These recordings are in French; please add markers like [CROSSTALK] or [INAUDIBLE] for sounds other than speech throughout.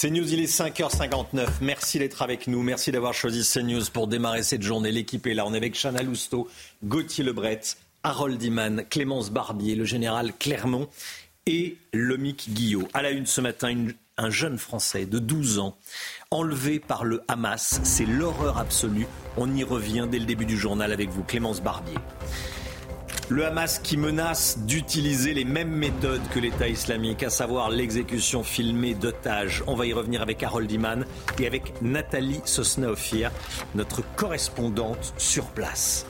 CNews, il est 5h59. Merci d'être avec nous. Merci d'avoir choisi CNews pour démarrer cette journée. L'équipe est là. On est avec Chana Lousteau, Gauthier Lebret, Harold Iman, Clémence Barbier, le général Clermont et Lomic Guillot. À la une ce matin, un jeune Français de 12 ans enlevé par le Hamas. C'est l'horreur absolue. On y revient dès le début du journal avec vous, Clémence Barbier. Le Hamas qui menace d'utiliser les mêmes méthodes que l'État islamique, à savoir l'exécution filmée d'otages. On va y revenir avec Harold Iman et avec Nathalie Sosnaofir, notre correspondante sur place.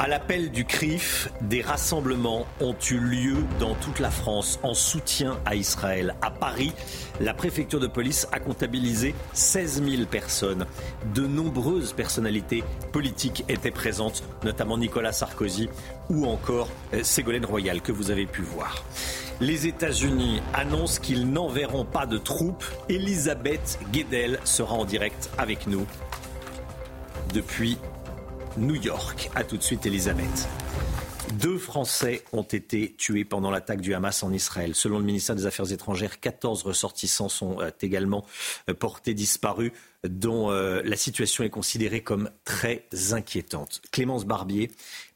À l'appel du CRIF, des rassemblements ont eu lieu dans toute la France en soutien à Israël. À Paris, la préfecture de police a comptabilisé 16 000 personnes. De nombreuses personnalités politiques étaient présentes, notamment Nicolas Sarkozy ou encore euh, Ségolène Royal que vous avez pu voir. Les États-Unis annoncent qu'ils n'enverront pas de troupes. Elisabeth Guedel sera en direct avec nous depuis New York. A tout de suite, Elisabeth. Deux Français ont été tués pendant l'attaque du Hamas en Israël. Selon le ministère des Affaires étrangères, 14 ressortissants sont euh, également euh, portés disparus, dont euh, la situation est considérée comme très inquiétante. Clémence Barbier,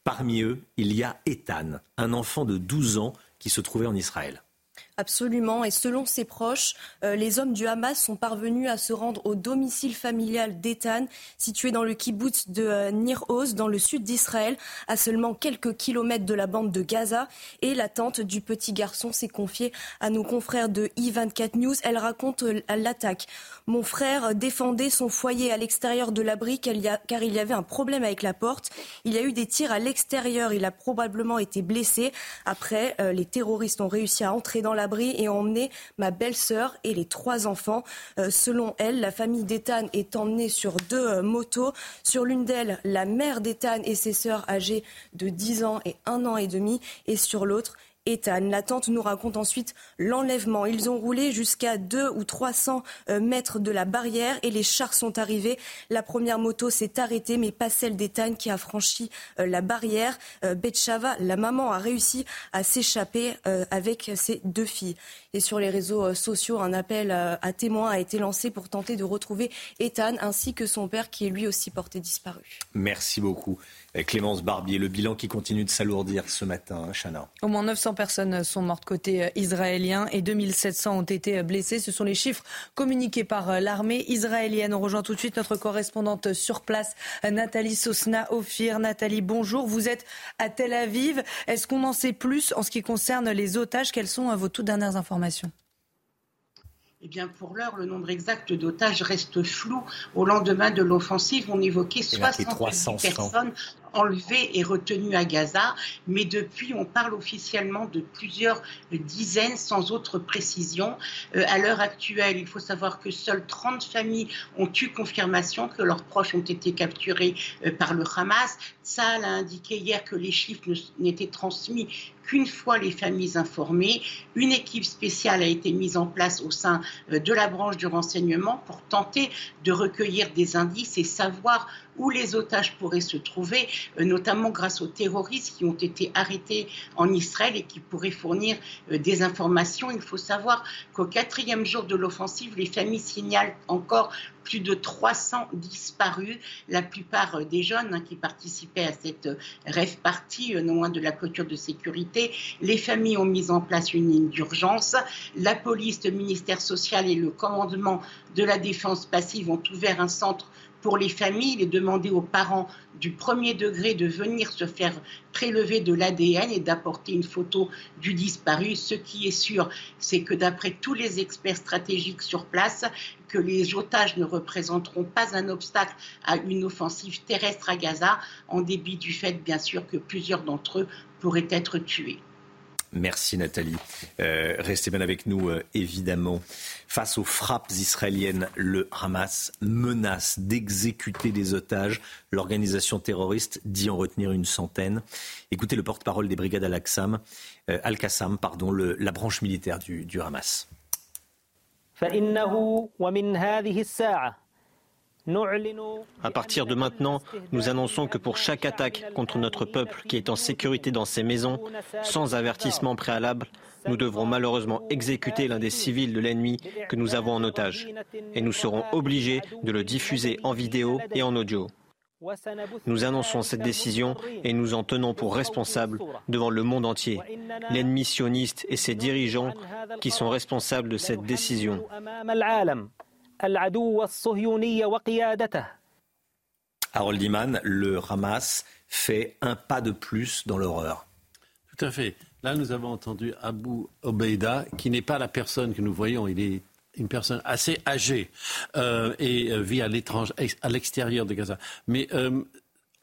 parmi eux, il y a Ethan, un enfant de 12 ans qui se trouvait en Israël. Absolument. Et selon ses proches, euh, les hommes du Hamas sont parvenus à se rendre au domicile familial d'Ethan, situé dans le kibbutz de euh, Nir Oz, dans le sud d'Israël, à seulement quelques kilomètres de la bande de Gaza. Et la tante du petit garçon s'est confiée à nos confrères de I24 News. Elle raconte euh, l'attaque. Mon frère défendait son foyer à l'extérieur de l'abri car il y avait un problème avec la porte. Il y a eu des tirs à l'extérieur. Il a probablement été blessé. Après, les terroristes ont réussi à entrer dans l'abri et ont emmené ma belle-sœur et les trois enfants. Euh, selon elle, la famille d'Ethan est emmenée sur deux euh, motos. Sur l'une d'elles, la mère d'Ethan et ses sœurs âgées de 10 ans et 1 an et demi. Et sur l'autre, Ethan. La tante nous raconte ensuite l'enlèvement. Ils ont roulé jusqu'à 2 ou 300 euh, mètres de la barrière et les chars sont arrivés. La première moto s'est arrêtée, mais pas celle d'Ethan qui a franchi euh, la barrière. Euh, Betchava, la maman, a réussi à s'échapper avec ses deux filles. Et sur les réseaux sociaux, un appel à témoins a été lancé pour tenter de retrouver Ethan ainsi que son père qui est lui aussi porté disparu. Merci beaucoup. Clémence Barbier, le bilan qui continue de s'alourdir ce matin, hein, Chana. Au moins 900 personnes sont mortes côté euh, israélien et 2700 ont été euh, blessées. Ce sont les chiffres communiqués par euh, l'armée israélienne. On rejoint tout de suite notre correspondante sur place, Nathalie Sosna Ophir. Nathalie, bonjour. Vous êtes à Tel Aviv. Est-ce qu'on en sait plus en ce qui concerne les otages? Quelles sont vos toutes dernières informations? Eh bien, pour l'heure, le nombre exact d'otages reste flou. Au lendemain de l'offensive, on évoquait 60 personnes enlevés et retenus à Gaza, mais depuis, on parle officiellement de plusieurs dizaines sans autre précision. Euh, à l'heure actuelle, il faut savoir que seules 30 familles ont eu confirmation que leurs proches ont été capturés euh, par le Hamas. Saal a indiqué hier que les chiffres n'étaient transmis qu'une fois les familles informées. Une équipe spéciale a été mise en place au sein euh, de la branche du renseignement pour tenter de recueillir des indices et savoir où les otages pourraient se trouver, euh, notamment grâce aux terroristes qui ont été arrêtés en Israël et qui pourraient fournir euh, des informations. Il faut savoir qu'au quatrième jour de l'offensive, les familles signalent encore plus de 300 disparus, la plupart euh, des jeunes hein, qui participaient à cette rêve partie, non loin de la clôture de sécurité. Les familles ont mis en place une ligne d'urgence. La police, le ministère social et le commandement de la défense passive ont ouvert un centre Pour les familles, il est demandé aux parents du premier degré de venir se faire prélever de l'ADN et d'apporter une photo du disparu. Ce qui est sûr, c'est que d'après tous les experts stratégiques sur place, les otages ne représenteront pas un obstacle à une offensive terrestre à Gaza, en débit du fait, bien sûr, que plusieurs d'entre eux pourraient être tués. Merci Nathalie. Euh, restez bien avec nous, euh, évidemment. Face aux frappes israéliennes, le Hamas menace d'exécuter des otages. L'organisation terroriste dit en retenir une centaine. Écoutez le porte-parole des brigades Al-Qassam, euh, Al-Qassam, pardon, le, la branche militaire du Hamas. À partir de maintenant, nous annonçons que pour chaque attaque contre notre peuple qui est en sécurité dans ses maisons, sans avertissement préalable, nous devrons malheureusement exécuter l'un des civils de l'ennemi que nous avons en otage. Et nous serons obligés de le diffuser en vidéo et en audio. Nous annonçons cette décision et nous en tenons pour responsables devant le monde entier, l'ennemi sioniste et ses dirigeants qui sont responsables de cette décision. Harold Iman, le Hamas fait un pas de plus dans l'horreur. Tout à fait. Là, nous avons entendu Abu Obeida, qui n'est pas la personne que nous voyons. Il est une personne assez âgée euh, et euh, vit à l'étranger, à l'extérieur de Gaza. Mais euh,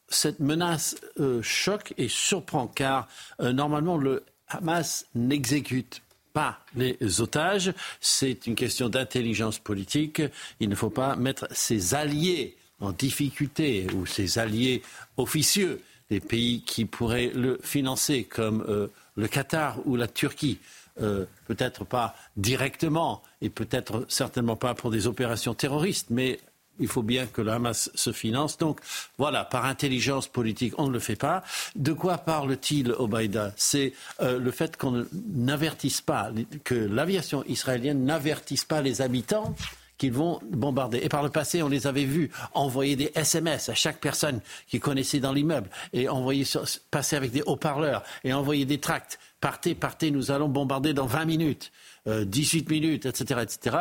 cette menace choque et surprend car normalement le Hamas n'exécute pas les otages. C'est une question d'intelligence politique. Il ne faut pas mettre ses alliés en difficulté ou ses alliés officieux, des pays qui pourraient le financer, comme euh, le Qatar ou la Turquie. Euh, peut-être pas directement et peut-être certainement pas pour des opérations terroristes, mais il faut bien que le Hamas se finance. Donc voilà, par intelligence politique, on ne le fait pas. De quoi parle-t-il, Obaïda? C'est euh, le fait qu'on n'avertisse pas, que l'aviation israélienne n'avertisse pas les habitants qu'ils vont bombarder. Et par le passé, on les avait vus envoyer des SMS à chaque personne qui connaissait dans l'immeuble et envoyer passer avec des haut-parleurs et envoyer des tracts. Partez, partez, nous allons bombarder dans 20 minutes. 18 euh, minutes, etc., etc.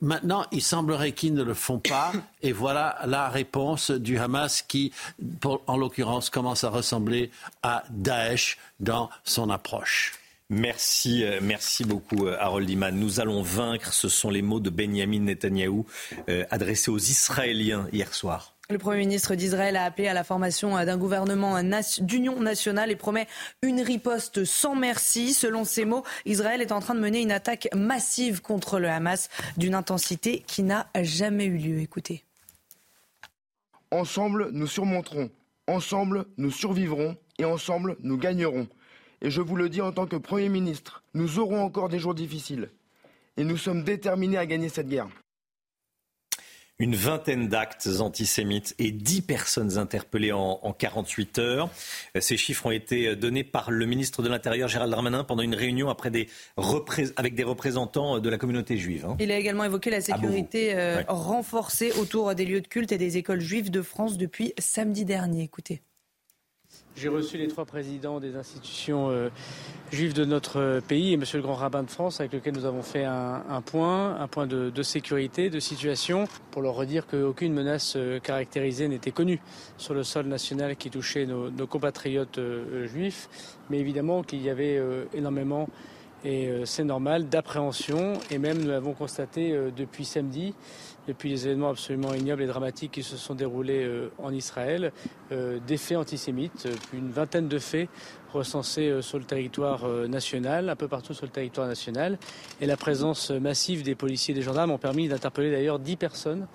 Maintenant, il semblerait qu'ils ne le font pas. [COUGHS] Et voilà la réponse du Hamas qui, en l'occurrence, commence à ressembler à Daesh dans son approche. Merci, euh, merci beaucoup euh, Harold Iman. Nous allons vaincre, ce sont les mots de Benjamin Netanyahou adressés aux Israéliens hier soir. Le Premier ministre d'Israël a appelé à la formation d'un gouvernement d'union nationale et promet une riposte sans merci. Selon ses mots, Israël est en train de mener une attaque massive contre le Hamas d'une intensité qui n'a jamais eu lieu. Écoutez. Ensemble, nous surmonterons. Ensemble, nous survivrons. Et ensemble, nous gagnerons. Et je vous le dis en tant que Premier ministre, nous aurons encore des jours difficiles. Et nous sommes déterminés à gagner cette guerre une vingtaine d'actes antisémites et dix personnes interpellées en, 48 heures. Ces chiffres ont été donnés par le ministre de l'Intérieur Gérald Darmanin pendant une réunion après des avec des représentants de la communauté juive. Hein. Il a également évoqué la sécurité euh, renforcée autour des lieux de culte et des écoles juives de France depuis samedi dernier. Écoutez. J'ai reçu les trois présidents des institutions euh, juives de notre pays et Monsieur le Grand Rabbin de France, avec lequel nous avons fait un, point, un point de, sécurité, de situation, pour leur redire qu'aucune menace euh, caractérisée n'était connue sur le sol national qui touchait nos, compatriotes euh, juifs, mais évidemment qu'il y avait énormément et c'est normal d'appréhension. Et même nous l'avons constaté depuis samedi depuis les événements absolument ignobles et dramatiques qui se sont déroulés euh, en Israël, euh, des faits antisémites, euh, une vingtaine de faits recensés sur le territoire national, un peu partout sur le territoire national. Et la présence massive des policiers et des gendarmes ont permis d'interpeller d'ailleurs dix personnes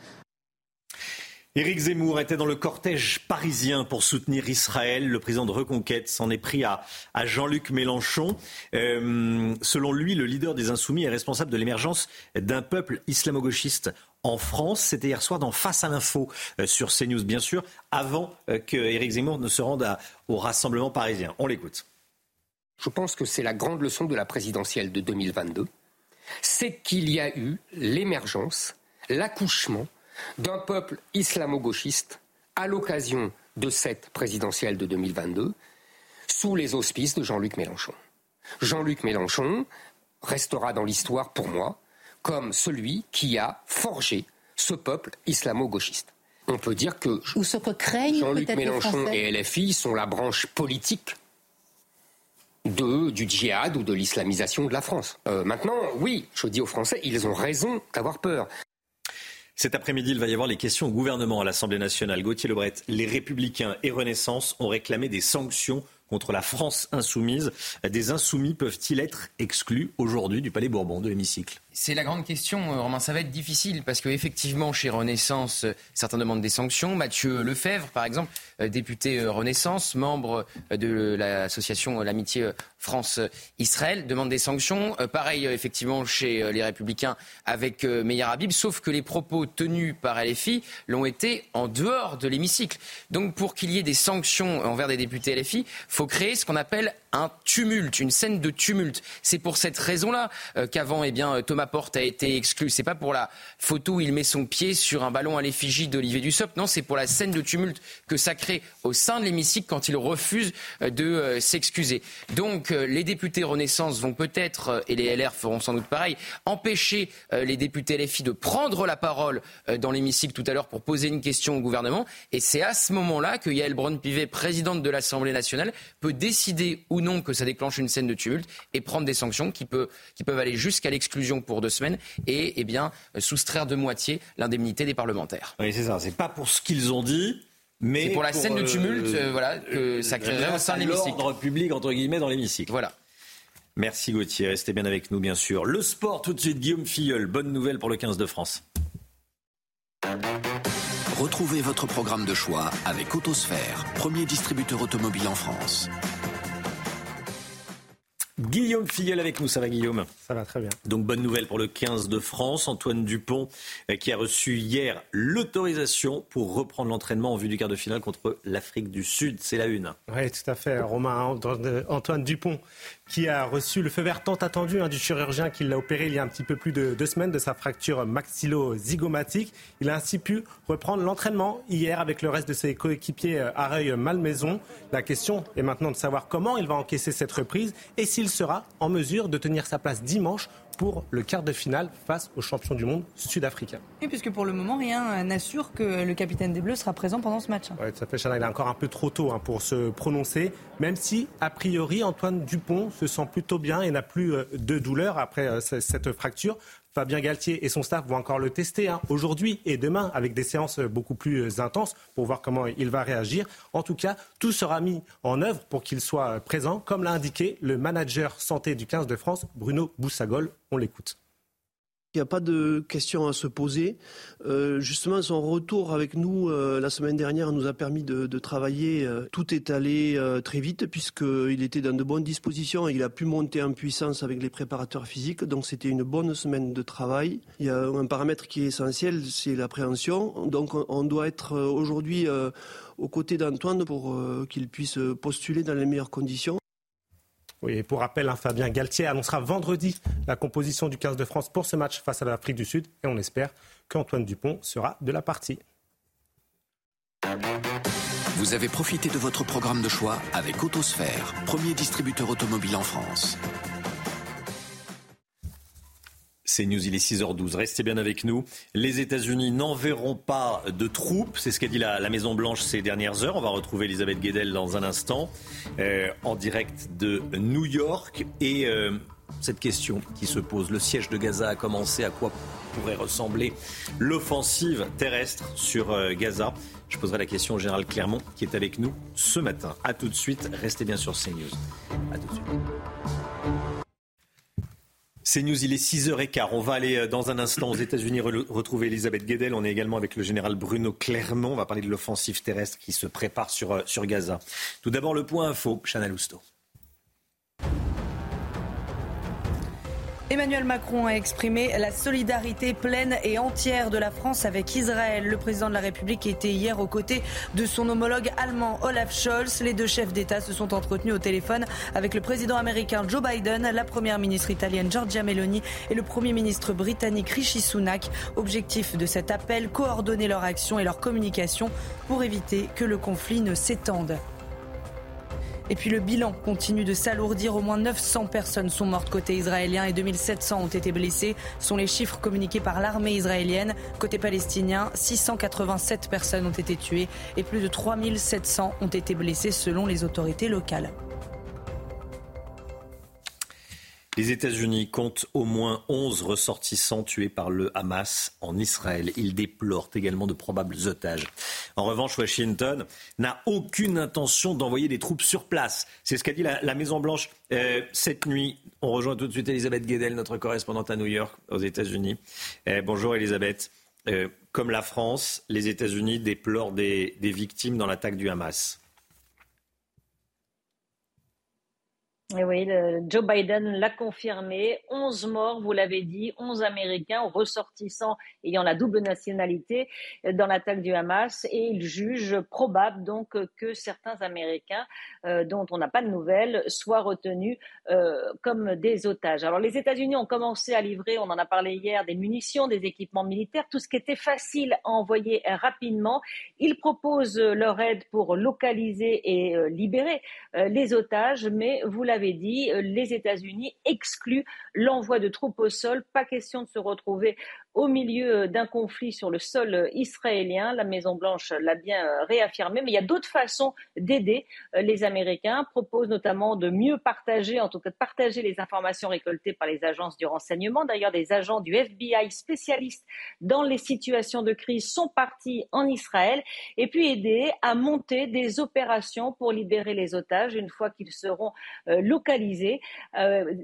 Éric Zemmour était dans le cortège parisien pour soutenir Israël. Le président de Reconquête s'en est pris à, Jean-Luc Mélenchon. Selon lui, le leader des Insoumis est responsable de l'émergence d'un peuple islamo-gauchiste en France. C'était hier soir dans Face à l'info euh, sur CNews, bien sûr, avant euh, que Éric Zemmour ne se rende au Rassemblement parisien. On l'écoute. Je pense que c'est la grande leçon de la présidentielle de 2022. C'est qu'il y a eu l'émergence, l'accouchement d'un peuple islamo-gauchiste à l'occasion de cette présidentielle de 2022 sous les auspices de Jean-Luc Mélenchon. Jean-Luc Mélenchon restera dans l'histoire pour moi comme celui qui a forgé ce peuple islamo-gauchiste. on peut dire que ou ce que craignent Jean-Luc Mélenchon et LFI sont la branche politique de, du djihad ou de l'islamisation de la France. Euh, maintenant, oui, je dis aux Français, ils ont raison d'avoir peur. Cet après-midi, il va y avoir les questions au gouvernement à l'Assemblée nationale. Gauthier Lebret, les Républicains et Renaissance ont réclamé des sanctions contre la France insoumise. Des insoumis peuvent-ils être exclus aujourd'hui du Palais Bourbon, de l'hémicycle? C'est la grande question, euh, Romain. Ça va être difficile parce qu'effectivement, chez Renaissance, euh, certains demandent des sanctions. Mathieu Lefebvre, par exemple, euh, député Renaissance, membre de l'association L'Amitié France-Israël, demande des sanctions. Pareil, effectivement, chez les Républicains avec Meir Habib, sauf que les propos tenus par LFI l'ont été en dehors de l'hémicycle. Donc, pour qu'il y ait des sanctions envers des députés LFI, faut créer ce qu'on appelle un tumulte, une scène de tumulte. C'est pour cette raison-là qu'avant, eh bien, Thomas Porte a été exclu. C'est pas pour la photo où il met son pied sur un ballon à l'effigie d'Olivier Dussopt. Non, c'est pour la scène de tumulte que ça crée au sein de l'hémicycle quand il refuse euh, de euh, s'excuser. Donc, euh, les députés Renaissance vont peut-être, et les LR feront sans doute pareil, empêcher les députés LFI de prendre la parole dans l'hémicycle tout à l'heure pour poser une question au gouvernement. Et c'est à ce moment-là que Yael Braun-Pivet, présidente de l'Assemblée nationale, peut décider ou non que ça déclenche une scène de tumulte et prendre des sanctions qui, qui peuvent aller jusqu'à l'exclusion pour deux semaines et eh bien, soustraire de moitié l'indemnité des parlementaires. Oui, c'est ça. C'est pas pour ce qu'ils ont dit. Mais c'est pour la scène de tumulte, euh, voilà, que ça créerait au sein de l'hémicycle. L'ordre public, entre guillemets, dans l'hémicycle. Voilà. Merci Gauthier, restez bien avec nous bien sûr. Le sport tout de suite, Guillaume Filleul, bonne nouvelle pour le 15 de France. Retrouvez votre programme de choix avec Autosphère, premier distributeur automobile en France. Guillaume Filleul avec nous, ça va Guillaume? Ça va très bien. Donc bonne nouvelle pour le 15 de France, Antoine Dupont euh, qui a reçu hier l'autorisation pour reprendre l'entraînement en vue du quart de finale contre l'Afrique du Sud, c'est la une. Oui tout à fait Romain, Antoine Dupont qui a reçu le feu vert tant attendu hein, du chirurgien qui l'a opéré il y a un petit peu plus de deux semaines de sa fracture maxillo-zygomatique. Il a ainsi pu reprendre l'entraînement hier avec le reste de ses coéquipiers à euh, Areuil-Malmaison. La question est maintenant de savoir comment il va encaisser cette reprise et s'il sera en mesure de tenir sa place dimanche pour le quart de finale face aux champions du monde sud-africains. Oui, puisque pour le moment, rien n'assure que le capitaine des Bleus sera présent pendant ce match. Oui, ça fait, Chana, il est encore un peu trop tôt hein, pour se prononcer, même si, a priori, Antoine Dupont se sent plutôt bien et n'a plus euh, de douleur après euh, cette fracture. Fabien Galtier et son staff vont encore le tester hein, aujourd'hui et demain avec des séances beaucoup plus intenses pour voir comment il va réagir. En tout cas, tout sera mis en œuvre pour qu'il soit présent, comme l'a indiqué le manager santé du 15 de France, Bruno Boussagol. On l'écoute. Il n'y a pas de questions à se poser. Euh, justement, son retour avec nous euh, la semaine dernière nous a permis de, travailler. Euh, tout est allé très vite puisqu'il était dans de bonnes dispositions et il a pu monter en puissance avec les préparateurs physiques. Donc c'était une bonne semaine de travail. Il y a un paramètre qui est essentiel, c'est l'appréhension. Donc on doit être aujourd'hui aux côtés d'Antoine pour qu'il puisse postuler dans les meilleures conditions. Et pour rappel, hein, Fabien Galtier annoncera vendredi la composition du 15 de France pour ce match face à l'Afrique du Sud et on espère qu'Antoine Dupont sera de la partie. Vous avez profité de votre programme de choix avec Autosphère, premier distributeur automobile en France. C'est News, il est 6h12. Restez bien avec nous. Les États-Unis n'enverront pas de troupes. C'est ce qu'a dit la, Maison-Blanche ces dernières heures. On va retrouver Elisabeth Guedel dans un instant, euh, en direct de New York. Et euh, cette question qui se pose le siège de Gaza a commencé. À quoi pourrait ressembler l'offensive terrestre sur euh, Gaza? Je poserai la question au général Clermont qui est avec nous ce matin. A tout de suite. Restez bien sur CNews. A tout de suite. C'est News, il est 6h15. On va aller euh, dans un instant aux États-Unis retrouver Elisabeth Guedel. On est également avec le général Bruno Clermont. On va parler de l'offensive terrestre qui se prépare sur, euh, sur Gaza. Tout d'abord, le point info, Chana Lousteau. Emmanuel Macron a exprimé la solidarité pleine et entière de la France avec Israël. Le président de la République était hier aux côtés de son homologue allemand Olaf Scholz. Les deux chefs d'État se sont entretenus au téléphone avec le président américain Joe Biden, la première ministre italienne Giorgia Meloni et le premier ministre britannique Rishi Sunak. Objectif de cet appel, coordonner leur action et leur communication pour éviter que le conflit ne s'étende. Et puis le bilan continue de s'alourdir. Au moins 900 personnes sont mortes côté israélien et 2700 ont été blessées. Sont les chiffres communiqués par l'armée israélienne. Côté palestinien, 687 personnes ont été tuées et plus de 3700 ont été blessées selon les autorités locales. Les États-Unis comptent au moins 11 ressortissants tués par le Hamas en Israël. Ils déplorent également de probables otages. En revanche, Washington n'a aucune intention d'envoyer des troupes sur place. C'est ce qu'a dit la, Maison-Blanche euh, cette nuit. On rejoint tout de suite Elisabeth Guedel, notre correspondante à New York, aux États-Unis. Euh, bonjour Elisabeth. Euh, comme la France, les États-Unis déplorent des victimes dans l'attaque du Hamas. Oui, Joe Biden l'a confirmé. 11 morts, vous l'avez dit, 11 Américains ressortissants ayant la double nationalité dans l'attaque du Hamas. Et il juge probable donc que certains Américains, euh, dont on n'a pas de nouvelles, soient retenus comme des otages. Alors les États-Unis ont commencé à livrer, on en a parlé hier, des munitions, des équipements militaires, tout ce qui était facile à envoyer rapidement. Ils proposent leur aide pour localiser et euh, libérer les otages, mais vous l'avez dit, euh, les États-Unis excluent l'envoi de troupes au sol. Pas question de se retrouver au milieu d'un conflit sur le sol israélien. La Maison-Blanche l'a bien euh, réaffirmé, mais il y a d'autres façons d'aider. Euh, les Américains proposent notamment de mieux partager, en tout cas de partager les informations récoltées par les agences du renseignement. D'ailleurs, des agents du FBI spécialistes dans les situations de crise sont partis en Israël et puis aider à monter des opérations pour libérer les otages une fois qu'ils seront euh, localisés.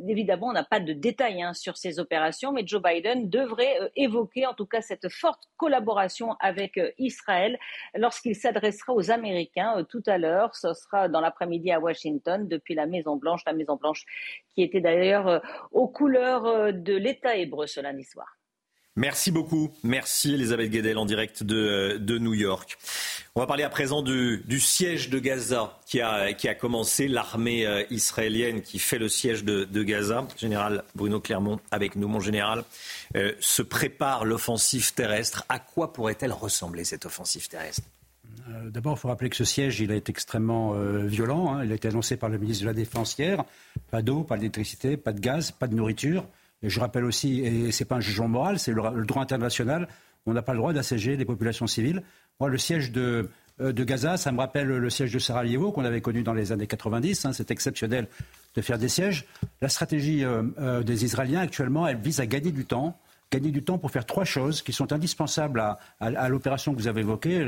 évidemment, on n'a pas de détails hein, sur ces opérations, mais Joe Biden devrait évoquer en tout cas cette forte collaboration avec euh, Israël lorsqu'il s'adressera aux Américains euh, tout à l'heure. Ce sera dans l'après-midi à Washington depuis la Maison Blanche, la Maison Blanche qui était d'ailleurs euh, aux couleurs de l'État hébreu ce lundi soir. Merci beaucoup. Merci Elisabeth Guedel en direct de, de, New York. On va parler à présent du, siège de Gaza qui a, commencé. L'armée euh, israélienne qui fait le siège de, Gaza, général Bruno Clermont avec nous, mon général, euh, se prépare l'offensive terrestre. À quoi pourrait-elle ressembler cette offensive terrestre? Euh, D'abord, il faut rappeler que ce siège, il est extrêmement violent. Hein. Il a été annoncé par le ministre de la Défense hier. Pas d'eau, pas d'électricité, pas de gaz, pas de nourriture. Et je rappelle aussi, et ce n'est pas un jugement moral, c'est le, droit international, on n'a pas le droit d'assiéger les populations civiles. Moi, le siège de, euh, de Gaza, ça me rappelle le siège de Sarajevo qu'on avait connu dans les années 90. Hein, c'est exceptionnel de faire des sièges. La stratégie euh, euh, des Israéliens actuellement, elle vise à gagner du temps gagner du temps pour faire trois choses qui sont indispensables à, l'opération que vous avez évoquée,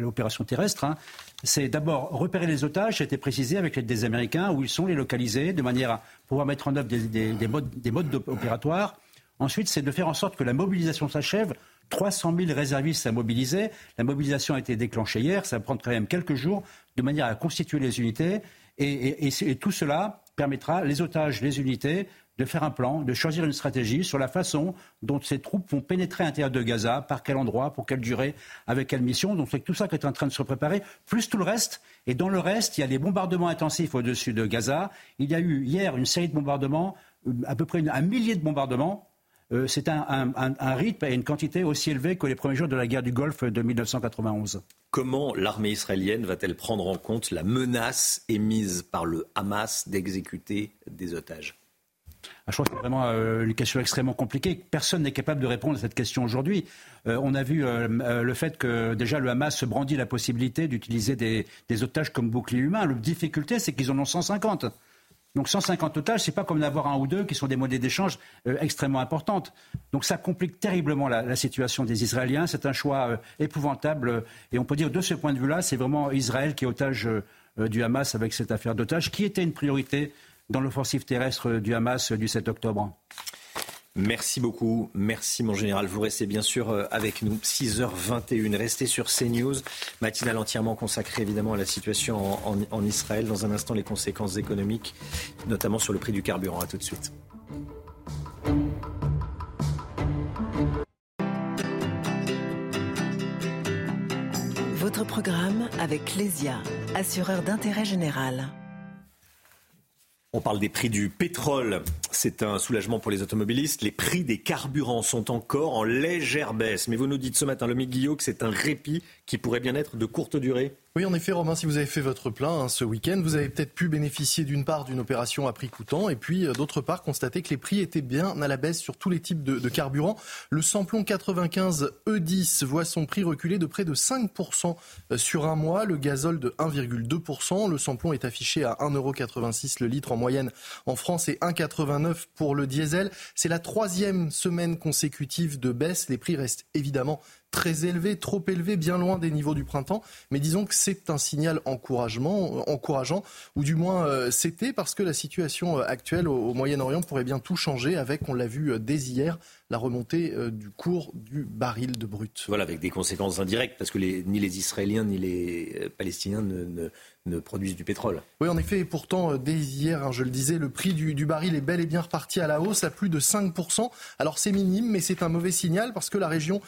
l'opération terrestre. Hein. C'est d'abord repérer les otages, c'était précisé avec l'aide des Américains, où ils sont, les localiser, de manière à pouvoir mettre en œuvre des, modes, des modes opératoires. Ensuite, c'est de faire en sorte que la mobilisation s'achève. 300 000 réservistes à mobiliser. La mobilisation a été déclenchée hier, ça prend quand même quelques jours, de manière à constituer les unités. et tout cela permettra, les otages, les unités, de faire un plan, de choisir une stratégie sur la façon dont ces troupes vont pénétrer à l'intérieur de Gaza, par quel endroit, pour quelle durée, avec quelle mission. Donc c'est tout ça qui est en train de se préparer, plus tout le reste. Et dans le reste, il y a les bombardements intensifs au-dessus de Gaza. Il y a eu hier une série de bombardements, euh, à peu près un millier de bombardements. Euh, c'est un, un, rythme et une quantité aussi élevée que les premiers jours de la guerre du Golfe de 1991. Comment l'armée israélienne va-t-elle prendre en compte la menace émise par le Hamas d'exécuter des otages? Ah, je crois que c'est vraiment euh, une question extrêmement compliquée. Personne n'est capable de répondre à cette question aujourd'hui. Euh, on a vu euh, le fait que déjà le Hamas se brandit la possibilité d'utiliser des, otages comme bouclier humain. La difficulté, c'est qu'ils en ont 150. Donc 150 otages, c'est pas comme d'avoir un ou deux qui sont des monnaies d'échange extrêmement importantes. Donc ça complique terriblement la, la situation des Israéliens. C'est un choix épouvantable. Et on peut dire de ce point de vue-là, c'est vraiment Israël qui est otage du Hamas avec cette affaire d'otages, qui était une priorité dans l'offensive terrestre du Hamas du 7 octobre. Merci beaucoup. Merci, mon général. Vous restez bien sûr euh, avec nous. 6h21. Restez sur CNews. Matinale entièrement consacrée évidemment à la situation en, Israël. Dans un instant, les conséquences économiques, notamment sur le prix du carburant. À tout de suite. Votre programme avec Lesia, assureur d'intérêt général. On parle des prix du pétrole. C'est un soulagement pour les automobilistes. Les prix des carburants sont encore en légère baisse. Mais vous nous dites ce matin, le Guillot, que c'est un répit qui pourrait bien être de courte durée Oui, en effet, Romain, si vous avez fait votre plein hein, ce week-end, vous avez peut-être pu bénéficier d'une part d'une opération à prix coûtant et puis euh, d'autre part constater que les prix étaient bien à la baisse sur tous les types de, de carburant. Le samplon 95 E10 voit son prix reculer de près de 5% euh, sur un mois, le gazole de 1,2%. Le samplon est affiché à 1,86€ le litre en moyenne en France et 1,89€ pour le diesel. C'est la troisième semaine consécutive de baisse. Les prix restent évidemment très élevé, trop élevé, bien loin des niveaux du printemps. Mais disons que c'est un signal encouragement, encourageant, ou du moins euh, c'était parce que la situation euh, actuelle au, Moyen-Orient pourrait bien tout changer avec, on l'a vu euh, dès hier, la remontée du cours du baril de brut. Voilà, avec des conséquences indirectes, parce que les, ni les Israéliens ni les Palestiniens ne, ne produisent du pétrole. Oui, en effet, et pourtant, dès hier, hein, je le disais, le prix du, baril est bel et bien reparti à la hausse à plus de 5%. Alors c'est minime, mais c'est un mauvais signal parce que la région,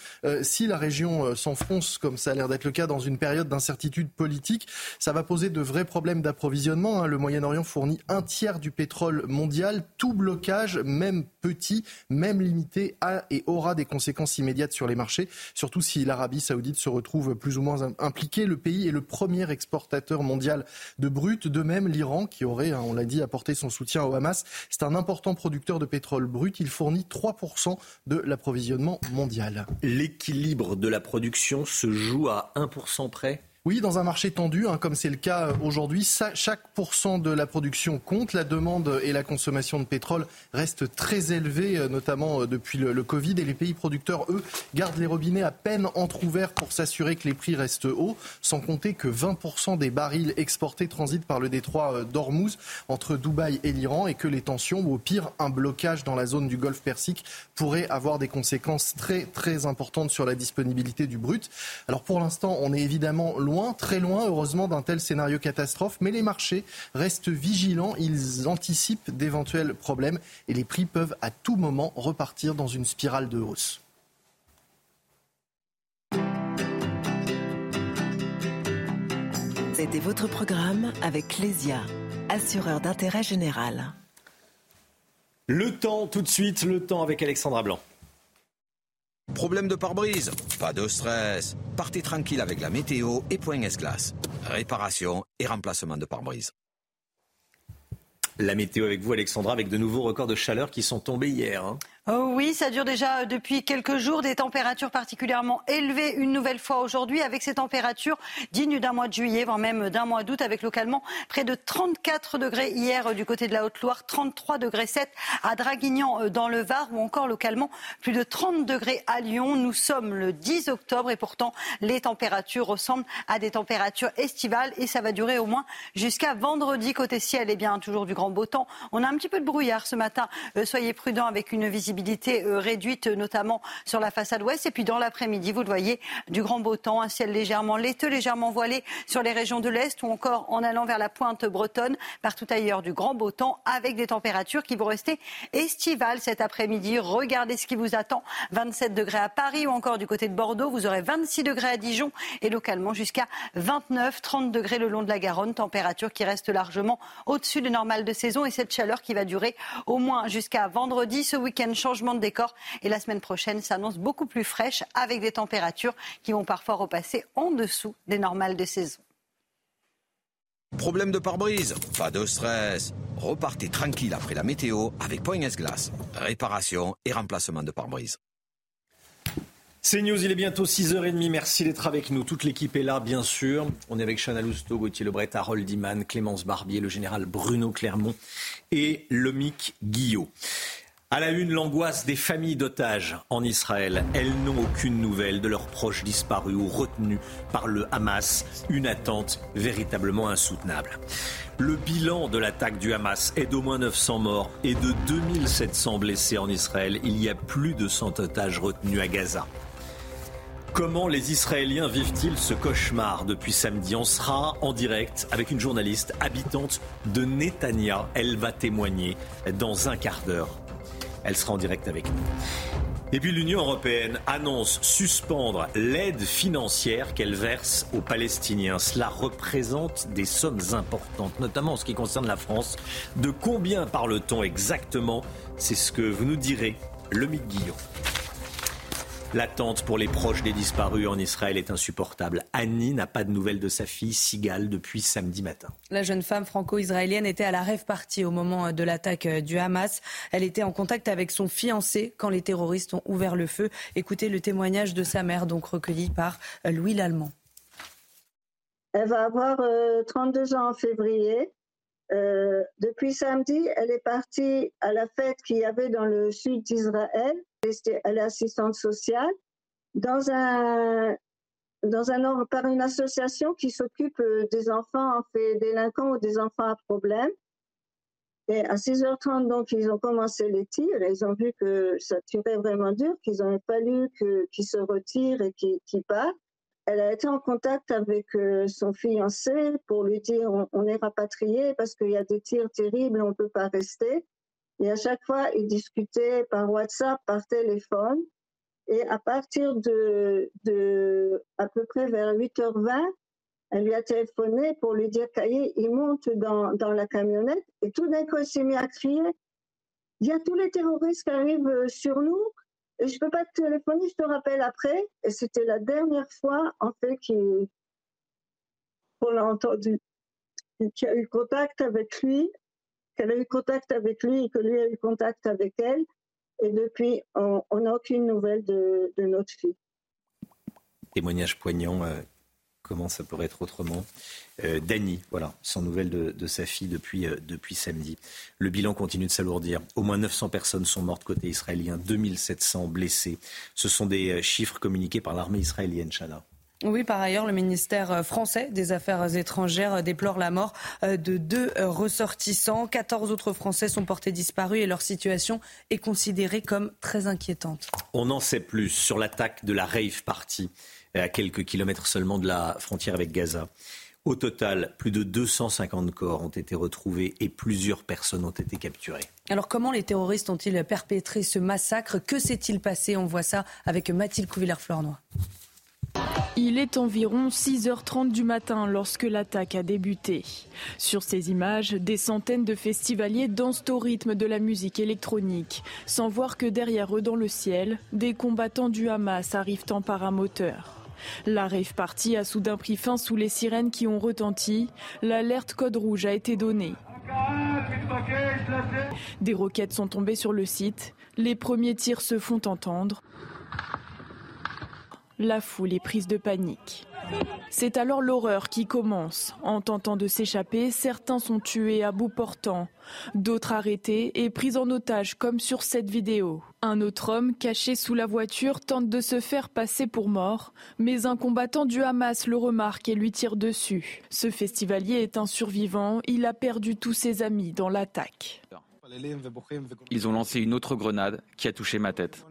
si la région euh, s'enfonce, comme ça a l'air d'être le cas, dans une période d'incertitude politique, ça va poser de vrais problèmes d'approvisionnement. Hein. Le Moyen-Orient fournit un tiers du pétrole mondial. Tout blocage, même petit, même limité, a et aura des conséquences immédiates sur les marchés, surtout si l'Arabie saoudite se retrouve plus ou moins impliquée. Le pays est le premier exportateur mondial de brut. De même, l'Iran, qui aurait, hein, on l'a dit, apporté son soutien au Hamas, c'est un important producteur de pétrole brut. Il fournit 3% de l'approvisionnement mondial. L'équilibre de la production se joue à 1% près? Oui, dans un marché tendu, hein, comme c'est le cas euh, aujourd'hui, chaque pourcent de la production compte. La demande et la consommation de pétrole restent très élevées, euh, notamment euh, depuis le, Covid. Et les pays producteurs, eux, gardent les robinets à peine entrouverts pour s'assurer que les prix restent hauts, sans compter que 20% des barils exportés transitent par le détroit d'Ormuz entre Dubaï et l'Iran et que les tensions, ou au pire un blocage dans la zone du Golfe Persique, pourraient avoir des conséquences très très importantes sur la disponibilité du brut. Alors pour l'instant, on est évidemment loin très loin, heureusement, d'un tel scénario catastrophe. Mais les marchés restent vigilants. Ils anticipent d'éventuels problèmes et les prix peuvent à tout moment repartir dans une spirale de hausse. C'était votre programme avec Lesia, assureur d'intérêt général. Le temps, tout de suite, le temps avec Alexandra Blanc. Problème de pare-brise Pas de stress. Partez tranquille avec la météo et Point S-Glace. Réparation et remplacement de pare-brise. La météo avec vous, Alexandra, avec de nouveaux records de chaleur qui sont tombés hier. Hein. Oh oui, ça dure déjà depuis quelques jours, des températures particulièrement élevées une nouvelle fois aujourd'hui, avec ces températures dignes d'un mois de juillet, voire même d'un mois d'août, avec localement près de 34 degrés hier du côté de la Haute-Loire, 33 degrés 7 à Draguignan euh, dans le Var, ou encore localement plus de 30 degrés à Lyon. Nous sommes le 10 octobre et pourtant les températures ressemblent à des températures estivales et ça va durer au moins jusqu'à vendredi côté ciel. Et eh bien toujours du grand beau temps. On a un petit peu de brouillard ce matin. Euh, soyez prudents avec une visibilité euh, réduite, notamment sur la façade ouest. Et puis dans l'après-midi, vous le voyez, du grand beau temps, un ciel légèrement laiteux, légèrement voilé sur les régions de l'Est ou encore en allant vers la pointe bretonne. Partout ailleurs, du grand beau temps avec des températures qui vont rester estivales cet après-midi. Regardez ce qui vous attend. 27 degrés à Paris ou encore du côté de Bordeaux. Vous aurez 26 degrés à Dijon et localement jusqu'à 29, 30 degrés le long de la Garonne. Température qui reste largement au-dessus du normal de saison et cette chaleur qui va durer au moins jusqu'à vendredi. Ce week-end, changement de décor. Et la semaine prochaine s'annonce beaucoup plus fraîche avec des températures qui vont parfois repasser en dessous des normales de saison. Problème de pare-brise Pas de stress. Repartez tranquille après la météo avec Point Glace. Réparation et remplacement de pare-brise. C'est News, il est bientôt 6h30. Merci d'être avec nous. Toute l'équipe est là, bien sûr. On est avec Chana Lousteau, Gauthier Lebret, Harold Iman, Clémence Barbier, le général Bruno Clermont et Lomic Guillot. À la une, l'angoisse des familles d'otages en Israël. Elles n'ont aucune nouvelle de leurs proches disparus ou retenus par le Hamas. Une attente véritablement insoutenable. Le bilan de l'attaque du Hamas est d'au moins 900 morts et de 2700 blessés en Israël. Il y a plus de 100 otages retenus à Gaza. Comment les Israéliens vivent-ils ce cauchemar depuis samedi? On sera en direct avec une journaliste habitante de Netanya. Elle va témoigner dans un quart d'heure. Elle sera en direct avec nous. Et puis l'Union européenne annonce suspendre l'aide financière qu'elle verse aux Palestiniens. Cela représente des sommes importantes, notamment en ce qui concerne la France. De combien parle-t-on exactement? C'est ce que vous nous direz, le Guillaume. L'attente pour les proches des disparus en Israël est insupportable. Annie n'a pas de nouvelles de sa fille Sigal depuis samedi matin. La jeune femme franco-israélienne était à la rêve partie au moment de l'attaque du Hamas. Elle était en contact avec son fiancé quand les terroristes ont ouvert le feu. Écoutez le témoignage de sa mère, donc recueilli par Louis Lallemand. Elle va avoir 32 euh, ans en février. Euh, depuis samedi, elle est partie à la fête qu'il y avait dans le sud d'Israël. Elle est assistante sociale dans un, dans un, par une association qui s'occupe euh, des enfants en fait délinquants ou des enfants à problème. Et à 6h30, donc, ils ont commencé les tirs ils ont vu que ça tirait vraiment dur, qu'ils ont fallu qu'ils se retirent et qu'ils partent elle a été en contact avec euh, son fiancé pour lui dire on, est rapatrié parce qu'il y a des tirs terribles, on ne peut pas rester. Et à chaque fois, ils discutaient par WhatsApp, par téléphone. Et à partir de, à peu près vers 8h20, elle lui a téléphoné pour lui dire Caillé, il monte dans, dans la camionnette. Et tout d'un coup, il s'est mis à crier il y a tous les terroristes qui arrivent sur nous, et je peux pas te téléphoner, je te rappelle après. Et c'était la dernière fois, en fait, qu'on l'a entendu, qu'il a eu contact avec lui, qu'elle a eu contact avec lui et que lui a eu contact avec elle. Et depuis, on n'a aucune nouvelle de, notre fille. Témoignage poignant. Euh, comment ça pourrait être autrement. Euh, Dany, voilà, sans nouvelles de, sa fille depuis, euh, depuis samedi. Le bilan continue de s'alourdir. Au moins 900 personnes sont mortes côté israélien, 2700 blessés. Ce sont des euh, chiffres communiqués par l'armée israélienne, Chana. Oui, par ailleurs, le ministère français des Affaires étrangères déplore la mort de deux ressortissants. 14 autres Français sont portés disparus et leur situation est considérée comme très inquiétante. On en sait plus sur l'attaque de la rave party à quelques kilomètres seulement de la frontière avec Gaza. Au total, plus de 250 corps ont été retrouvés et plusieurs personnes ont été capturées. Alors comment les terroristes ont-ils perpétré ce massacre? Que s'est-il passé? On voit ça avec Mathilde Couvillère-Flornois. Il est environ 6h30 du matin lorsque l'attaque a débuté. Sur ces images, des centaines de festivaliers dansent au rythme de la musique électronique, sans voir que derrière eux dans le ciel, des combattants du Hamas arrivent en paramoteur. La rave party a soudain pris fin sous les sirènes qui ont retenti. L'alerte code rouge a été donnée. Des roquettes sont tombées sur le site. Les premiers tirs se font entendre. La foule est prise de panique. C'est alors l'horreur qui commence. En tentant de s'échapper, certains sont tués à bout portant, d'autres arrêtés et pris en otage comme sur cette vidéo. Un autre homme, caché sous la voiture, tente de se faire passer pour mort, mais un combattant du Hamas le remarque et lui tire dessus. Ce festivalier est un survivant, il a perdu tous ses amis dans l'attaque. Ils ont lancé une autre grenade qui a touché ma tête.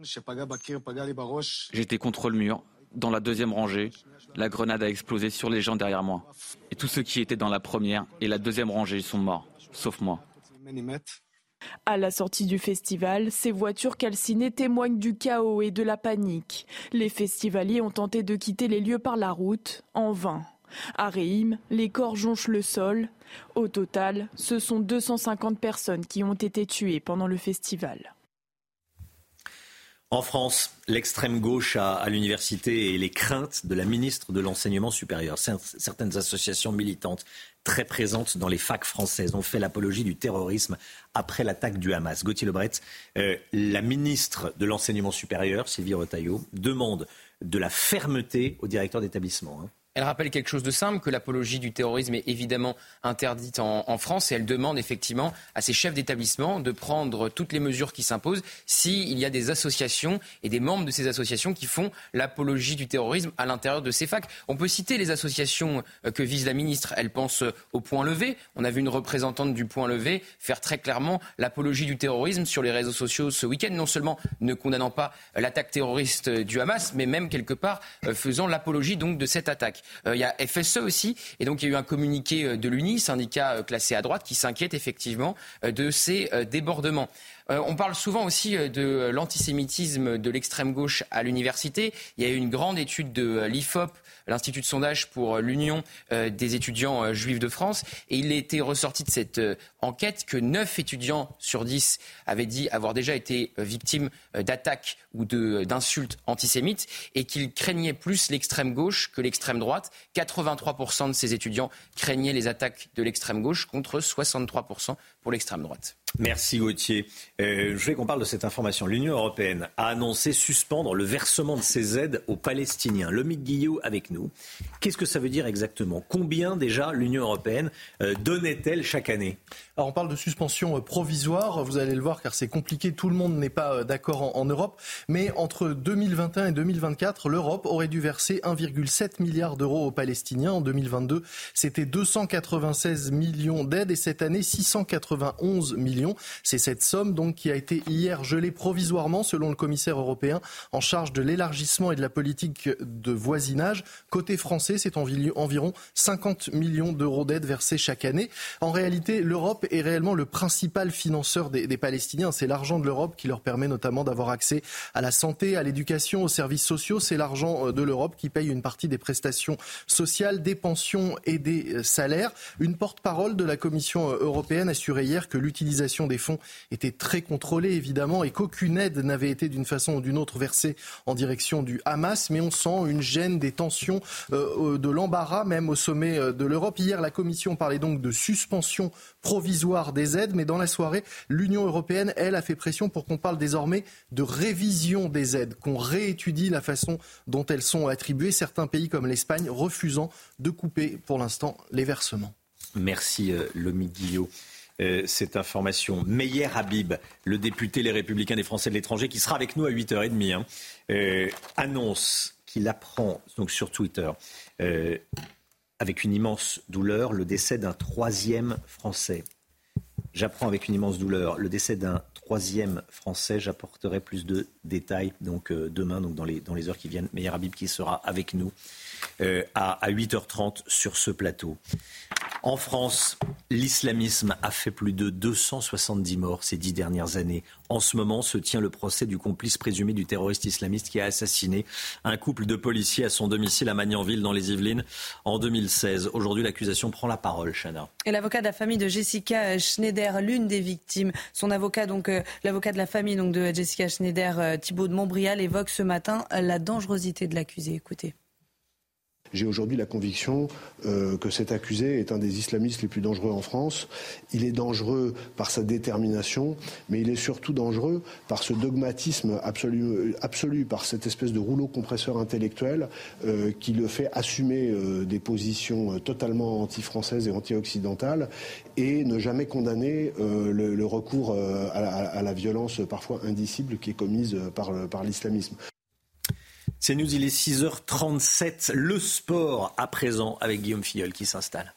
J'étais contre le mur, dans la deuxième rangée, la grenade a explosé sur les gens derrière moi. Et tous ceux qui étaient dans la première et la deuxième rangée sont morts, sauf moi. À la sortie du festival, ces voitures calcinées témoignent du chaos et de la panique. Les festivaliers ont tenté de quitter les lieux par la route, en vain. À Réhim, les corps jonchent le sol. Au total, ce sont 250 personnes qui ont été tuées pendant le festival. En France, l'extrême gauche à, l'université et les craintes de la ministre de l'Enseignement supérieur. Certaines associations militantes très présentes dans les facs françaises ont fait l'apologie du terrorisme après l'attaque du Hamas. Gauthier Lebret, euh, la ministre de l'Enseignement supérieur, Sylvie Retailleau, demande de la fermeté au directeur d'établissement. Hein. Elle rappelle quelque chose de simple, que l'apologie du terrorisme est évidemment interdite en, France et elle demande effectivement à ses chefs d'établissement de prendre toutes les mesures qui s'imposent s'il y a des associations et des membres de ces associations qui font l'apologie du terrorisme à l'intérieur de ces facs. On peut citer les associations euh, que vise la ministre. Elle pense au point levé. On a vu une représentante du point levé faire très clairement l'apologie du terrorisme sur les réseaux sociaux ce week-end, non seulement ne condamnant pas l'attaque terroriste du Hamas, mais même quelque part euh, faisant l'apologie donc de cette attaque. Euh, il y a FSE aussi, et donc il y a eu un communiqué euh, de l'UNI, syndicat euh, classé à droite, qui s'inquiète effectivement de ces débordements. on parle souvent aussi de l'antisémitisme de l'extrême gauche à l'université. Il y a eu une grande étude de l'IFOP l'Institut de sondage pour l'Union des étudiants juifs de France. Et il était ressorti de cette enquête que 9 étudiants sur 10 avaient dit avoir déjà été victimes d'attaques ou d'insultes antisémites et qu'ils craignaient plus l'extrême gauche que l'extrême droite. 83% de ces étudiants craignaient les attaques de l'extrême gauche contre 63% pour l'extrême droite. Merci Gauthier. je voulais qu'on parle de cette information. L'Union européenne a annoncé suspendre le versement de ses aides aux Palestiniens. Lomique Guillot avec nous. Qu'est-ce que ça veut dire exactement? Combien déjà l'Union européenne euh, donnait-elle chaque année? Alors on parle de suspension euh, provisoire, vous allez le voir car c'est compliqué, tout le monde n'est pas euh, d'accord en, Europe, mais entre 2021 et 2024, l'Europe aurait dû verser 1,7 milliard d'euros aux Palestiniens. En 2022, c'était 296 millions d'aides et cette année 691 millions. C'est cette somme donc qui a été hier gelée provisoirement selon le commissaire européen en charge de l'élargissement et de la politique de voisinage. Côté français, c'est environ 50 millions d'euros d'aide versés chaque année. En réalité, l'Europe est réellement le principal financeur des, Palestiniens. C'est l'argent de l'Europe qui leur permet notamment d'avoir accès à la santé, à l'éducation, aux services sociaux. C'est l'argent euh, de l'Europe qui paye une partie des prestations sociales, des pensions et des euh, salaires. Une porte-parole de la Commission euh, européenne assurait hier que l'utilisation des fonds était très contrôlée, évidemment, et qu'aucune aide n'avait été d'une façon ou d'une autre versée en direction du Hamas. Mais on sent une gêne des tensions euh, de l'embarras même au sommet de l'Europe. Hier, la Commission parlait donc de suspension provisoire des aides, mais dans la soirée, l'Union européenne, elle, a fait pression pour qu'on parle désormais de révision des aides, qu'on réétudie la façon dont elles sont attribuées, certains pays comme l'Espagne refusant de couper pour l'instant les versements. Merci, euh, Lomi Guillot. cette information. Meyer Habib, le député Les Républicains des Français de l'étranger, qui sera avec nous à 8h30, hein, annonce qu'il apprend donc sur Twitter euh, avec une immense douleur le décès d'un troisième Français. J'apprends avec une immense douleur le décès d'un troisième Français. J'apporterai plus de détails euh, demain, donc dans les, dans les heures qui viennent. Meyer Habib qui sera avec nous euh, à, à 8h30 sur ce plateau. En France, l'islamisme a fait plus de 270 morts ces dix dernières années. En ce moment se tient le procès du complice présumé du terroriste islamiste qui a assassiné un couple de policiers à son domicile à Magnanville dans les Yvelines en 2016. Aujourd'hui, l'accusation prend la parole, Chana. Et l'avocat de la famille de Jessica Schneider, l'une des victimes, son avocat, donc euh, l'avocat de la famille donc de Jessica Schneider, euh, Thibault de Montbrial, évoque ce matin la dangerosité de l'accusé. Écoutez. J'ai aujourd'hui la conviction euh, que cet accusé est un des islamistes les plus dangereux en France. Il est dangereux par sa détermination, mais il est surtout dangereux par ce dogmatisme absolu, par cette espèce de rouleau compresseur intellectuel euh, qui le fait assumer euh, des positions totalement anti-françaises et anti-occidentales et ne jamais condamner le, recours à la, violence parfois indicible qui est commise par l'islamisme. C'est nous, il est 6h37. Le sport à présent avec Guillaume Filleul qui s'installe.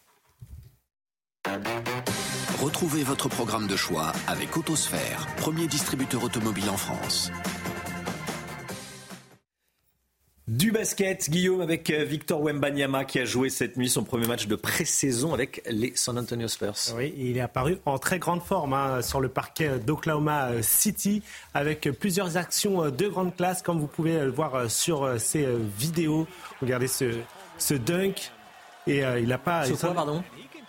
Retrouvez votre programme de choix avec Autosphère, premier distributeur automobile en France. Du basket, Guillaume, avec euh, Victor Wembanyama qui a joué cette nuit son premier match de pré-saison avec les San Antonio Spurs. Oui, il est apparu en très grande forme hein, sur le parquet d'Oklahoma City avec plusieurs actions euh, de grande classe, comme vous pouvez le voir sur ces vidéos. Regardez ce, ce dunk. Et euh, il n'a pas. Ce quoi, pardon?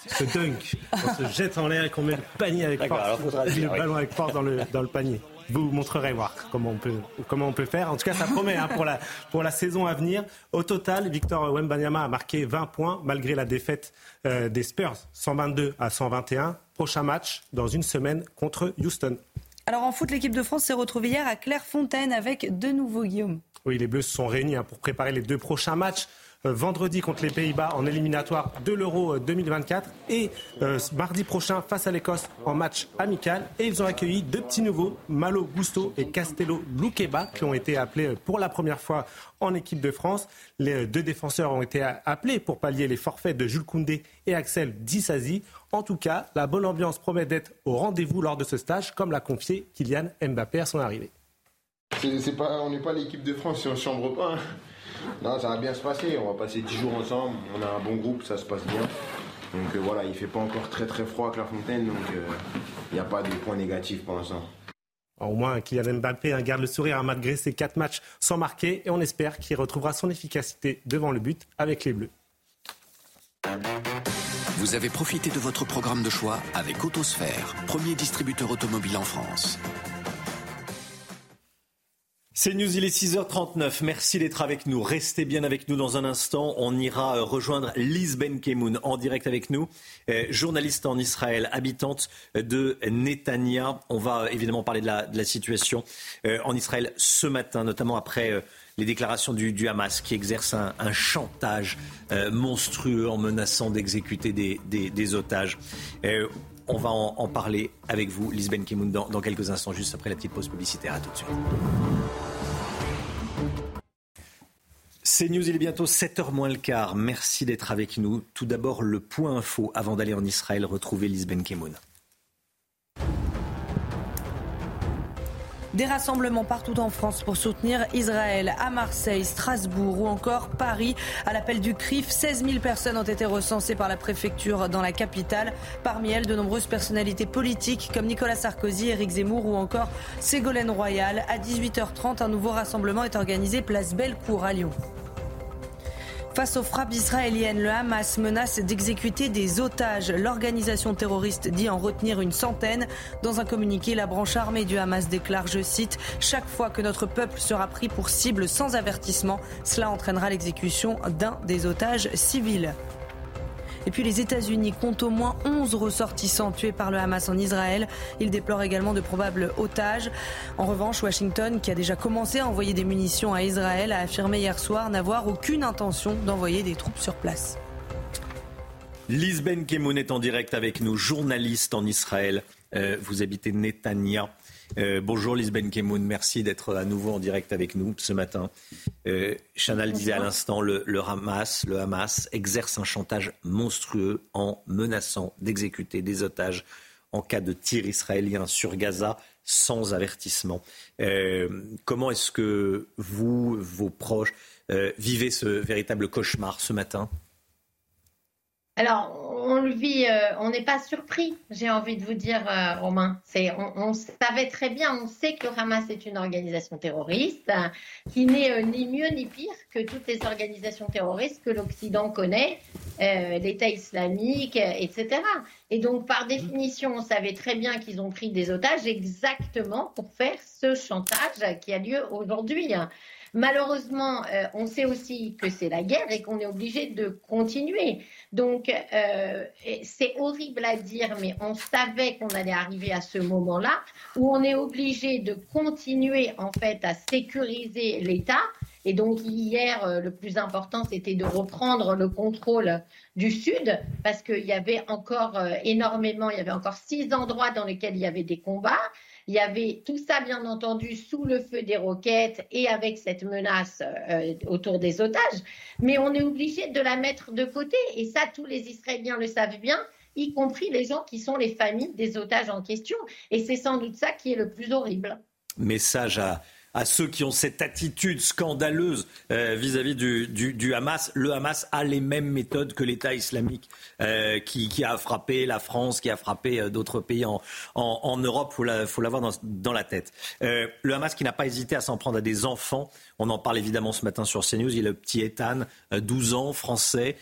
Ce dunk. On se jette en l'air et qu'on met le panier avec force. le ballon avec force dans le, dans le panier vous montrerai voir comment on peut, comment on peut faire. En tout cas, ça promet hein, pour, la, pour la saison à venir. Au total, Victor Wembanyama a marqué 20 points malgré la défaite euh, des Spurs, 122 à 121. Prochain match dans une semaine contre Houston. Alors en foot, l'équipe de France s'est retrouvée hier à Clairefontaine avec de nouveaux Guillaume. Oui, les Bleus se sont réunis hein, pour préparer les deux prochains matchs. Euh, vendredi contre les Pays-Bas en éliminatoire de l'Euro 2024 euh, et euh, mardi prochain face à l'Écosse en match amical. Et ils ont accueilli deux petits nouveaux, Malo Gusto et Castello Luqueba, qui ont été appelés pour la première fois en équipe de France. Les deux défenseurs ont été appelés pour pallier les forfaits de Jules Koundé et Axel Disasi. En tout cas, la bonne ambiance promet d'être au rendez-vous lors de ce stage, comme l'a confié Kylian Mbappé à son arrivée. pas, on n'est pas l'équipe de France si on ne chambre pas. Hein. Non, ça va bien se passer. On va passer 10 jours ensemble. On a un bon groupe, ça se passe bien. Donc euh, voilà, il fait pas encore très très froid à Clairefontaine, donc il euh, n'y a pas de points négatifs pour l'instant. Au moins, Kylian Mbappé garde le sourire malgré ses quatre matchs sans marquer et on espère qu'il retrouvera son efficacité devant le but avec les Bleus. Vous avez profité de votre programme de choix avec Autosphère, premier distributeur automobile en France. C'est News, il est 6h39. Merci d'être avec nous. Restez bien avec nous dans un instant. On ira euh, rejoindre Liz Benkemoun en direct avec nous, euh, journaliste en Israël, habitante de Netanya. On va évidemment parler de la, situation euh, en Israël ce matin, notamment après les déclarations du, Hamas qui exerce un, chantage monstrueux en menaçant d'exécuter des, otages. On va en, parler avec vous, Liz Benkemoun, dans, dans quelques instants, juste après la petite pause publicitaire. À tout de suite. C'est News, il est bientôt 7h moins le quart. Merci d'être avec nous. Tout d'abord, le point info avant d'aller en Israël retrouver Lisben Kemoun. Des rassemblements partout en France pour soutenir Israël, à Marseille, Strasbourg ou encore Paris. À l'appel du CRIF, 16 000 personnes ont été recensées par la préfecture dans la capitale. Parmi elles, de nombreuses personnalités politiques comme Nicolas Sarkozy, Éric Zemmour ou encore Ségolène Royal. À 18h30, un nouveau rassemblement est organisé place Bellecour à Lyon. Face aux frappes israéliennes, le Hamas menace d'exécuter des otages. L'organisation terroriste dit en retenir une centaine. Dans un communiqué, la branche armée du Hamas déclare, je cite, Chaque fois que notre peuple sera pris pour cible sans avertissement, cela entraînera l'exécution d'un des otages civils. Et puis les États-Unis comptent au moins 11 ressortissants tués par le Hamas en Israël. Ils déplorent également de probables otages. En revanche, Washington, qui a déjà commencé à envoyer des munitions à Israël, a affirmé hier soir n'avoir aucune intention d'envoyer des troupes sur place. Lisben Kemoun est en direct avec nous, journaliste en Israël. Euh, vous habitez Netanya. Euh, bonjour Lisben Kemoun, merci d'être à nouveau en direct avec nous ce matin. Euh, Chanel disait à l'instant, le, Hamas, le Hamas exerce un chantage monstrueux en menaçant d'exécuter des otages en cas de tir israélien sur Gaza sans avertissement. Euh, comment est-ce que vous, vos proches, vivez ce véritable cauchemar ce matin? Alors, on le vit, euh, on n'est pas surpris, j'ai envie de vous dire, euh, Romain. C'est, on, savait très bien, on sait que Hamas est une organisation terroriste qui n'est euh, ni mieux ni pire que toutes les organisations terroristes que l'Occident connaît, l'État islamique, etc. Et donc, par définition, on savait très bien qu'ils ont pris des otages exactement pour faire ce chantage qui a lieu aujourd'hui. Malheureusement, on sait aussi que c'est la guerre et qu'on est obligé de continuer. Donc, euh, c'est horrible à dire, mais on savait qu'on allait arriver à ce moment-là où on est obligé de continuer en fait à sécuriser l'État. Et donc hier, euh, le plus important, c'était de reprendre le contrôle du Sud, parce qu'il y avait encore énormément, il y avait encore six endroits dans lesquels il y avait des combats. Il y avait tout ça, bien entendu, sous le feu des roquettes et avec cette menace euh, autour des otages. Mais on est obligé de la mettre de côté. Et ça, tous les Israéliens le savent bien y compris les gens qui sont les familles des otages en question. Et c'est sans doute ça qui est le plus horrible. Message à, à ceux qui ont cette attitude scandaleuse euh, vis-à-vis du, Hamas. Le Hamas a les mêmes méthodes que l'État islamique euh, qui, a frappé la France, qui a frappé euh, d'autres pays en, Europe. Il faut l'avoir dans, dans, la tête. le Hamas qui n'a pas hésité à s'en prendre à des enfants. On en parle évidemment ce matin sur CNews. Il y a le petit Ethan, 12 ans, français,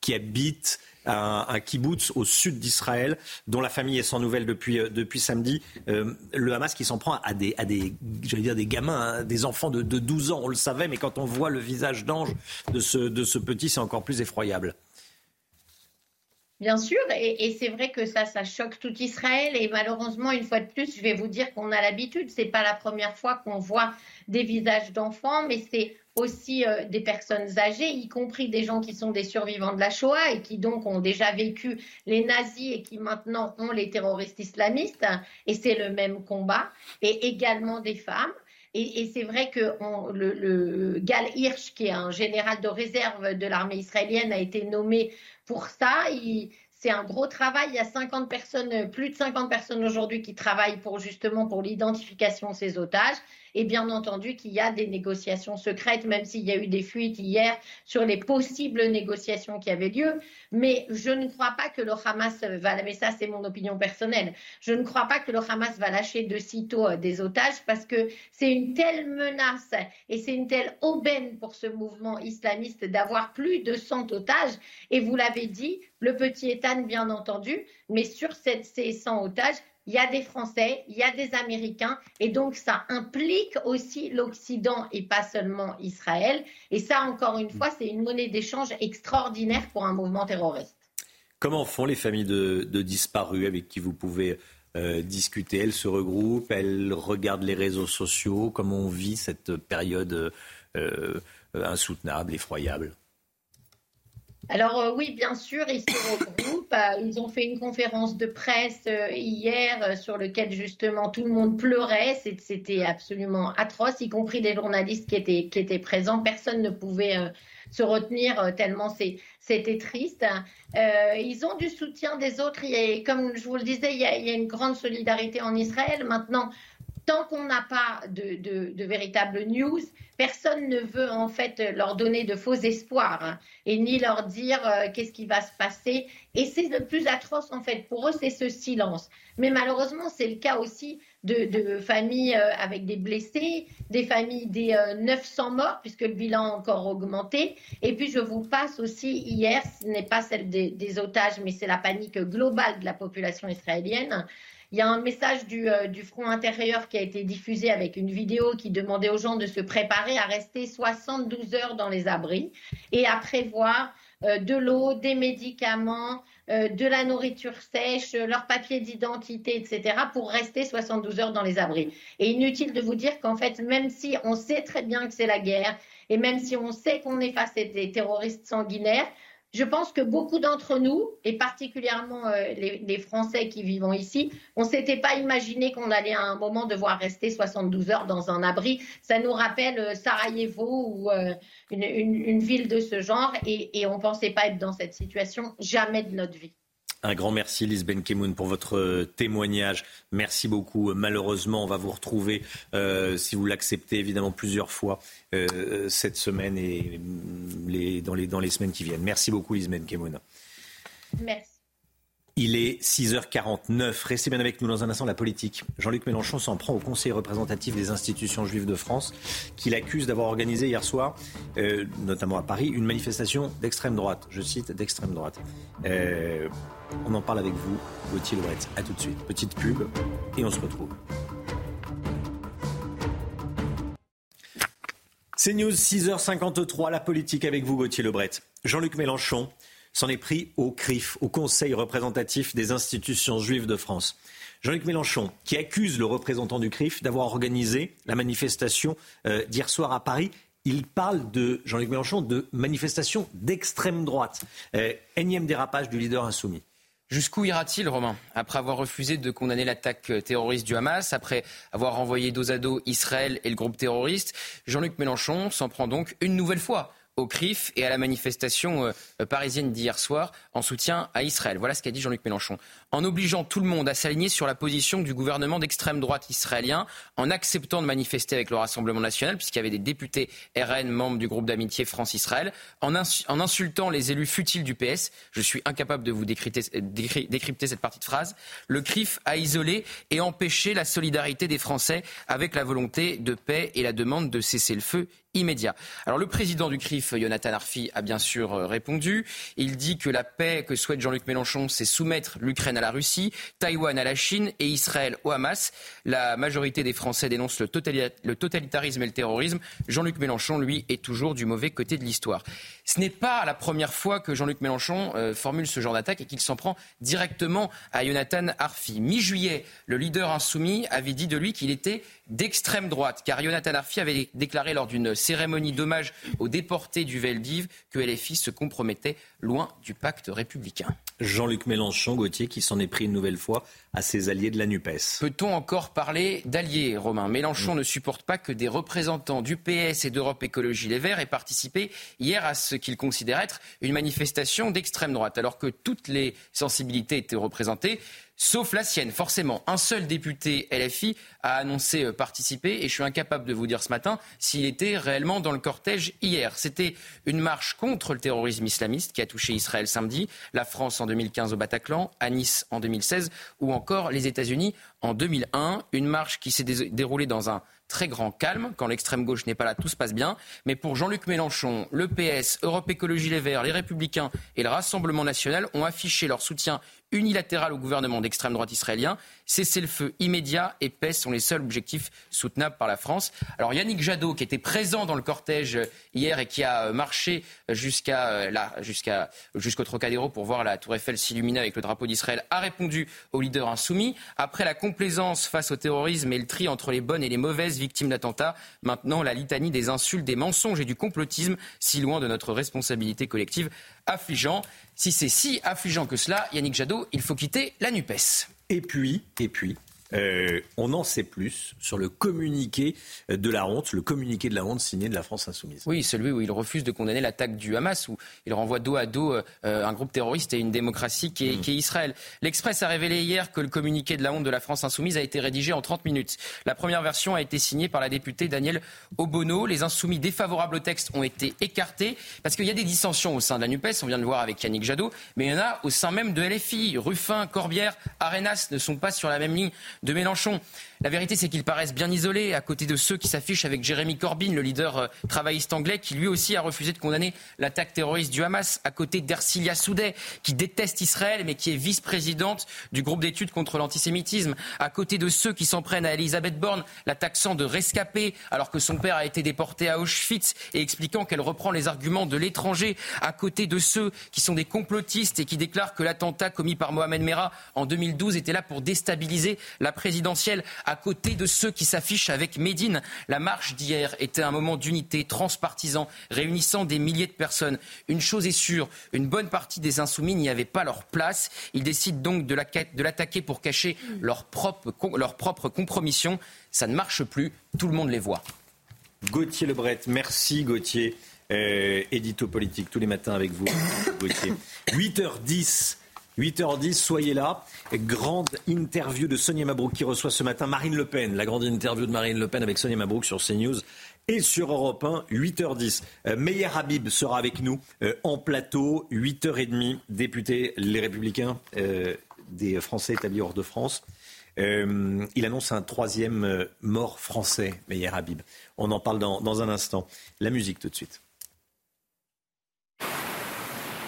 qui habite un, un kibbutz au sud d'Israël, dont la famille est sans nouvelles depuis, euh, depuis samedi. Euh, le Hamas qui s'en prend à des, à des, dire des gamins, hein, des enfants de, de 12 ans. On le savait, mais quand on voit le visage d'ange de ce, de ce petit, c'est encore plus effroyable. Bien sûr, et, c'est vrai que ça, ça choque tout Israël. Et malheureusement, une fois de plus, je vais vous dire qu'on a l'habitude. C'est pas la première fois qu'on voit des visages d'enfants, mais c'est aussi euh, des personnes âgées, y compris des gens qui sont des survivants de la Shoah et qui donc ont déjà vécu les nazis et qui maintenant ont les terroristes islamistes. Et c'est le même combat. Et également des femmes. Et, c'est vrai que le, Gal Hirsch, qui est un général de réserve de l'armée israélienne, a été nommé pour ça. c'est un gros travail. Il y a 50 personnes, plus de 50 personnes aujourd'hui qui travaillent pour justement pour l'identification de ces otages. Et bien entendu qu'il y a des négociations secrètes, même s'il y a eu des fuites hier sur les possibles négociations qui avaient lieu. Mais je ne crois pas que le Hamas va, mais ça c'est mon opinion personnelle, je ne crois pas que le Hamas va lâcher de sitôt euh, des otages parce que c'est une telle menace et c'est une telle aubaine pour ce mouvement islamiste d'avoir plus de 100 otages. Et vous l'avez dit, le petit Ethan, bien entendu, mais sur ces 100 otages, il y a des Français, il y a des Américains, et donc ça implique aussi l'Occident et pas seulement Israël. Et ça, encore une fois, c'est une monnaie d'échange extraordinaire pour un mouvement terroriste. Comment font les familles de, disparus avec qui vous pouvez euh, discuter? Elles se regroupent, elles regardent les réseaux sociaux. Comment on vit cette période euh, insoutenable, effroyable? Alors euh, oui, bien sûr, ils se regroupent. Euh, ils ont fait une conférence de presse euh, hier sur laquelle justement tout le monde pleurait. C'était absolument atroce, y compris des journalistes qui étaient, qui présents. Personne ne pouvait se retenir tellement c'était triste. ils ont du soutien des autres. Et comme je vous le disais, il y, a, il y a une grande solidarité en Israël. Maintenant, tant qu'on n'a pas de, de, véritables news, personne ne veut en fait leur donner de faux espoirs hein, et ni leur dire euh, qu'est-ce qui va se passer. Et c'est le plus atroce en fait pour eux, c'est ce silence. Mais malheureusement, c'est le cas aussi de, familles euh, avec des blessés, des familles des 900 euh, morts puisque le bilan a encore augmenté. Et puis je vous passe aussi hier, ce n'est pas celle des otages, mais c'est la panique globale de la population israélienne. Il y a un message euh, du, Front intérieur qui a été diffusé avec une vidéo qui demandait aux gens de se préparer à rester 72 heures dans les abris et à prévoir euh, de l'eau, des médicaments, euh, de la nourriture sèche, leur papier d'identité, etc., pour rester 72 heures dans les abris. Et inutile de vous dire qu'en fait, même si on sait très bien que c'est la guerre, et même si on sait qu'on est face à des terroristes sanguinaires, je pense que beaucoup d'entre nous, et particulièrement euh, les, Français qui vivent ici, on ne s'était pas imaginé qu'on allait à un moment devoir rester 72 heures dans un abri. Ça nous rappelle euh, Sarajevo ou euh, une, ville de ce genre, et on ne pensait pas être dans cette situation jamais de notre vie. Un grand merci, Lise Benkemoun, pour votre euh, témoignage. Merci beaucoup. Malheureusement, on va vous retrouver, euh, si vous l'acceptez, évidemment, plusieurs fois euh, cette semaine et mm, dans, les, dans les semaines qui viennent. Merci beaucoup, Lise Benkemoun. Merci. Il est 6h49. Restez bien avec nous dans un instant la politique. Jean-Luc Mélenchon s'en prend au Conseil représentatif des institutions juives de France, qu'il accuse d'avoir organisé hier soir, euh, notamment à Paris, une manifestation d'extrême droite. Je cite d'extrême droite. Euh, on en parle avec vous, Gauthier Lebret. A tout de suite. Petite pub et on se retrouve. C'est News 6h53, la politique avec vous, Gauthier Lebret. Jean-Luc Mélenchon s'en est pris au CRIF, au Conseil représentatif des institutions juives de France. Jean-Luc Mélenchon, qui accuse le représentant du CRIF d'avoir organisé la manifestation euh, d'hier soir à Paris. Il parle de, Jean-Luc Mélenchon, de manifestation d'extrême droite. Euh, énième dérapage du leader insoumis. Jusqu'où ira-t-il, Romain Après avoir refusé de condamner l'attaque terroriste du Hamas, après avoir renvoyé dos à dos Israël et le groupe terroriste, Jean-Luc Mélenchon s'en prend donc une nouvelle fois au CRIF et à la manifestation euh, parisienne d'hier soir en soutien à Israël. Voilà ce qu'a dit Jean-Luc Mélenchon. En obligeant tout le monde à s'aligner sur la position du gouvernement d'extrême droite israélien, en acceptant de manifester avec le Rassemblement national, puisqu'il y avait des députés RN, membres du groupe d'amitié France-Israël, en, insultant les élus futiles du PS, je suis incapable de vous décrypter, cette partie de phrase, le CRIF a isolé et empêché la solidarité des Français avec la volonté de paix et la demande de cesser le feu immédiat. Alors le président du CRIF, Jonathan Arfi, a bien sûr euh, répondu. Il dit que la paix que souhaite Jean-Luc Mélenchon, c'est soumettre l'Ukraine à la Russie, Taïwan à la Chine et Israël au Hamas. La majorité des Français dénoncent le, totalitarisme et le terrorisme. Jean-Luc Mélenchon, lui, est toujours du mauvais côté de l'histoire. Ce n'est pas la première fois que Jean-Luc Mélenchon euh, formule ce genre d'attaque et qu'il s'en prend directement à Jonathan Arfi. Mi-juillet, le leader insoumis avait dit de lui qu'il était d'extrême droite, car Jonathan Arfi avait déclaré lors d'une cérémonie d'hommage aux déportés du Veldiv que LFI se compromettait loin du pacte républicain. Jean-Luc Mélenchon, Gauthier, qui s'en est pris une nouvelle fois à ses alliés de la NUPES. Peut-on encore parler d'alliés, Romain? Mélenchon ne supporte pas que des représentants du PS et d'Europe Écologie Les Verts aient participé hier à ce qu'il considère être une manifestation d'extrême droite, alors que toutes les sensibilités étaient représentées sauf la sienne. Forcément, un seul député LFI a annoncé euh, participer et je suis incapable de vous dire ce matin s'il était réellement dans le cortège hier. C'était une marche contre le terrorisme islamiste qui a touché Israël samedi, la France en 2015 au Bataclan, à Nice en 2016 ou encore les États-Unis en 2001. Une marche qui s'est déroulée dans un très grand calme. Quand l'extrême gauche n'est pas là, tout se passe bien. Mais pour Jean-Luc Mélenchon, le PS, Europe Écologie Les Verts, les Républicains et le Rassemblement national ont affiché leur soutien unilatéral au gouvernement d'extrême droite israélien. Cesser le feu immédiat et paix sont les seuls objectifs soutenables par la France. Alors Yannick Jadot, qui était présent dans le cortège hier et qui a marché jusqu'à jusqu'à jusqu'au Trocadéro pour voir la Tour Eiffel s'illuminer avec le drapeau d'Israël, a répondu aux leaders insoumis. Après la complaisance face au terrorisme et le tri entre les bonnes et les mauvaises victimes d'attentats, maintenant la litanie des insultes, des mensonges et du complotisme, si loin de notre responsabilité collective, affligeant. Si c'est si affligeant que cela, Yannick Jadot, il faut quitter la NUPES. Et puis, et puis, euh, on en sait plus sur le communiqué de la honte, le communiqué de la honte signé de la France insoumise. Oui, celui où il refuse de condamner l'attaque du Hamas, où il renvoie dos à dos euh, un groupe terroriste et une démocratie qui est, mm. qui est Israël. L'Express a révélé hier que le communiqué de la honte de la France insoumise a été rédigé en 30 minutes. La première version a été signée par la députée Danielle Obono. Les insoumis défavorables au texte ont été écartés parce qu'il y a des dissensions au sein de la NUPES, on vient de le voir avec Yannick Jadot, mais il y en a au sein même de LFI. Ruffin, Corbière, Arenas ne sont pas sur la même ligne de Mélenchon. La vérité, c'est qu'ils paraissent bien isolés à côté de ceux qui s'affichent avec Jérémy Corbyn, le leader euh, travailliste anglais, qui lui aussi a refusé de condamner l'attaque terroriste du Hamas, à côté d'Ercilia Soudet, qui déteste Israël, mais qui est vice-présidente du groupe d'études contre l'antisémitisme, à côté de ceux qui s'en prennent à Elisabeth Borne, la taxant de rescapée, alors que son père a été déporté à Auschwitz, et expliquant qu'elle reprend les arguments de l'étranger, à côté de ceux qui sont des complotistes et qui déclarent que l'attentat commis par Mohamed Merah en 2012 était là pour déstabiliser la présidentielle à côté de ceux qui s'affichent avec Médine. La marche d'hier était un moment d'unité transpartisan réunissant des milliers de personnes. Une chose est sûre, une bonne partie des insoumis n'y avait pas leur place. Ils décident donc de l'attaquer pour cacher leur propre, leur propre compromission. Ça ne marche plus, tout le monde les voit. Gauthier Lebret, merci Gauthier. Euh, édito politique tous les matins avec vous, Gauthier. [COUGHS] 8h10. 8h10, soyez là. Grande interview de Sonia Mabrouk qui reçoit ce matin Marine Le Pen. La grande interview de Marine Le Pen avec Sonia Mabrouk sur CNews et sur Europe 1, 8h10. Euh, Meyer Habib sera avec nous euh, en plateau, 8h30, député Les Républicains euh, des Français établis hors de France. il annonce un troisième mort français, Meyer Habib. On en parle dans un instant. La musique tout de suite.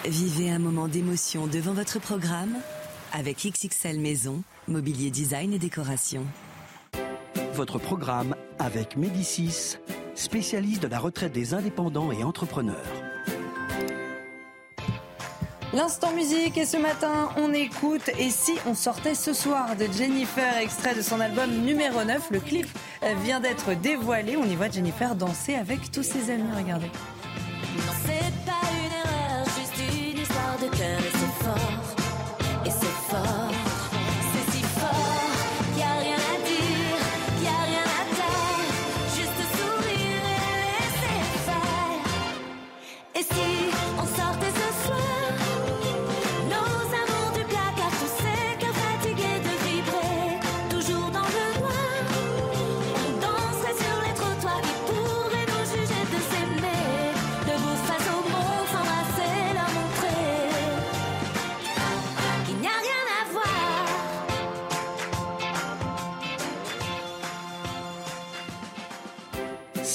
Vivez un moment d'émotion devant votre programme avec XXL Maison, mobilier design et décoration. Votre programme avec Médicis, spécialiste de la retraite des indépendants et entrepreneurs. L'instant musique et ce matin on écoute Et si on sortait ce soir de Jennifer, extrait de son album numéro 9. Le clip vient d'être dévoilé. On y voit Jennifer danser avec tous ses amis. Regardez.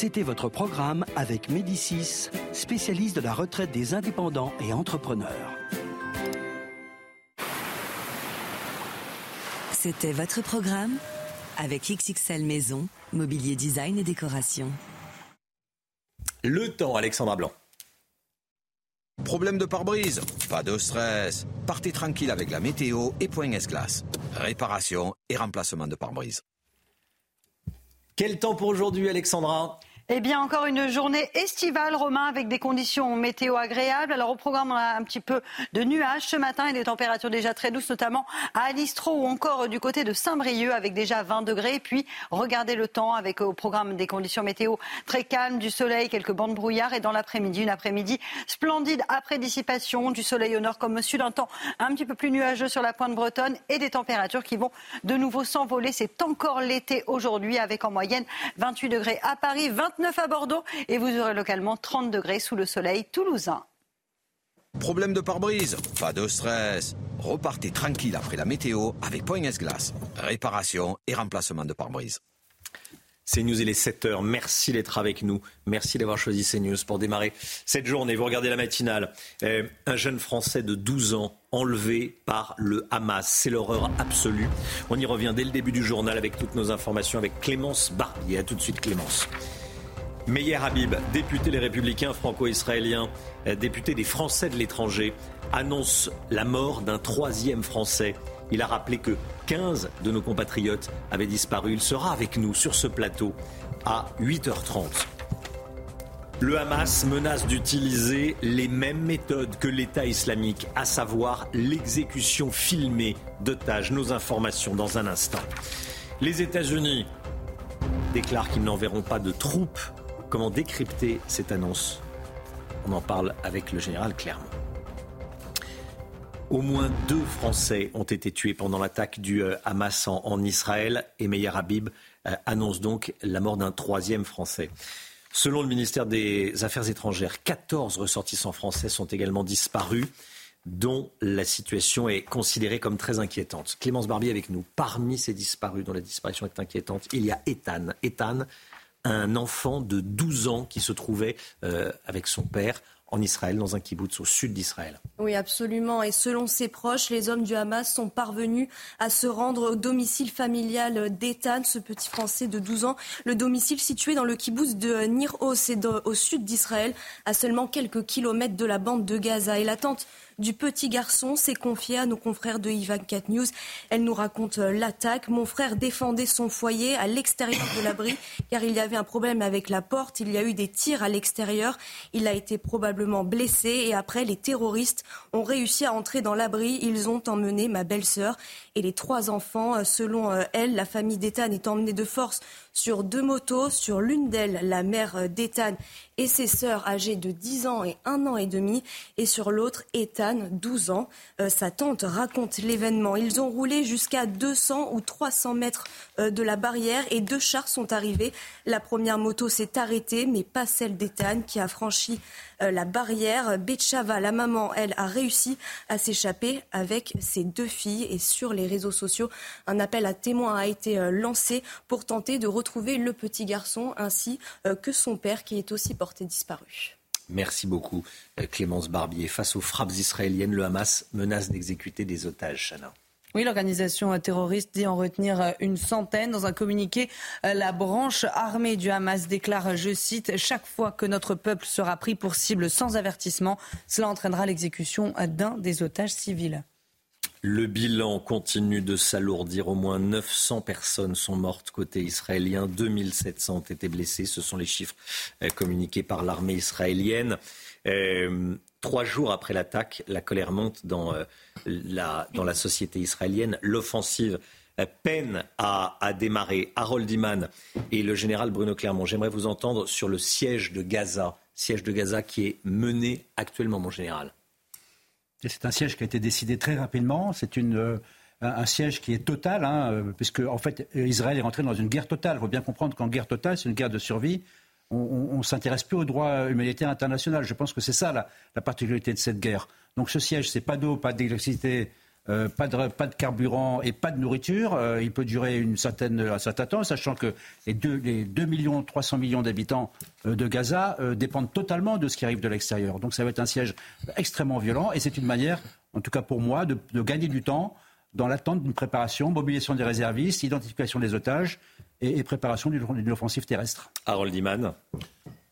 C'était votre programme avec Médicis, spécialiste de la retraite des indépendants et entrepreneurs. C'était votre programme avec XXL Maison, mobilier design et décoration. Le temps, Alexandra Blanc. Problème de pare-brise? Pas de stress. Partez tranquille avec la météo et Point S-Glace. Réparation et remplacement de pare-brise. Quel temps pour aujourd'hui, Alexandra? Eh bien, encore une journée estivale, Romain, avec des conditions météo agréables. Alors, au programme, on a un petit peu de nuages ce matin et des températures déjà très douces, notamment à Alistro ou encore du côté de Saint-Brieuc, avec déjà 20 degrés. puis, regardez le temps avec au programme des conditions météo très calmes, du soleil, quelques bandes brouillard et dans l'après-midi, une après-midi splendide après dissipation, du soleil au nord comme au sud, un temps un petit peu plus nuageux sur la pointe bretonne et des températures qui vont de nouveau s'envoler. C'est encore l'été aujourd'hui avec en moyenne 28 degrés à Paris, 29 29 à Bordeaux et vous aurez localement 30 degrés sous le soleil toulousain. Problème de pare-brise Pas de stress. Repartez tranquille après la météo avec Point S-Glace. Réparation et remplacement de pare-brise. CNews, il est 7h. Merci d'être avec nous. Merci d'avoir choisi CNews pour démarrer cette journée. Vous regardez la matinale. Euh, un jeune Français de 12 ans enlevé par le Hamas. C'est l'horreur absolue. On y revient dès le début du journal avec toutes nos informations avec Clémence Barbier. A tout de suite Clémence. Meyer Habib, député Les Républicains franco-israéliens, euh, député des Français de l'étranger, annonce la mort d'un troisième Français. Il a rappelé que 15 de nos compatriotes avaient disparu. Il sera avec nous sur ce plateau à 8h30. Le Hamas menace d'utiliser les mêmes méthodes que l'État islamique, à savoir l'exécution filmée d'otages. Nos informations dans un instant. Les États-Unis déclarent qu'ils n'enverront pas de troupes Comment décrypter cette annonce On en parle avec le général Clermont. Au moins deux Français ont été tués pendant l'attaque du euh, Hamas en, Israël et Meir Habib euh, annonce donc la mort d'un troisième Français. Selon le ministère des Affaires étrangères, 14 ressortissants français sont également disparus, dont la situation est considérée comme très inquiétante. Clémence Barbier avec nous. Parmi ces disparus dont la disparition est inquiétante, il y a Ethan. Ethan, un enfant de 12 ans qui se trouvait euh, avec son père en Israël, dans un kibbutz au sud d'Israël. Oui, absolument. Et selon ses proches, les hommes du Hamas sont parvenus à se rendre au domicile familial d'Ethan, ce petit Français de 12 ans. Le domicile situé dans le kibbutz de Nir Oz, au sud d'Israël, à seulement quelques kilomètres de la bande de Gaza. Et l'attente du petit garçon s'est confiée à nos confrères de Ivan 4 News. Elle nous raconte euh, l'attaque. Mon frère défendait son foyer à l'extérieur de l'abri [COUGHS] car il y avait un problème avec la porte. Il y a eu des tirs à l'extérieur. Il a été probablement blessé et après les terroristes ont réussi à entrer dans l'abri. Ils ont emmené ma belle-sœur et les trois enfants. Euh, selon euh, elle, la famille d'Ethan est emmenée de force sur deux motos. Sur l'une d'elles, la mère d'Ethan et ses sœurs âgées de 10 ans et 1 an et demi. Et sur l'autre, Ethan, 12 ans. Euh, sa tante raconte l'événement. Ils ont roulé jusqu'à 200 ou 300 mètres euh, de la barrière et deux chars sont arrivés. La première moto s'est arrêtée, mais pas celle d'Ethan qui a franchi euh, la barrière. Betchava, la maman, elle, a réussi à s'échapper avec ses deux filles. Et sur les réseaux sociaux, un appel à témoins a été lancé pour tenter de retrouver le petit garçon ainsi que son père qui est aussi porté disparu. Merci beaucoup, euh, Clémence Barbier. Face aux frappes israéliennes, le Hamas menace d'exécuter des otages. Chana. Oui, l'organisation terroriste dit en retenir euh, une centaine. Dans un communiqué, euh, la branche armée du Hamas déclare, je cite, Chaque fois que notre peuple sera pris pour cible sans avertissement, cela entraînera l'exécution d'un des otages civils. Le bilan continue de s'alourdir. Au moins 900 personnes sont mortes côté israélien. 2700 ont été blessées. Ce sont les chiffres euh, communiqués par l'armée israélienne. Euh, trois jours après l'attaque, la colère monte dans, euh, la, dans la société israélienne. L'offensive peine à, à, démarrer. Harold Iman et le général Bruno Clermont, j'aimerais vous entendre sur le siège de Gaza. Siège de Gaza qui est mené actuellement, mon général. C'est un siège qui a été décidé très rapidement. C'est euh, un siège qui est total, hein, euh, puisque en fait Israël est rentré dans une guerre totale. Il faut bien comprendre qu'en guerre totale, c'est une guerre de survie. On ne s'intéresse plus au droit humanitaire international. Je pense que c'est ça la, la, particularité de cette guerre. Donc ce siège, c'est pas d'eau, pas d'électricité, euh, pas, de, carburant et pas de nourriture. Euh, il peut durer une certaine, un certain temps, sachant que les 2, les 2 millions, 300 millions d'habitants euh, de Gaza dépendent totalement de ce qui arrive de l'extérieur. Donc ça va être un siège extrêmement violent et c'est une manière, en tout cas pour moi, de, de gagner du temps dans l'attente d'une préparation, mobilisation des réservistes, identification des otages et, et préparation d'une offensive terrestre. Harold Iman.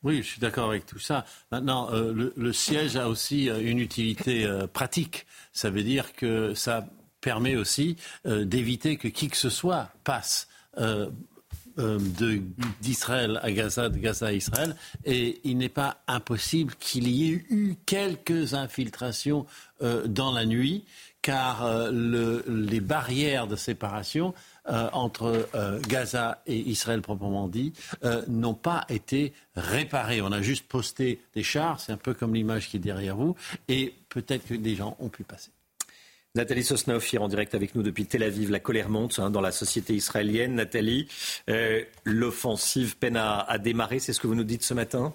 Oui, je suis d'accord avec tout ça. Maintenant, euh, le, le, siège a aussi euh, une utilité euh, pratique. Ça veut dire que ça permet aussi d'éviter que qui que ce soit passe euh, d'Israël à Gaza, de Gaza à Israël, et il n'est pas impossible qu'il y ait eu quelques infiltrations euh, dans la nuit, car euh, les barrières de séparation entre Gaza et Israël proprement dit n'ont pas été réparées. On a juste posté des chars, c'est un peu comme l'image qui est derrière vous, et peut-être que des gens ont pu passer. Nathalie Sosnauf en direct avec nous depuis Tel Aviv. La colère monte hein, dans la société israélienne. Nathalie, euh, l'offensive peine à, démarrer, c'est ce que vous nous dites ce matin?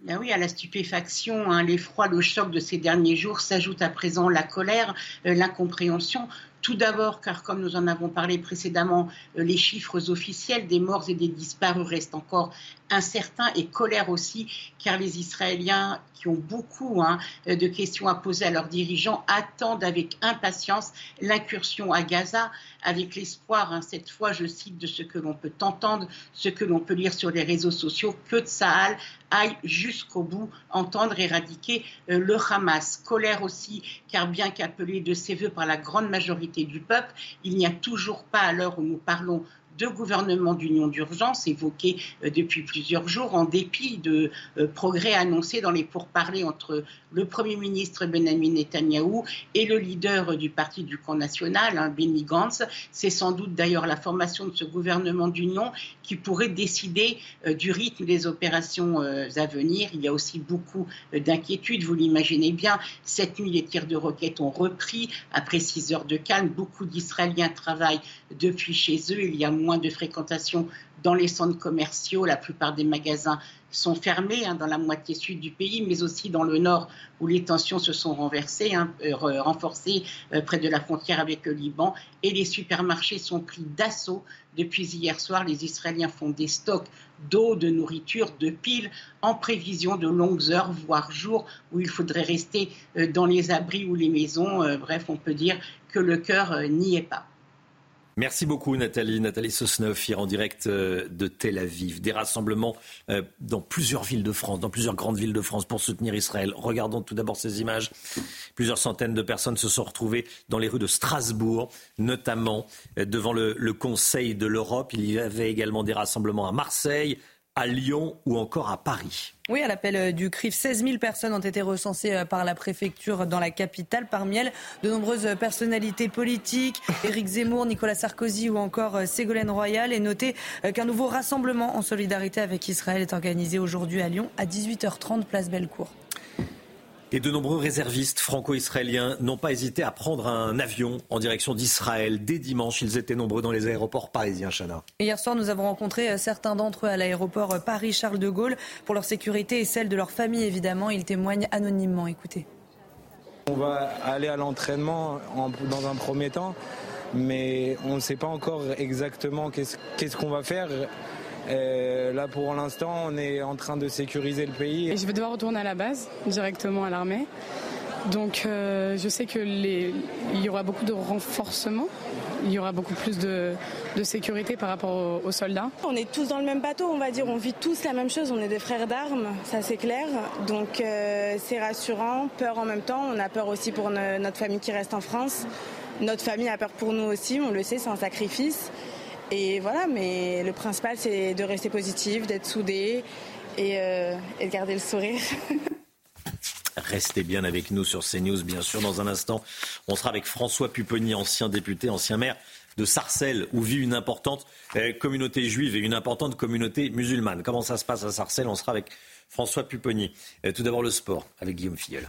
Ben oui, à la stupéfaction, hein, l'effroi, le choc de ces derniers jours s'ajoute à présent la colère, euh, l'incompréhension. Tout d'abord, car comme nous en avons parlé précédemment, euh, les chiffres officiels des morts et des disparus restent encore incertains et colère aussi, car les Israéliens qui ont beaucoup hein, de questions à poser à leurs dirigeants attendent avec impatience l'incursion à Gaza, avec l'espoir, hein, cette fois, je cite de ce que l'on peut entendre, ce que l'on peut lire sur les réseaux sociaux, que Tsahal aille jusqu'au bout, entendre éradiquer euh, le Hamas. Colère aussi, car bien qu'appelé de ses voeux par la grande majorité du peuple. Il n'y a toujours pas, à l'heure où nous parlons, de gouvernement d'union d'urgence évoqué euh, depuis plusieurs jours, en dépit de euh, progrès annoncés dans les pourparlers entre le Premier ministre Benjamin Netanyahou et le leader du parti du camp national, hein, Benny Gantz. C'est sans doute d'ailleurs la formation de ce gouvernement d'union qui pourrait décider euh, du rythme des opérations à venir. Il y a aussi beaucoup d'inquiétudes, vous l'imaginez bien. Cette nuit, les tirs de roquettes ont repris après six heures de calme. Beaucoup d'Israéliens travaillent depuis chez eux. Il y a moins de fréquentation dans les centres commerciaux. La plupart des magasins sont fermés hein, dans la moitié sud du pays, mais aussi dans le nord où les tensions se sont renversées, hein, euh, renforcées euh, près de la frontière avec le Liban. Et les supermarchés sont pris d'assaut. Depuis hier soir, les Israéliens font des stocks d'eau, de nourriture, de piles, en prévision de longues heures, voire jours, où il faudrait rester euh, dans les abris ou les maisons. bref, on peut dire que le cœur n'y est pas. Merci beaucoup Nathalie. Nathalie Sosneuf, en direct euh, de Tel Aviv. Des rassemblements euh, dans plusieurs villes de France, dans plusieurs grandes villes de France pour soutenir Israël. Regardons tout d'abord ces images. Plusieurs centaines de personnes se sont retrouvées dans les rues de Strasbourg, notamment euh, devant le, le Conseil de l'Europe. Il y avait également des rassemblements à Marseille, à Lyon ou encore à Paris. Oui, à l'appel euh, du CRIF, 16 000 personnes ont été recensées euh, par la préfecture dans la capitale. Parmi elles, de nombreuses personnalités politiques, [LAUGHS] Éric Zemmour, Nicolas Sarkozy ou encore euh, Ségolène Royal. Et notez qu'un nouveau rassemblement en solidarité avec Israël est organisé aujourd'hui à Lyon à 18h30, place Bellecour. Et de nombreux réservistes franco-israéliens n'ont pas hésité à prendre un avion en direction d'Israël. Dès dimanche, ils étaient nombreux dans les aéroports parisiens, Chana. Hier soir, nous avons rencontré euh, certains d'entre eux à l'aéroport euh, Paris-Charles de Gaulle. Pour leur sécurité et celle de leur famille, évidemment, ils témoignent anonymement. Écoutez. On va aller à l'entraînement dans un premier temps, mais on ne sait pas encore exactement qu'est-ce qu'on va faire. Euh, là, pour l'instant, on est en train de sécuriser le pays. Et je vais devoir retourner à la base, directement à l'armée. Donc, euh, je sais que les... il y aura beaucoup de renforcement. Il y aura beaucoup plus de, sécurité par rapport aux, soldats. On est tous dans le même bateau, on va dire. On vit tous la même chose. On est des frères d'armes, ça c'est clair. Donc, euh, c'est rassurant. Peur en même temps. On a peur aussi pour notre famille qui reste en France. Notre famille a peur pour nous aussi. On le sait, c'est un sacrifice. Et voilà, mais le principal, c'est de rester positif, d'être soudé et, euh, de garder le sourire. [LAUGHS] Restez bien avec nous sur CNews, bien sûr. Dans un instant, on sera avec François Pupponi, ancien député, ancien maire de Sarcelles, où vit une importante euh, communauté juive et une importante communauté musulmane. Comment ça se passe à Sarcelles? On sera avec François Pupponi. Euh, tout d'abord le sport, avec Guillaume Filleul.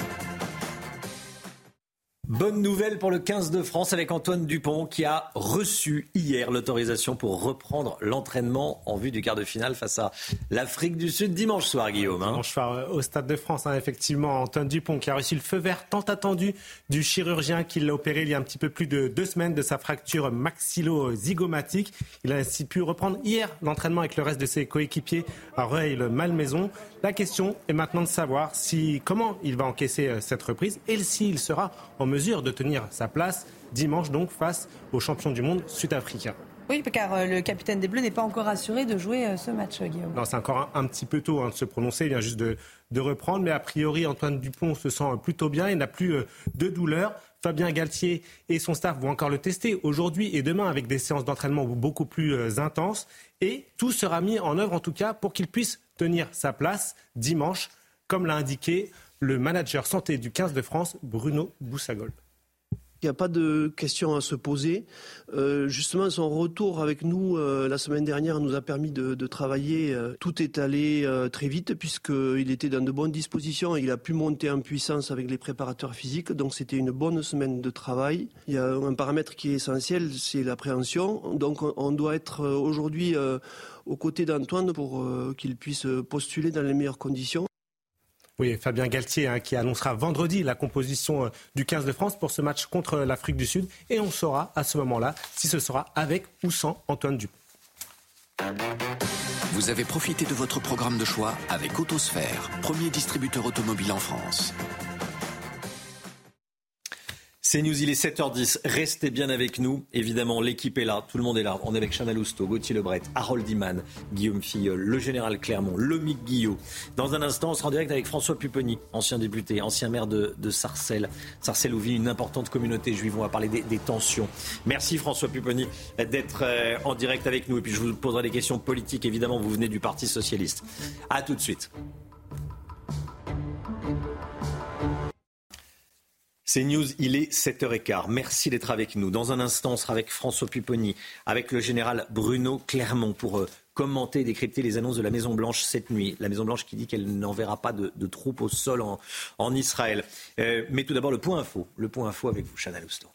Bonne nouvelle pour le 15 de France avec Antoine Dupont qui a reçu hier l'autorisation pour reprendre l'entraînement en vue du quart de finale face à l'Afrique du Sud dimanche soir, Guillaume. Hein. Dimanche soir euh, au Stade de France, hein, effectivement, Antoine Dupont qui a reçu le feu vert tant attendu du chirurgien qui l'a opéré il y a un petit peu plus de deux semaines de sa fracture maxillo-zygomatique. Il a ainsi pu reprendre hier l'entraînement avec le reste de ses coéquipiers à Rueil-Malmaison. La question est maintenant de savoir si, comment il va encaisser euh, cette reprise et s'il sera en mesure de tenir sa place dimanche donc face aux champions du monde sud-africains. Oui, car le capitaine des Bleus n'est pas encore assuré de jouer ce match, Guillaume. Non, c'est encore un, petit peu tôt hein, de se prononcer. Il vient juste de, de reprendre. Mais a priori, Antoine Dupont se sent plutôt bien. Il n'a plus de douleur. Fabien Galtier et son staff vont encore le tester aujourd'hui et demain avec des séances d'entraînement beaucoup plus euh, intenses. Et tout sera mis en œuvre en tout cas pour qu'il puisse tenir sa place dimanche, comme l'a indiqué le manager santé du 15 de France, Bruno Boussagol. Il n'y a pas de questions à se poser. Euh, justement, son retour avec nous euh, la semaine dernière nous a permis de, travailler. Euh, tout est allé très vite puisqu'il était dans de bonnes dispositions et il a pu monter en puissance avec les préparateurs physiques. Donc c'était une bonne semaine de travail. Il y a un paramètre qui est essentiel, c'est l'appréhension. Donc on doit être aujourd'hui aux côtés d'Antoine pour qu'il puisse postuler dans les meilleures conditions. Oui, Fabien Galtier hein, qui annoncera vendredi la composition euh, du 15 de France pour ce match contre l'Afrique du Sud. Et on saura à ce moment-là si ce sera avec ou sans Antoine Dupont. Vous avez profité de votre programme de choix avec Autosphère, premier distributeur automobile en France. C'est News, il est 7h10. Restez bien avec nous. Évidemment, l'équipe est là. Tout le monde est là. On est avec Chana Lousteau, Gauthier Lebret, Harold Iman, Guillaume Filleul, le général Clermont, Lomic Guillot. Dans un instant, on sera en direct avec François Pupponi, ancien député, ancien maire de, Sarcelles. Sarcelles où vit une importante communauté juive. On va parler des, tensions. Merci François Pupponi d'être euh, en direct avec nous. Et puis je vous poserai des questions politiques. Évidemment, vous venez du Parti Socialiste. A tout de suite. C'est News, il est 7h15. Merci d'être avec nous. Dans un instant, on sera avec François Pupponi, avec le général Bruno Clermont pour euh, commenter et décrypter les annonces de la Maison-Blanche cette nuit. La Maison-Blanche qui dit qu'elle n'enverra pas de, troupes au sol en, Israël. Euh, mais tout d'abord, le point info. Le point info avec vous, Chana Lousteau.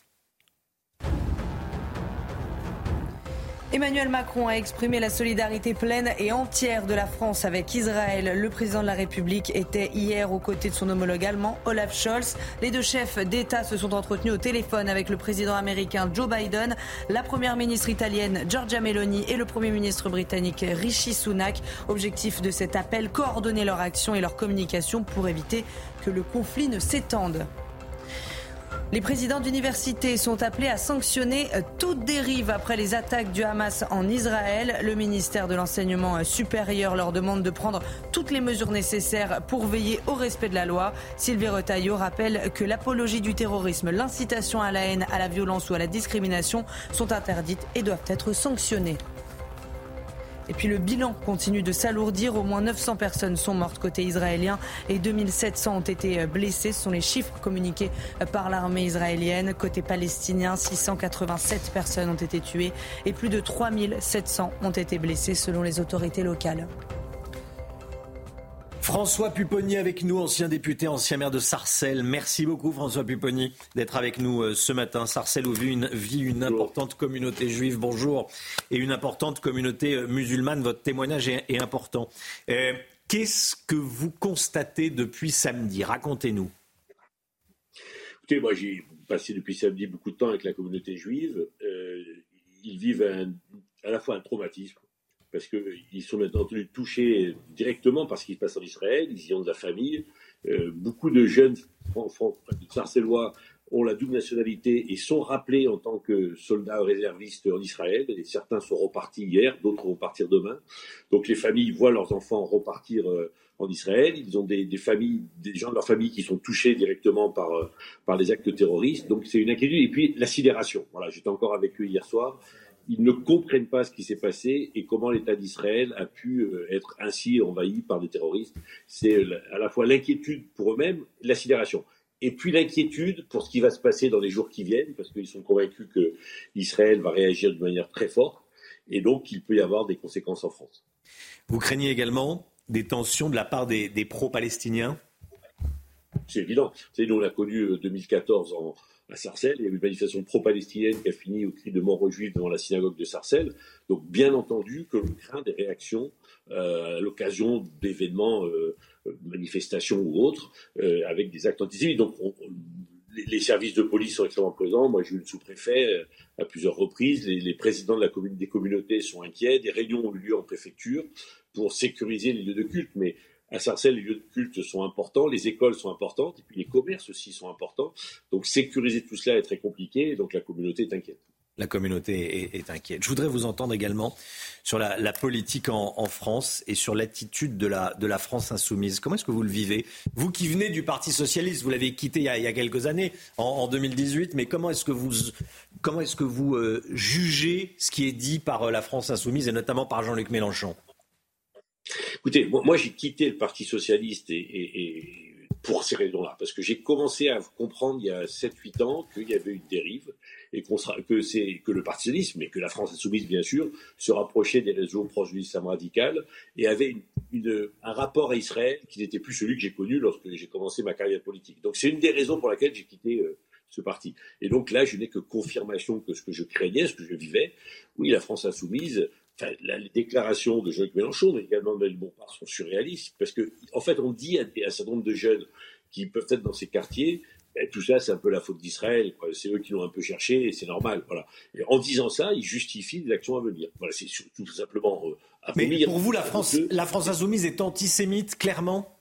Emmanuel Macron a exprimé la solidarité pleine et entière de la France avec Israël. Le président de la République était hier aux côtés de son homologue allemand, Olaf Scholz. Les deux chefs d'État se sont entretenus au téléphone avec le président américain Joe Biden, la première ministre italienne Giorgia Meloni et le premier ministre britannique Rishi Sunak. Objectif de cet appel, coordonner leur action et leur communication pour éviter que le conflit ne s'étende. Les présidents d'universités sont appelés à sanctionner euh, toute dérive après les attaques du Hamas en Israël. Le ministère de l'Enseignement supérieur leur demande de prendre toutes les mesures nécessaires pour veiller au respect de la loi. Sylvie Retailleau rappelle que l'apologie du terrorisme, l'incitation à la haine, à la violence ou à la discrimination sont interdites et doivent être sanctionnées. Et puis le bilan continue de s'alourdir. Au moins 900 personnes sont mortes côté israélien et 2700 ont été blessées. Ce sont les chiffres communiqués par l'armée israélienne. Côté palestinien, 687 personnes ont été tuées et plus de 3700 ont été blessées selon les autorités locales. François Pupponi avec nous, ancien député, ancien maire de Sarcelles. Merci beaucoup François Pupponi d'être avec nous euh, ce matin. Sarcelles où vit une, vit une importante communauté juive, bonjour, et une importante communauté euh, musulmane. Votre témoignage est, important. Euh, qu'est-ce que vous constatez depuis samedi? Racontez-nous. Écoutez, moi j'ai passé depuis samedi beaucoup de temps avec la communauté juive. ils vivent à la fois un traumatisme parce qu'ils sont maintenant touchés directement par ce qui se passe en Israël, ils y ont de la famille. Euh, beaucoup de jeunes sarcellois ont la double nationalité et sont rappelés en tant que soldats réservistes en Israël. Certains sont repartis hier, d'autres vont partir demain. Donc les familles voient leurs enfants repartir euh, en Israël. Ils ont des, familles, des gens de leur famille qui sont touchés directement par, euh, par les actes terroristes. Donc c'est une inquiétude. Et puis la sidération. Voilà, j'étais encore avec eux hier soir ils ne comprennent pas ce qui s'est passé et comment l'État d'Israël a pu euh, être ainsi envahi par des terroristes. C'est à la fois l'inquiétude pour eux-mêmes, la sidération. Et puis l'inquiétude pour ce qui va se passer dans les jours qui viennent, parce qu'ils sont convaincus que Israël va réagir de manière très forte, et donc qu'il peut y avoir des conséquences en France. Vous craignez également des tensions de la part des, pro-palestiniens? C'est évident. Vous nous, on a connu 2014 euh, en, à Sarcelles. Il y a eu une manifestation pro-palestinienne qui a fini au cri de mort aux juifs devant la synagogue de Sarcelles. Donc, bien entendu que l'on craint des réactions euh, à l'occasion d'événements, euh, manifestations ou autres, euh, avec des actes antisémites. Donc, les, services de police sont extrêmement présents. Moi, j'ai eu le sous-préfet euh, à plusieurs reprises. Les, présidents des communautés sont inquiets. Des réunions ont eu lieu en préfecture pour sécuriser les lieux de culte. Mais à Sarcelles, les lieux de culte sont importants, les écoles sont importantes, et puis les commerces aussi sont importants. Donc sécuriser tout cela est très compliqué, et donc la communauté est inquiète. La communauté est, inquiète. Je voudrais vous entendre également sur la, politique en, France et sur l'attitude de la, France insoumise. Comment est-ce que vous le vivez? Vous qui venez du Parti socialiste, vous l'avez quitté il y, a, quelques années, en, 2018, mais comment est-ce que vous, comment est-ce que vous euh, jugez ce qui est dit par euh, la France insoumise et notamment par Jean-Luc Mélenchon? Écoutez, moi, j'ai quitté le Parti socialiste pour ces raisons-là. Parce que j'ai commencé à comprendre il y a 7-8 ans qu'il y avait une dérive et que, le partisisme, et que la France insoumise, bien sûr, se rapprochait des réseaux proches du l'islam radical et avait un rapport à Israël qui n'était plus celui que j'ai connu lorsque j'ai commencé ma carrière politique. Donc c'est une des raisons pour laquelle j'ai quitté euh, ce parti. Et donc là, je n'ai que confirmation que ce que je craignais, ce que je vivais, oui, la France insoumise, enfin, les déclarations de Jean-Luc Mélenchon, mais également de Manuel Bompard sont surréalistes, parce que, en fait, on dit à, un certain nombre de jeunes qui peuvent être dans ces quartiers, ben, tout ça, c'est un peu la faute d'Israël. C'est eux qui l'ont un peu cherché et c'est normal. Voilà. Et en disant ça, ils justifient les actions à venir. Voilà, c'est tout simplement euh, Mais pour vous, la France, la France insoumise est antisémite, clairement?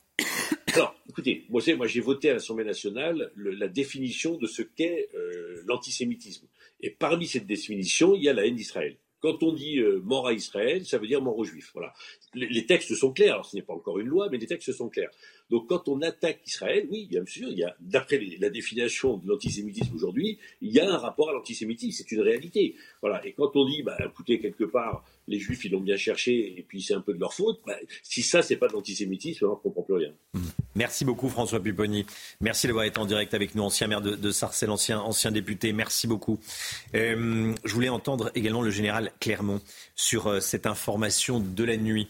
Alors, écoutez, moi, moi j'ai voté à l'Assemblée nationale la définition de ce qu'est euh, l'antisémitisme. Et parmi cette définition, il y a la haine d'Israël. Quand on dit euh, mort à Israël, ça veut dire mort aux Juifs. Voilà. Les, textes sont clairs. Ce n'est pas encore une loi, mais les textes sont clairs. Donc, quand on attaque Israël, oui, bien sûr, il y a, d'après la définition de l'antisémitisme aujourd'hui, il y a un rapport à l'antisémitisme. C'est une réalité. Voilà. Et quand on dit, bah, écoutez, quelque part, les Juifs, ils l'ont bien cherché, et puis c'est un peu de leur faute. Bah, si ça, c'est pas de l'antisémitisme, on ne comprend plus rien. Mmh. Merci beaucoup, François Pupponi. Merci d'avoir été en direct avec nous, ancien maire de, Sarcelles, ancien, ancien député. Merci beaucoup. Euh, je voulais entendre également le général Clermont sur euh, cette information de la nuit.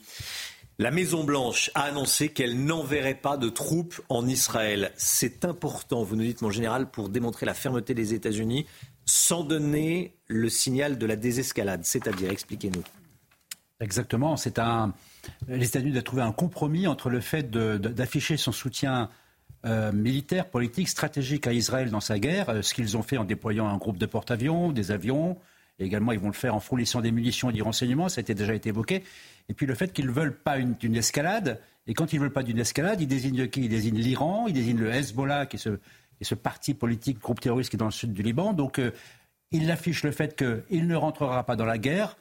La Maison-Blanche a annoncé qu'elle n'enverrait pas de troupes en Israël. C'est important, vous nous dites, mon général, pour démontrer la fermeté des États-Unis, sans donner le signal de la désescalade. C'est-à-dire, expliquez-nous. Exactement. C'est un. Les États-Unis doivent trouver un compromis entre le fait d'afficher son soutien euh, militaire, politique, stratégique à Israël dans sa guerre, euh, ce qu'ils ont fait en déployant un groupe de porte-avions, des avions. Et également, ils vont le faire en fournissant des munitions et du renseignement. Ça a déjà été évoqué. Et puis le fait qu'ils ne veulent pas une, escalade. Et quand ils ne veulent pas d'une escalade, ils désignent qui? Ils désignent l'Iran, ils désignent le Hezbollah, qui est ce, parti politique, groupe terroriste qui est dans le sud du Liban. Donc, euh, ils affichent le fait qu'il ne rentrera pas dans la guerre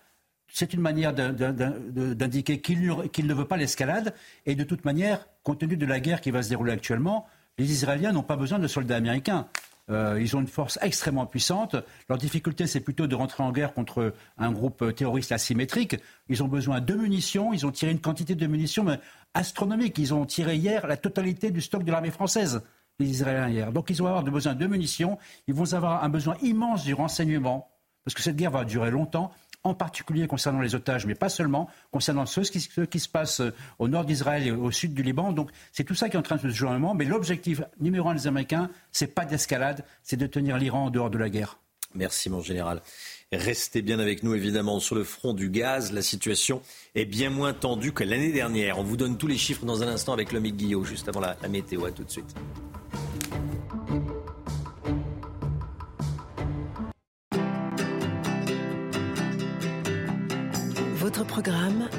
c'est une manière d'indiquer qu'il ne veut pas l'escalade. Et de toute manière, compte tenu de la guerre qui va se dérouler actuellement, les Israéliens n'ont pas besoin de soldats américains. Euh, ils ont une force extrêmement puissante. Leur difficulté, c'est plutôt de rentrer en guerre contre un groupe terroriste asymétrique. Ils ont besoin de munitions. Ils ont tiré une quantité de munitions astronomique. Ils ont tiré hier la totalité du stock de l'armée française, les Israéliens hier. Donc ils vont avoir besoin de munitions. Ils vont avoir un besoin immense du renseignement. Parce que cette guerre va durer longtemps en particulier concernant les otages, mais pas seulement, concernant ce qui, se passe euh, au nord d'Israël et au sud du Liban. Donc c'est tout ça qui est en train de se jouer un moment. Mais l'objectif numéro un des Américains, c'est pas d'escalade, c'est de tenir l'Iran en dehors de la guerre. Merci mon général. Restez bien avec nous, évidemment. Sur le front du gaz, la situation est bien moins tendue que l'année dernière. On vous donne tous les chiffres dans un instant avec Lomique Guillot, juste avant la, la météo. À tout de suite.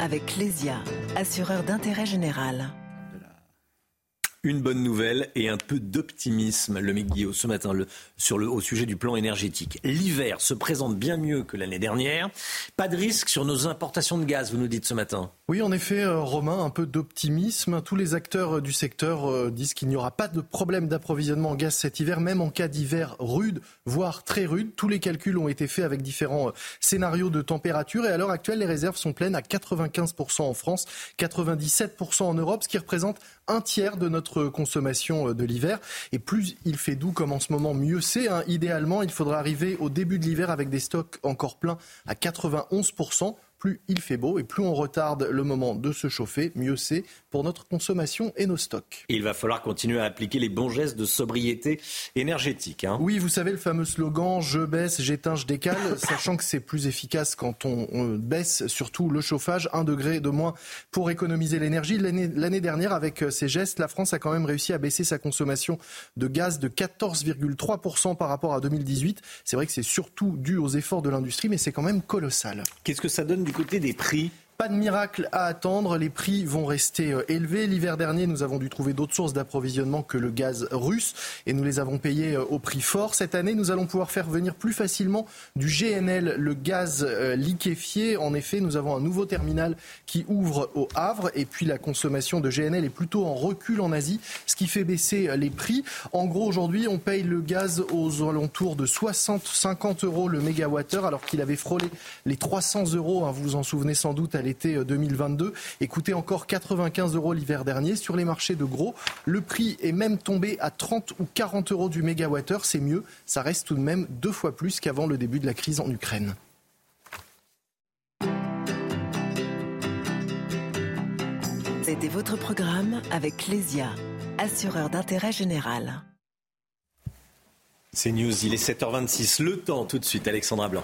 Avec Clésia, assureur d'intérêt général. Une bonne nouvelle et un peu d'optimisme, le Guillaume, ce matin sur le, au sujet du plan énergétique. L'hiver se présente bien mieux que l'année dernière. Pas de risque sur nos importations de gaz, vous nous dites ce matin. Oui, en effet, euh, Romain, un peu d'optimisme. Tous les acteurs euh, du secteur euh, disent qu'il n'y aura pas de problème d'approvisionnement en gaz cet hiver, même en cas d'hiver rude, voire très rude. Tous les calculs ont été faits avec différents scénarios de température et à l'heure actuelle, les réserves sont pleines à 95% en France, 97% en Europe, ce qui représente un tiers de notre consommation de l'hiver. Et plus il fait doux comme en ce moment, mieux c'est. Hein. Idéalement, il faudra arriver au début de l'hiver avec des stocks encore pleins à 91% plus il fait beau et plus on retarde le moment de se chauffer, mieux c'est pour notre consommation et nos stocks. il va falloir continuer à appliquer les bons gestes de sobriété énergétique. Hein. Oui, vous savez le fameux slogan je baisse, j'éteins, je décale, sachant que c'est plus efficace quand on, baisse surtout le chauffage, un degré de moins pour économiser l'énergie. L'année dernière, avec euh, ces gestes, la France a quand même réussi à baisser sa consommation de gaz de 14,3% par rapport à 2018. C'est vrai que c'est surtout dû aux efforts de l'industrie, mais c'est quand même colossal. Qu'est-ce que ça donne du côté des prix Pas de miracle à attendre, les prix vont rester euh, élevés. L'hiver dernier, nous avons dû trouver d'autres sources d'approvisionnement que le gaz russe et nous les avons payés euh, au prix fort. Cette année, nous allons pouvoir faire venir plus facilement du GNL, le gaz euh, liquéfié. En effet, nous avons un nouveau terminal qui ouvre au Havre et puis la consommation de GNL est plutôt en recul en Asie, ce qui fait baisser les prix. En gros, aujourd'hui, on paye le gaz aux alentours de 60-50 euros le mégawattheure alors qu'il avait frôlé les 300 euros, hein, vous vous en souvenez sans doute, l'été 2022 et coûtait encore 95 euros l'hiver dernier. Sur les marchés de gros, le prix est même tombé à 30 ou 40 euros du mégawattheure. C'est mieux, ça reste tout de même deux fois plus qu'avant le début de la crise en Ukraine. C'était votre programme avec Clésia, assureur d'intérêt général. C'est News, il est 7h26. Le temps tout de suite, Alexandra Blanc.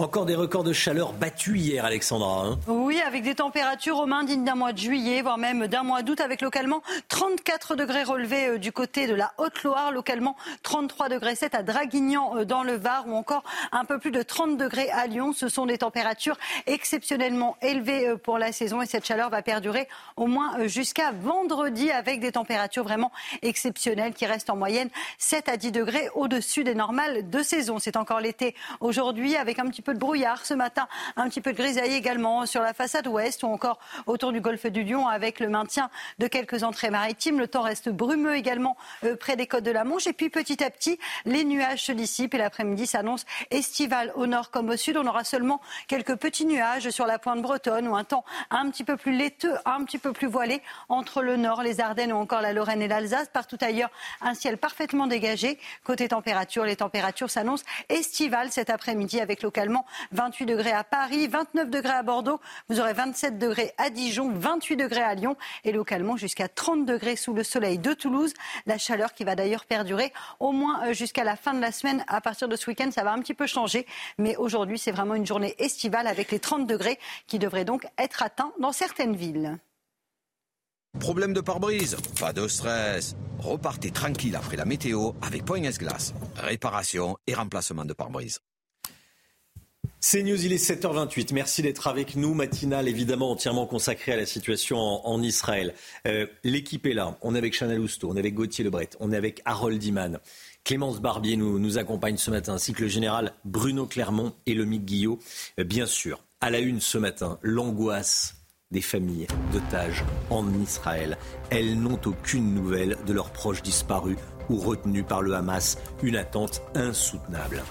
Encore des records de chaleur battus hier, Alexandra. Hein. oui, avec des températures aux mains dignes d'un mois de juillet, voire même d'un mois d'août, avec localement 34 degrés relevés euh, du côté de la Haute-Loire, localement 33 degrés 7 à Draguignan euh, dans le Var, ou encore un peu plus de 30 degrés à Lyon. Ce sont des températures exceptionnellement élevées euh, pour la saison et cette chaleur va perdurer au moins jusqu'à vendredi avec des températures vraiment exceptionnelles qui restent en moyenne 7 à 10 degrés au-dessus des normales de saison. C'est encore l'été aujourd'hui avec un petit peu de brouillard ce matin, un petit peu de grisaille également sur la façade ouest ou encore autour du golfe du Lion avec le maintien de quelques entrées maritimes. Le temps reste brumeux également euh, près des côtes de la Manche et puis petit à petit les nuages se dissipent et l'après-midi s'annonce estival au nord comme au sud. On aura seulement quelques petits nuages sur la pointe bretonne ou un temps un petit peu plus laiteux, un petit peu plus voilé entre le nord, les Ardennes ou encore la Lorraine et l'Alsace. Partout ailleurs, un ciel parfaitement dégagé. Côté température, les températures s'annoncent estivales cet après-midi avec localement 28 degrés à Paris, 29 degrés à Bordeaux, vous aurez 27 degrés à Dijon, 28 degrés à Lyon et localement jusqu'à 30 degrés sous le soleil de Toulouse. La chaleur qui va d'ailleurs perdurer au moins euh, jusqu'à la fin de la semaine. À partir de ce week-end, ça va un petit peu changer. Mais aujourd'hui, c'est vraiment une journée estivale avec les 30 degrés qui devraient donc être atteints dans certaines villes. Problème de pare-brise? Pas de stress. Repartez tranquille après la météo avec Poignes Glace. Réparation et remplacement de pare-brise. C'est News, il est 7h28. Merci d'être avec nous. Matinale évidemment entièrement consacrée à la situation en, Israël. Euh, l'équipe est là. On est avec Chanel Housteau, on est avec Gauthier Lebret, on est avec Harold Iman. Clémence Barbier nous, accompagne ce matin, ainsi que le général Bruno Clermont et le Mick Guillot. Euh, bien sûr, à la une ce matin, l'angoisse des familles d'otages en Israël. Elles n'ont aucune nouvelle de leurs proches disparus ou retenus par le Hamas. Une attente insoutenable.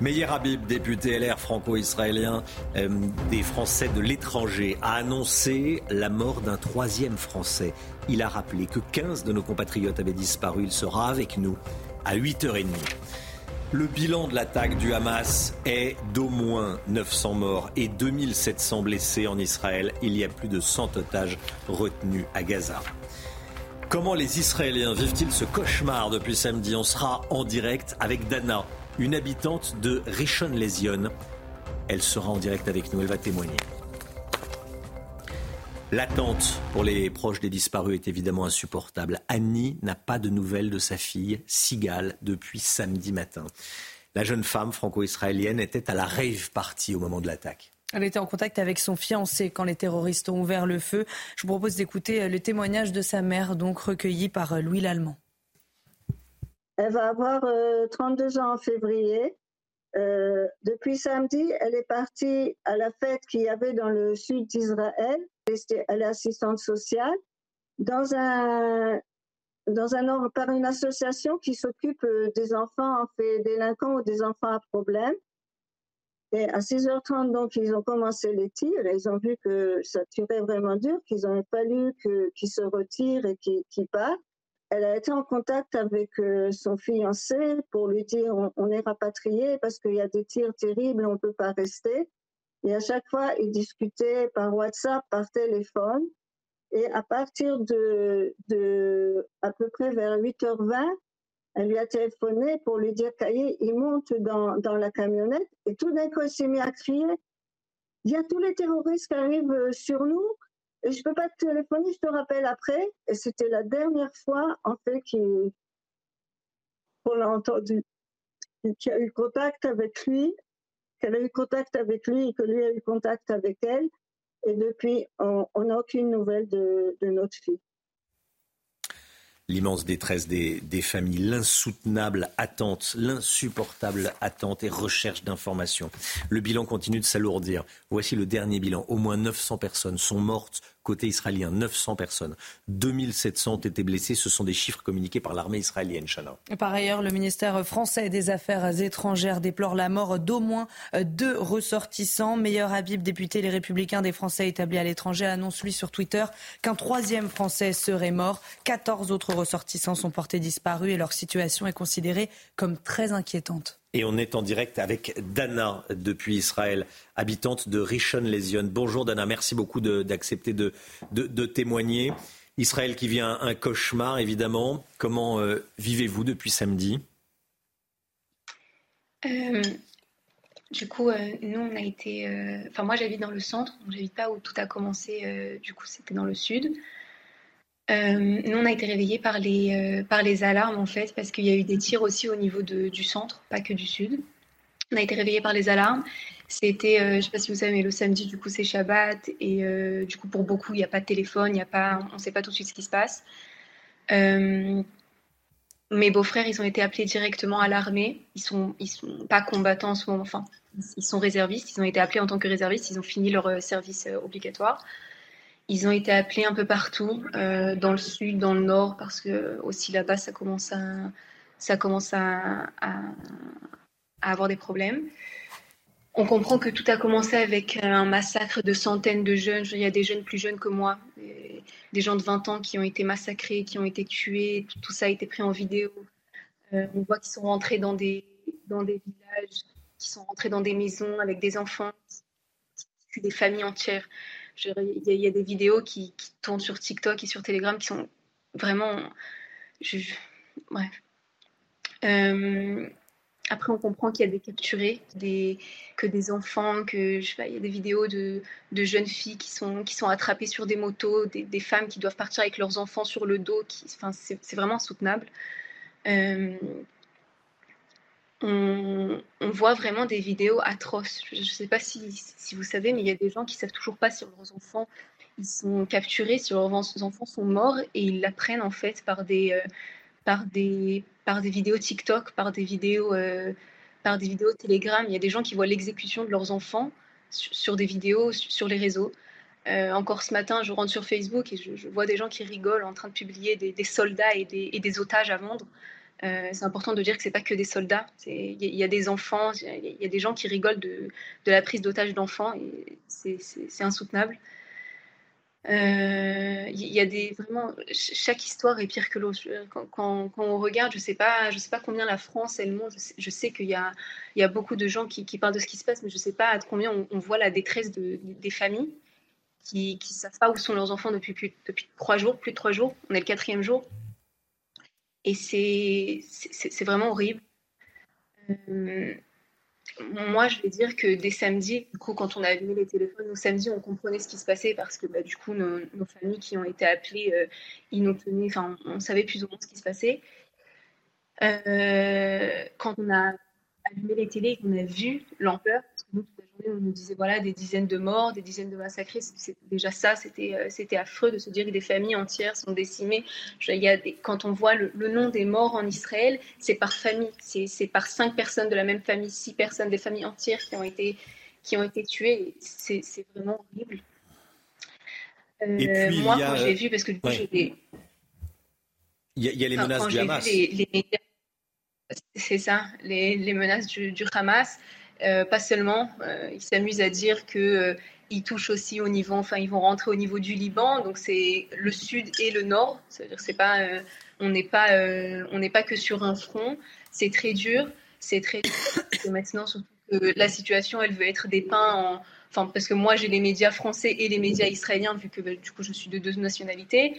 Meyer Habib, député LR franco-israélien euh, des Français de l'étranger, a annoncé la mort d'un troisième Français. Il a rappelé que 15 de nos compatriotes avaient disparu. Il sera avec nous à 8h30. Le bilan de l'attaque du Hamas est d'au moins 900 morts et 2700 blessés en Israël. Il y a plus de 100 otages retenus à Gaza. Comment les Israéliens vivent-ils ce cauchemar depuis samedi? On sera en direct avec Dana, une habitante de Rishon-Lézion. Elle sera en direct avec nous, elle va témoigner. L'attente pour les proches des disparus est évidemment insupportable. Annie n'a pas de nouvelles de sa fille, Sigal, depuis samedi matin. La jeune femme franco-israélienne était à la rave party au moment de l'attaque. Elle était en contact avec son fiancé quand les terroristes ont ouvert le feu. Je vous propose d'écouter le témoignage de sa mère, donc recueilli par Louis Lallemand. Elle va avoir 32 euh, ans en février. Euh, depuis samedi, elle est partie à la fête qu'il y avait dans le sud d'Israël. Elle est assistante sociale dans un, dans un par une association qui s'occupe euh, des enfants en fait délinquants ou des enfants à problème. Et à 6h30, donc, ils ont commencé les tirs ils ont vu que ça tirait vraiment dur, qu'ils ont fallu qu'ils se retirent et qu'ils partent elle a été en contact avec euh, son fiancé pour lui dire on, est rapatrié parce qu'il y a des tirs terribles, on ne peut pas rester. Et à chaque fois, ils discutaient par WhatsApp, par téléphone. Et à partir de, de à peu près vers 8h20, elle lui a téléphoné pour lui dire qu'il il monte dans, dans la camionnette. Et tout d'un coup, il s'est mis à crier il y a tous les terroristes qui arrivent euh, sur nous je peux pas te téléphoner, je te rappelle après. Et c'était la dernière fois, en fait, qu'on l'a entendu, qu'il a eu contact avec lui, qu'elle a eu contact avec lui et que lui a eu contact avec elle. Et depuis, on n'a aucune nouvelle de notre fille l'immense détresse des, familles, l'insoutenable attente, l'insupportable attente et recherche d'informations. Le bilan continue de s'alourdir. Voici le dernier bilan. Au moins 900 personnes sont mortes côté israélien, 900 personnes. 2700 ont été blessés. Ce sont des chiffres communiqués par l'armée israélienne. Par ailleurs, le ministère français des Affaires étrangères déplore la mort d'au moins deux ressortissants. Meilleur Habib, député Les Républicains des Français établis à l'étranger, annonce lui sur Twitter qu'un troisième Français serait mort. 14 autres ressortissants sont portés disparus et leur situation est considérée comme très inquiétante. Et on est en direct avec Dana depuis Israël, habitante de Rishon Lezion. Bonjour Dana, merci beaucoup d'accepter de, témoigner. Israël qui vient un cauchemar évidemment. Comment euh, vivez-vous depuis samedi? Euh, Du coup, euh, nous on a été. Enfin, moi j'habite dans le centre, donc j'habite pas où tout a commencé. du coup, c'était dans le sud. Euh, nous, on a été réveillés par les, euh, par les alarmes, en fait, parce qu'il y a eu des tirs aussi au niveau de, du centre, pas que du sud. On a été réveillés par les alarmes. C'était, euh, je ne sais pas si vous savez, mais le samedi, du coup, c'est Shabbat. Et du coup, pour beaucoup, il n'y a pas de téléphone, y a pas, on ne sait pas tout de suite ce qui se passe. mes beaux-frères, ils ont été appelés directement à l'armée. Ils ne sont, ils sont pas combattants en ce moment, enfin, ils sont réservistes. Ils ont été appelés en tant que réservistes. Ils ont fini leur service obligatoire. Ils ont été appelés un peu partout, euh, dans le sud, dans le nord, parce que aussi là-bas, ça commence à, avoir des problèmes. On comprend que tout a commencé avec un massacre de centaines de jeunes. Il y a des jeunes plus jeunes que moi, des gens de 20 ans qui ont été massacrés, qui ont été tués. Tout, ça a été pris en vidéo. Euh, on voit qu'ils sont rentrés dans des, dans des villages, qui sont rentrés dans des maisons avec des enfants, des familles entières. Il y, a des vidéos qui, tournent sur TikTok et sur Telegram qui sont vraiment. bref. Euh, après, on comprend qu'il y a des capturés, que des enfants, que je sais pas, il y a des vidéos de, jeunes filles qui sont, qui sont attrapées sur des motos, des, femmes qui doivent partir avec leurs enfants sur le dos. Enfin, c'est vraiment insoutenable. Euh, on, voit vraiment des vidéos atroces. Je ne sais pas si, vous savez, mais il y a des gens qui ne savent toujours pas si leurs enfants sont capturés, si leurs enfants sont morts, et ils l'apprennent en fait par des, euh, vidéos TikTok, par des vidéos, euh, par des vidéos Telegram. Il y a des gens qui voient l'exécution de leurs enfants sur, des vidéos sur les réseaux. Euh, encore ce matin, je rentre sur Facebook et je, vois des gens qui rigolent en train de publier des, soldats et des, otages à vendre. Euh, c'est important de dire que c'est pas que des soldats. Il y, a des enfants, il y, a des gens qui rigolent de, la prise d'otages d'enfants et c'est insoutenable. Euh, il y a des vraiment chaque histoire est pire que l'autre. Quand, on regarde, je sais pas, je sais pas combien la France et le monde. Je sais, qu'il y a, beaucoup de gens qui, parlent de ce qui se passe, mais je sais pas à combien on, voit la détresse des familles qui ne savent pas où sont leurs enfants depuis trois jours, plus de trois jours. On est le quatrième jour. Et c'est vraiment horrible. Euh, moi, je vais dire que dès samedi, du coup, quand on a allumé les téléphones, nous, samedi, on comprenait ce qui se passait parce que, bah, du coup, nos, familles qui ont été appelées, euh, ils nous tenaient, enfin, on savait plus ou moins ce qui se passait. Euh, quand on a allumé les télés et qu'on a vu l'ampleur, parce que nous, toute la journée, on nous disait, voilà, des dizaines de morts, des dizaines de massacrés, c'est déjà ça, c'était euh, c'était affreux de se dire que des familles entières sont décimées. il y a des, quand on voit le, nom des morts en Israël, c'est par famille, c'est par cinq personnes de la même famille, six personnes, des familles entières qui ont été, qui ont été tuées, c'est vraiment horrible. Euh, moi, quand j'ai vu, parce que du coup, j'ai Il y, a les menaces du Hamas. les médias c'est ça, les, menaces du, Hamas. Euh, pas seulement, euh, ils s'amusent à dire que euh, touchent aussi au niveau, enfin ils vont rentrer au niveau du Liban, donc c'est le sud et le nord. C'est-à-dire c'est pas, on n'est pas, on n'est pas que sur un front. C'est très dur, c'est très dur. maintenant surtout que la situation, elle veut être dépeinte en, enfin parce que moi j'ai les médias français et les médias israéliens vu que bah, du coup je suis de deux nationalités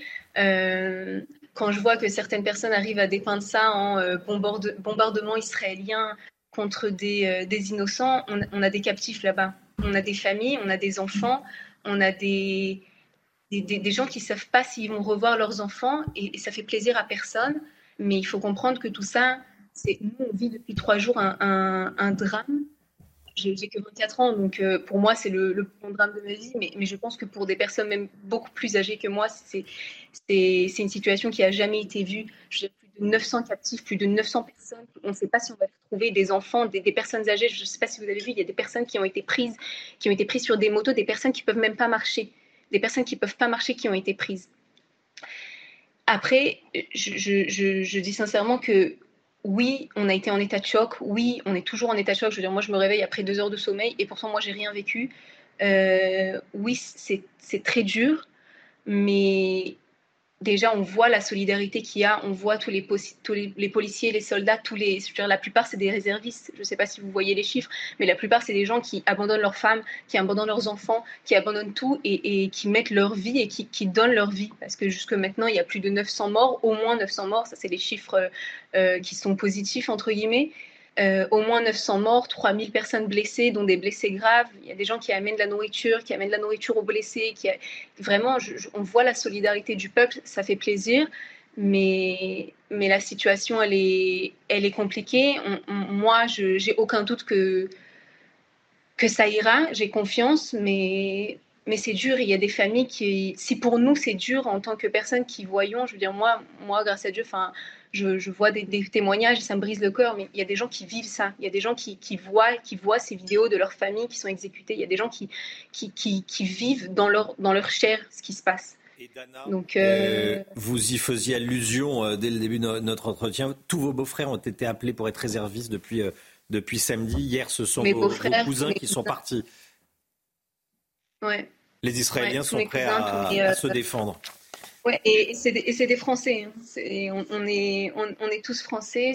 quand je vois que certaines personnes arrivent à dépeindre ça en euh, bombardement israélien contre des, euh, innocents, on, a des captifs là-bas. On a des familles, on a des enfants, on a des, des, gens qui ne savent pas s'ils vont revoir leurs enfants et, ça fait plaisir à personne. Mais il faut comprendre que tout ça, c'est nous, on vit depuis trois jours un, drame. J'ai que 24 ans, donc euh, pour moi, c'est le, plus grand drame de ma vie. Mais, je pense que pour des personnes même beaucoup plus âgées que moi, c'est une situation qui a jamais été vue. Je plus de 900 captifs, plus de 900 personnes. On ne sait pas si on va trouver des enfants, des, personnes âgées. Je ne sais pas si vous avez vu, il y a des personnes qui ont été prises, qui ont été prises sur des motos, des personnes qui peuvent même pas marcher des personnes qui ne peuvent pas marcher qui ont été prises. Après, je, dis sincèrement que oui, on a été en état de choc. Oui, on est toujours en état de choc. Je veux dire, moi, je me réveille après deux heures de sommeil et pourtant, moi, j'ai rien vécu. Euh, oui, c'est très dur, mais déjà, on voit la solidarité qu'il y a, on voit tous les, policiers, les soldats, tous les, la plupart, c'est des réservistes. Je ne sais pas si vous voyez les chiffres, mais la plupart, c'est des gens qui abandonnent leurs femmes, qui abandonnent leurs enfants, qui abandonnent tout et, qui mettent leur vie et qui, donnent leur vie. Parce que jusque maintenant, il y a plus de 900 morts, au moins 900 morts, ça, c'est les chiffres euh, qui sont positifs, entre guillemets. Euh, au moins 900 morts, 3000 personnes blessées, dont des blessés graves. Il y a des gens qui amènent de la nourriture, qui amènent de la nourriture aux blessés. Qui Vraiment, on voit la solidarité du peuple, ça fait plaisir. Mais, mais la situation, elle est, elle est compliquée. moi, je j'ai aucun doute que, que ça ira. J'ai confiance, mais, mais c'est dur. Il y a des familles qui, si pour nous c'est dur en tant que personnes qui voyons, je veux dire moi, moi grâce à Dieu, enfin, je, vois des, témoignages et ça me brise le cœur, mais il y a des gens qui vivent ça. Il y a des gens qui, voient, qui voient ces vidéos de leur famille qui sont exécutées. Il y a des gens qui, qui, vivent dans leur, dans leur chair ce qui se passe. Donc, euh, euh, vous y faisiez allusion euh, dès le début de notre entretien. Tous vos beaux-frères ont été appelés pour être réservistes depuis, depuis samedi. Hier, ce sont vos, cousins qui sont partis. Ouais. Les Israéliens sont prêts à, se défendre. Ouais, et, c'est des, Français. Hein. on, est, tous Français.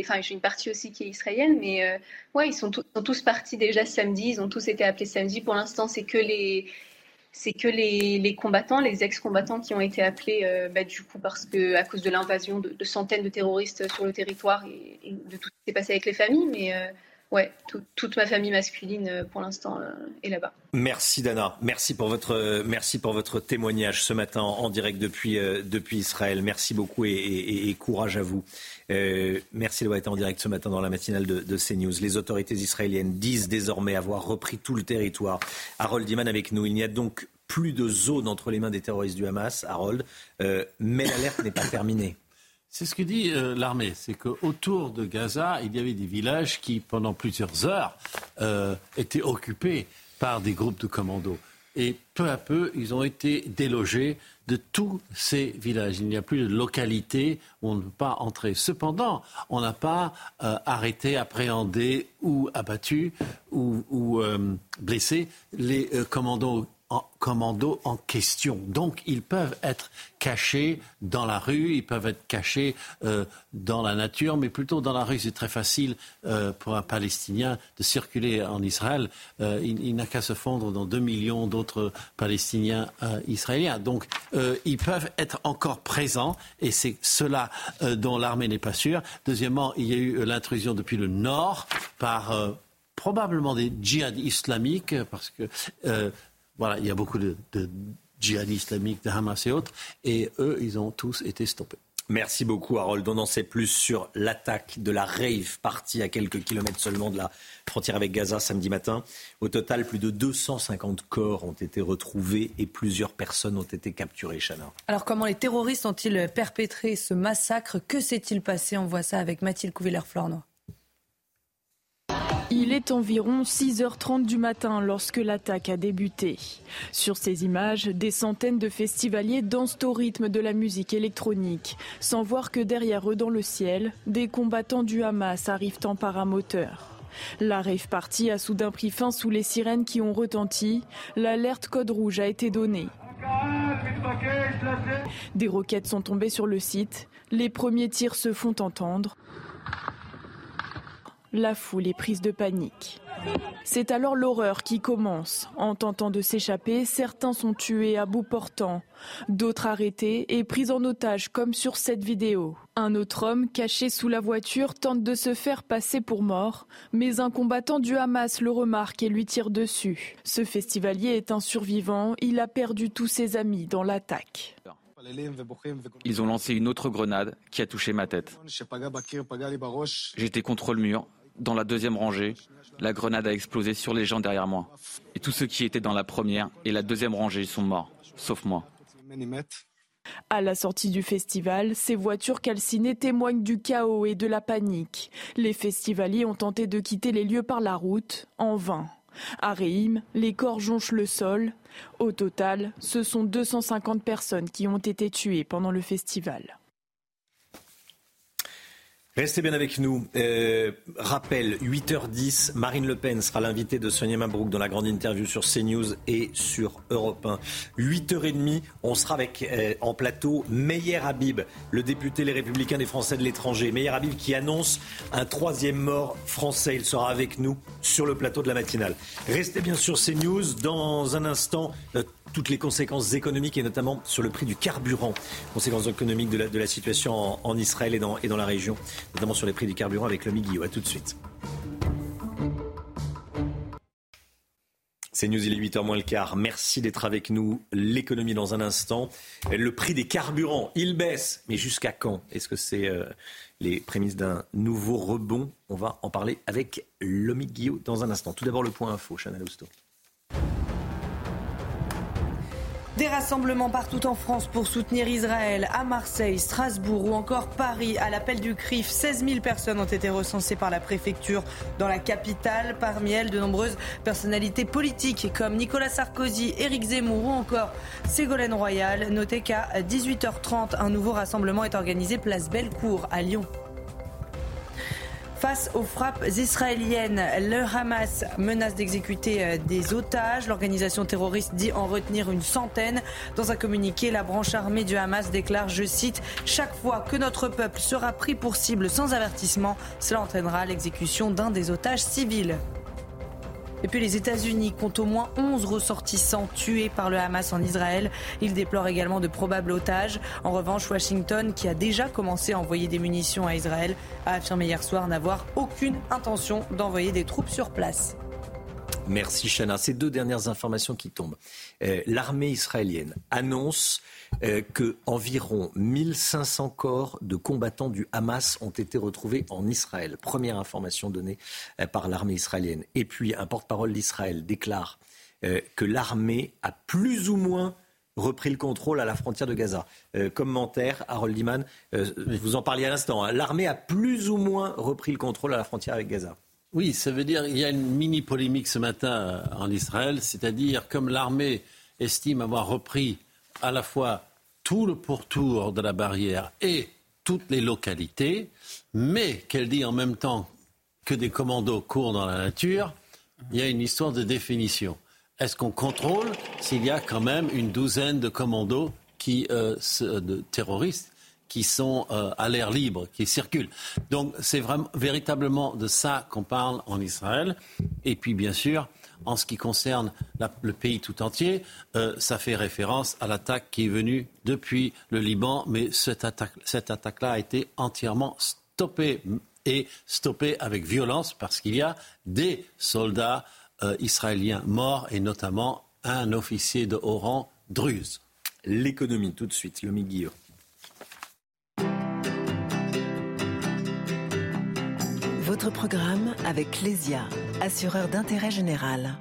Enfin, j'ai une partie aussi qui est israélienne, mais euh, ouais, ils sont, tous partis déjà samedi. Ils ont tous été appelés samedi. Pour l'instant, c'est que les, c'est que les, combattants, les ex-combattants qui ont été appelés, euh, bah, du coup, parce que à cause de l'invasion de, centaines de terroristes sur le territoire et, de tout ce qui s'est passé avec les familles, mais euh, ouais, toute ma famille masculine euh, pour l'instant euh, est là-bas. Merci Dana, merci pour votre merci pour votre témoignage ce matin en direct depuis euh, depuis Israël. Merci beaucoup et, courage à vous. merci d'avoir été en direct ce matin dans la matinale de, de, CNews. Les autorités israéliennes disent désormais avoir repris tout le territoire. Harold Iman avec nous. Il n'y a donc plus de zone entre les mains des terroristes du Hamas, Harold, mais l'alerte n'est pas terminée. C'est ce que dit euh, l'armée, c'est qu'autour de Gaza, il y avait des villages qui, pendant plusieurs heures, euh, étaient occupés par des groupes de commandos. Et peu à peu, ils ont été délogés de tous ces villages. Il n'y a plus de localité où on ne peut pas entrer. Cependant, on n'a pas euh, arrêté, appréhendé ou abattu ou, blessé les commandos en commando en question. Donc, ils peuvent être cachés dans la rue, ils peuvent être cachés euh, dans la nature, mais plutôt dans la rue. C'est très facile euh, pour un Palestinien de circuler en Israël. Euh, il, n'a qu'à se fondre dans deux millions d'autres Palestiniens israéliens. Donc, ils peuvent être encore présents, et c'est cela dont l'armée n'est pas sûre. Deuxièmement, il y a eu l'intrusion depuis le nord par probablement des djihadistes islamiques, parce que voilà, il y a beaucoup de, de djihadistes islamiques, de Hamas et autres, et eux, ils ont tous été stoppés. Merci beaucoup Harold. On en sait plus sur l'attaque de la Rave partie à quelques kilomètres seulement de la frontière avec Gaza samedi matin. Au total, plus de 250 corps ont été retrouvés et plusieurs personnes ont été capturées, Chana. Alors comment les terroristes ont-ils perpétré ce massacre? Que s'est-il passé? On voit ça avec Mathilde Couvillère-Flornois. Il est environ 6h30 du matin lorsque l'attaque a débuté. Sur ces images, des centaines de festivaliers dansent au rythme de la musique électronique, sans voir que derrière eux dans le ciel, des combattants du Hamas arrivent en paramoteur. La rave partie a soudain pris fin sous les sirènes qui ont retenti. L'alerte code rouge a été donnée. Des roquettes sont tombées sur le site. Les premiers tirs se font entendre. La foule est prise de panique. C'est alors l'horreur qui commence. En tentant de s'échapper, certains sont tués à bout portant, d'autres arrêtés et pris en otage comme sur cette vidéo. Un autre homme, caché sous la voiture, tente de se faire passer pour mort, mais un combattant du Hamas le remarque et lui tire dessus. Ce festivalier est un survivant, il a perdu tous ses amis dans l'attaque. Ils ont lancé une autre grenade qui a touché ma tête. J'étais contre le mur, dans la deuxième rangée. La grenade a explosé sur les gens derrière moi. Et tous ceux qui étaient dans la première et la deuxième rangée sont morts, sauf moi. À la sortie du festival, ces voitures calcinées témoignent du chaos et de la panique. Les festivaliers ont tenté de quitter les lieux par la route, en vain. À Réhim, les corps jonchent le sol. Au total, ce sont 250 personnes qui ont été tuées pendant le festival. Restez bien avec nous. Euh, rappel, 8h10, Marine Le Pen sera l'invitée de Sonia Mabrouk dans la grande interview sur CNews et sur Europe 1. 8h30, on sera avec euh, en plateau Meyer Habib, le député Les Républicains des Français de l'étranger. Meyer Habib qui annonce un troisième mort français. Il sera avec nous sur le plateau de la matinale. Restez bien sur CNews. Dans un instant, euh, toutes les conséquences économiques et notamment sur le prix du carburant, conséquences économiques de la, situation en, Israël et dans la région, notamment sur les prix du carburant avec le Guillaume. A tout de suite. C'est News, il est 8h moins le quart. Merci d'être avec nous. L'économie dans un instant. Le prix des carburants, il baisse. Mais jusqu'à quand? Est-ce que c'est euh, les prémices d'un nouveau rebond? On va en parler avec Lomi Guillaume dans un instant. Tout d'abord, le point info, Chanel Housteau. Des rassemblements partout en France pour soutenir Israël, à Marseille, Strasbourg ou encore Paris. À l'appel du CRIF, 16 000 personnes ont été recensées par la préfecture dans la capitale. Parmi elles, de nombreuses personnalités politiques comme Nicolas Sarkozy, Éric Zemmour ou encore Ségolène Royal. Notez qu'à 18h30, un nouveau rassemblement est organisé place Bellecour à Lyon. Face aux frappes israéliennes, le Hamas menace d'exécuter euh, des otages. L'organisation terroriste dit en retenir une centaine. Dans un communiqué, la branche armée du Hamas déclare, je cite, Chaque fois que notre peuple sera pris pour cible sans avertissement, cela entraînera l'exécution d'un des otages civils. Et puis les États-Unis comptent au moins 11 ressortissants tués par le Hamas en Israël. Ils déplorent également de probables otages. En revanche, Washington, qui a déjà commencé à envoyer des munitions à Israël, a affirmé hier soir n'avoir aucune intention d'envoyer des troupes sur place. Merci Chana. Ces deux dernières informations qui tombent. Euh, l'armée israélienne annonce euh, que environ 1500 corps de combattants du Hamas ont été retrouvés en Israël. Première information donnée euh, par l'armée israélienne. Et puis un porte-parole d'Israël déclare que l'armée a plus ou moins repris le contrôle à la frontière de Gaza. commentaire, Harold Liman, vous en parliez à l'instant. Hein. L'armée a plus ou moins repris le contrôle à la frontière avec Gaza. Oui, ça veut dire qu'il y a une mini polémique ce matin euh, en Israël, c'est-à-dire comme l'armée estime avoir repris à la fois tout le pourtour de la barrière et toutes les localités, mais qu'elle dit en même temps que des commandos courent dans la nature, il y a une histoire de définition. Est-ce qu'on contrôle s'il y a quand même une douzaine de commandos qui, euh, de terroristes qui sont euh, à l'air libre, qui circulent. Donc c'est vraiment véritablement de ça qu'on parle en Israël. Et puis bien sûr, en ce qui concerne le pays tout entier, euh, ça fait référence à l'attaque qui est venue depuis le Liban, mais cette attaque, cette attaque-là a été entièrement stoppée et stoppée avec violence parce qu'il y a des soldats euh, israéliens morts et notamment un officier de haut rang, Druze. L'économie tout de suite, le Guillaume. Votre programme avec Clésia, assureur d'intérêt général.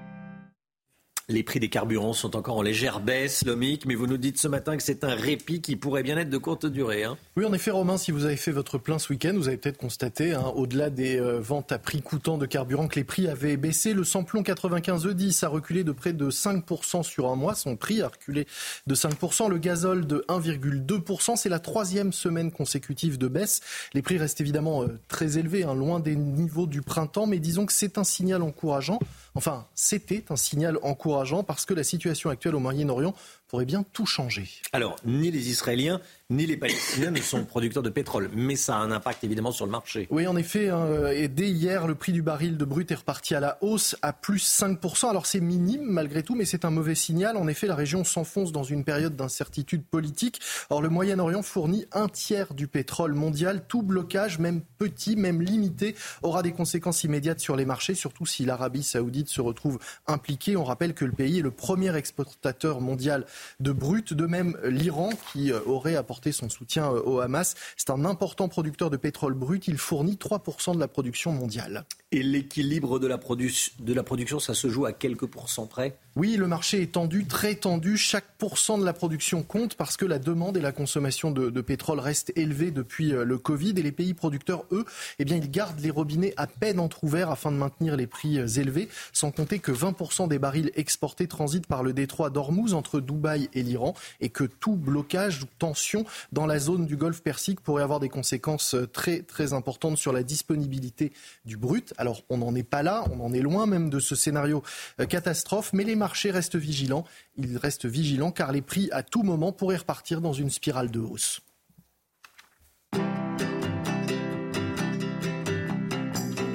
Les prix des carburants sont encore en légère baisse, Lomic, mais vous nous dites ce matin que c'est un répit qui pourrait bien être de courte durée. Hein. Oui, en effet, Romain, si vous avez fait votre plein ce week-end, vous avez peut-être constaté, hein, au-delà des euh, ventes à prix coûtant de carburant, que les prix avaient baissé. Le samplon 95 E10 a reculé de près de 5% sur un mois. Son prix a reculé de 5%. Le gazole de 1,2%. C'est la troisième semaine consécutive de baisse. Les prix restent évidemment euh, très élevés, hein, loin des niveaux du printemps, mais disons que c'est un signal encourageant. Enfin, c'était un signal encourageant parce que la situation actuelle au Moyen-Orient pourrait bien tout changer. Alors, ni les Israéliens ni les Palestiniens ne sont producteurs de pétrole, mais ça a un impact évidemment sur le marché. Oui, en effet, hein, et dès hier, le prix du baril de brut est reparti à la hausse à plus 5%. Alors c'est minime malgré tout, mais c'est un mauvais signal. En effet, la région s'enfonce dans une période d'incertitude politique. Or, le Moyen-Orient fournit un tiers du pétrole mondial. Tout blocage, même petit, même limité, aura des conséquences immédiates sur les marchés, surtout si l'Arabie saoudite se retrouve impliquée. On rappelle que le pays est le premier exportateur mondial de brut. De même, l'Iran, qui euh, aurait apporté son soutien euh, au Hamas. C'est un important producteur de pétrole brut. Il fournit 3% de la production mondiale. Et l'équilibre de, la de la production, ça se joue à quelques pourcents près? Oui, le marché est tendu, très tendu. Chaque pourcent de la production compte parce que la demande et la consommation de, pétrole restent élevées depuis euh, le Covid. Et les pays producteurs, eux, eh bien, ils gardent les robinets à peine entrouverts afin de maintenir les prix euh, élevés. Sans compter que 20% des barils exportés transitent par le détroit d'Ormuz entre Dubaï et l'Iran et que tout blocage ou tension dans la zone du Golfe Persique pourrait avoir des conséquences euh, très, très importantes sur la disponibilité du brut. Alors, on n'en est pas là, on en est loin même de ce scénario catastrophe, mais les marché reste vigilant. Il reste vigilant car les prix à tout moment pourraient repartir dans une spirale de hausse.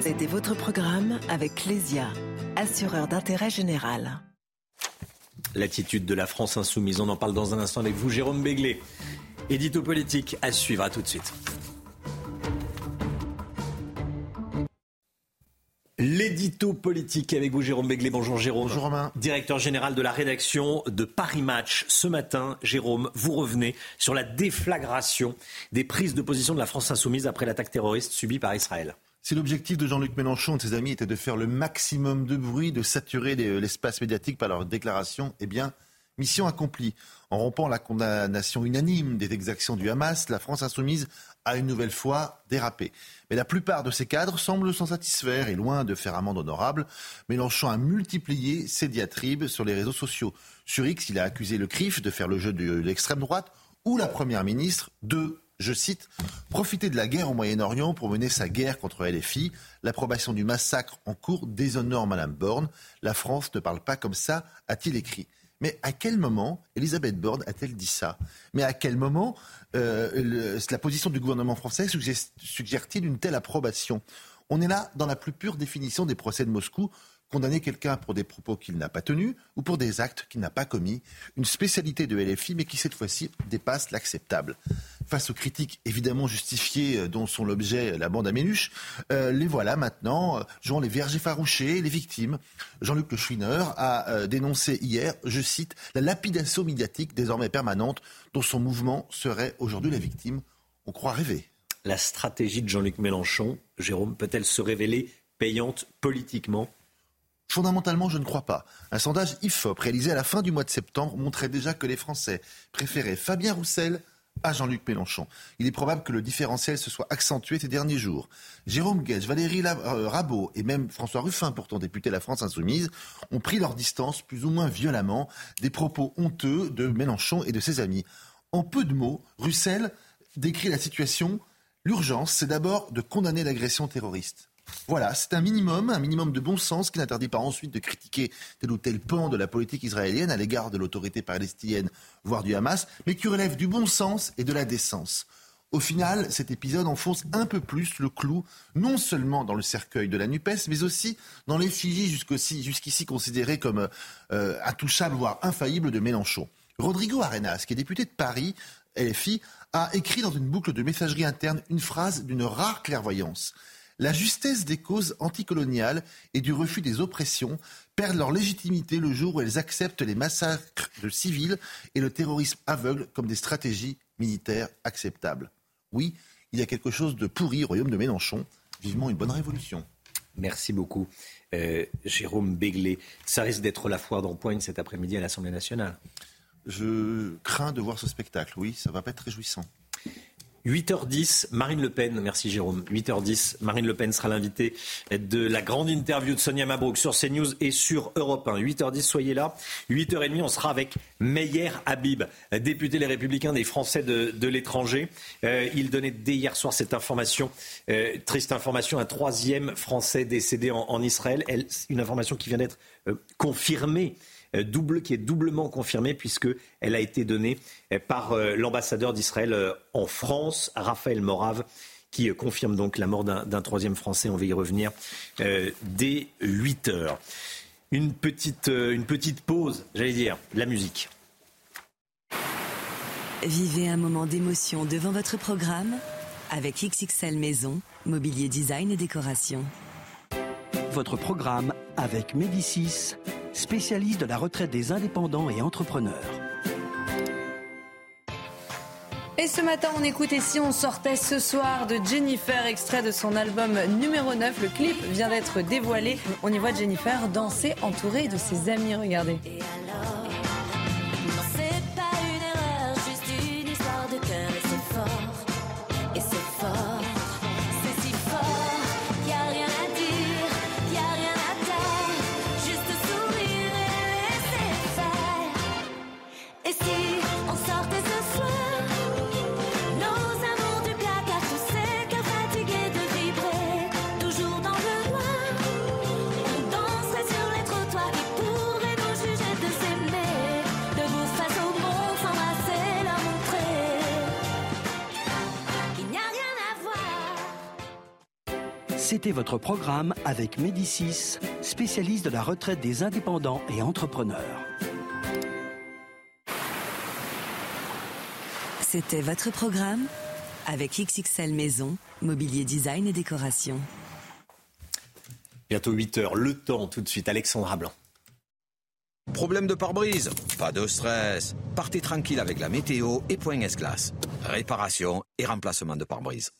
C'était votre programme avec Clésia, assureur d'intérêt général. L'attitude de la France insoumise, on en parle dans un instant avec vous, Jérôme Béglé. Édito politique à suivre, à tout de suite. L'édito politique avec vous, Jérôme Begley. Bonjour, Jérôme. Bonjour, Romain. Directeur général de la rédaction de Paris Match. Ce matin, Jérôme, vous revenez sur la déflagration des prises de position de la France insoumise après l'attaque terroriste subie par Israël. Si l'objectif de Jean-Luc Mélenchon et de ses amis était de faire le maximum de bruit, de saturer l'espace médiatique par leurs déclarations, eh bien, mission accomplie. En rompant la condamnation unanime des exactions du Hamas, la France insoumise a une nouvelle fois dérapé. Mais la plupart de ces cadres semblent s'en satisfaire et loin de faire amende honorable. Mélenchon a multiplié ses diatribes sur les réseaux sociaux. Sur X, il a accusé le CRIF de faire le jeu de l'extrême droite ou la Première ministre de je cite, profiter de la guerre au Moyen-Orient pour mener sa guerre contre LFI. L'approbation du massacre en cours déshonore Madame Borne. La France ne parle pas comme ça, a-t-il écrit. Mais à quel moment Elisabeth Borne a-t-elle dit ça? Mais à quel moment euh, la position du gouvernement français suggère-t-il une telle approbation? On est là dans la plus pure définition des procès de Moscou condamner quelqu'un pour des propos qu'il n'a pas tenus ou pour des actes qu'il n'a pas commis. Une spécialité de LFI, mais qui cette fois-ci dépasse l'acceptable. Face aux critiques évidemment justifiées euh, dont sont l'objet la bande à Méluche, euh, les voilà maintenant, euh, jouant les vergers farouchés, les victimes. Jean-Luc Le a dénoncé hier, je cite, la lapidation médiatique désormais permanente dont son mouvement serait aujourd'hui la victime. On croit rêver. La stratégie de Jean-Luc Mélenchon, Jérôme, peut-elle se révéler payante politiquement? Fondamentalement, je ne crois pas. Un sondage IFOP réalisé à la fin du mois de septembre montrait déjà que les Français préféraient Fabien Roussel à Jean-Luc Mélenchon. Il est probable que le différentiel se soit accentué ces derniers jours. Jérôme Guedj, Valérie euh, Rabault et même François Ruffin, pourtant député de la France Insoumise, ont pris leur distance plus ou moins violemment des propos honteux de Mélenchon et de ses amis. En peu de mots, Roussel décrit la situation. L'urgence, c'est d'abord de condamner l'agression terroriste. Voilà, c'est un minimum, un minimum de bon sens qui n'interdit pas ensuite de critiquer tel ou tel pan de la politique israélienne à l'égard de l'autorité palestinienne, voire du Hamas, mais qui relève du bon sens et de la décence. Au final, cet épisode enfonce un peu plus le clou, non seulement dans le cercueil de la NUPES, mais aussi dans l'effigie jusqu'ici considérée comme euh, intouchable, voire infaillible de Mélenchon. Rodrigo Arenas, qui est député de Paris, LFI, a écrit dans une boucle de messagerie interne une phrase d'une rare clairvoyance la justesse des causes anticoloniales et du refus des oppressions perdent leur légitimité le jour où elles acceptent les massacres de civils et le terrorisme aveugle comme des stratégies militaires acceptables. Oui, il y a quelque chose de pourri au royaume de Mélenchon. Vivement une bonne révolution. Merci beaucoup, euh, Jérôme Béglé. Ça risque d'être la foire d'empoigne cet après-midi à l'Assemblée nationale. Je crains de voir ce spectacle, oui, ça va pas être réjouissant. 8h10, Marine Le Pen, merci Jérôme. 8h10, Marine Le Pen sera l'invitée de la grande interview de Sonia Mabrouk sur CNews et sur Europe 1. 8h10, soyez là. 8h30, on sera avec Meyer Habib, député Les Républicains des Français de, l'étranger. Euh, il donnait dès hier soir cette information, euh, triste information, un troisième Français décédé en, Israël. une information qui vient d'être euh, confirmée double, qui est doublement confirmée puisqu'elle a été donnée par l'ambassadeur d'Israël en France, Raphaël Morave qui confirme donc la mort d'un troisième Français. On va y revenir dès 8 heures. Une petite, une petite pause, j'allais dire, la musique. Vivez un moment d'émotion devant votre programme avec XXL Maison, mobilier design et décoration. Votre programme avec Médicis, spécialiste de la retraite des indépendants et entrepreneurs. Et ce matin, on écoute Et si on sortait ce soir de Jennifer, extrait de son album numéro 9. Le clip vient d'être dévoilé. On y voit Jennifer danser entourée de ses amis. Regardez. C'était votre programme avec Médicis, spécialiste de la retraite des indépendants et entrepreneurs. C'était votre programme avec XXL Maison, mobilier design et décoration. Bientôt 8 heures, le temps tout de suite, Alexandra Blanc. Problème de pare-brise? Pas de stress. Partez tranquille avec la météo et Point S-Glace. Réparation et remplacement de pare-brise.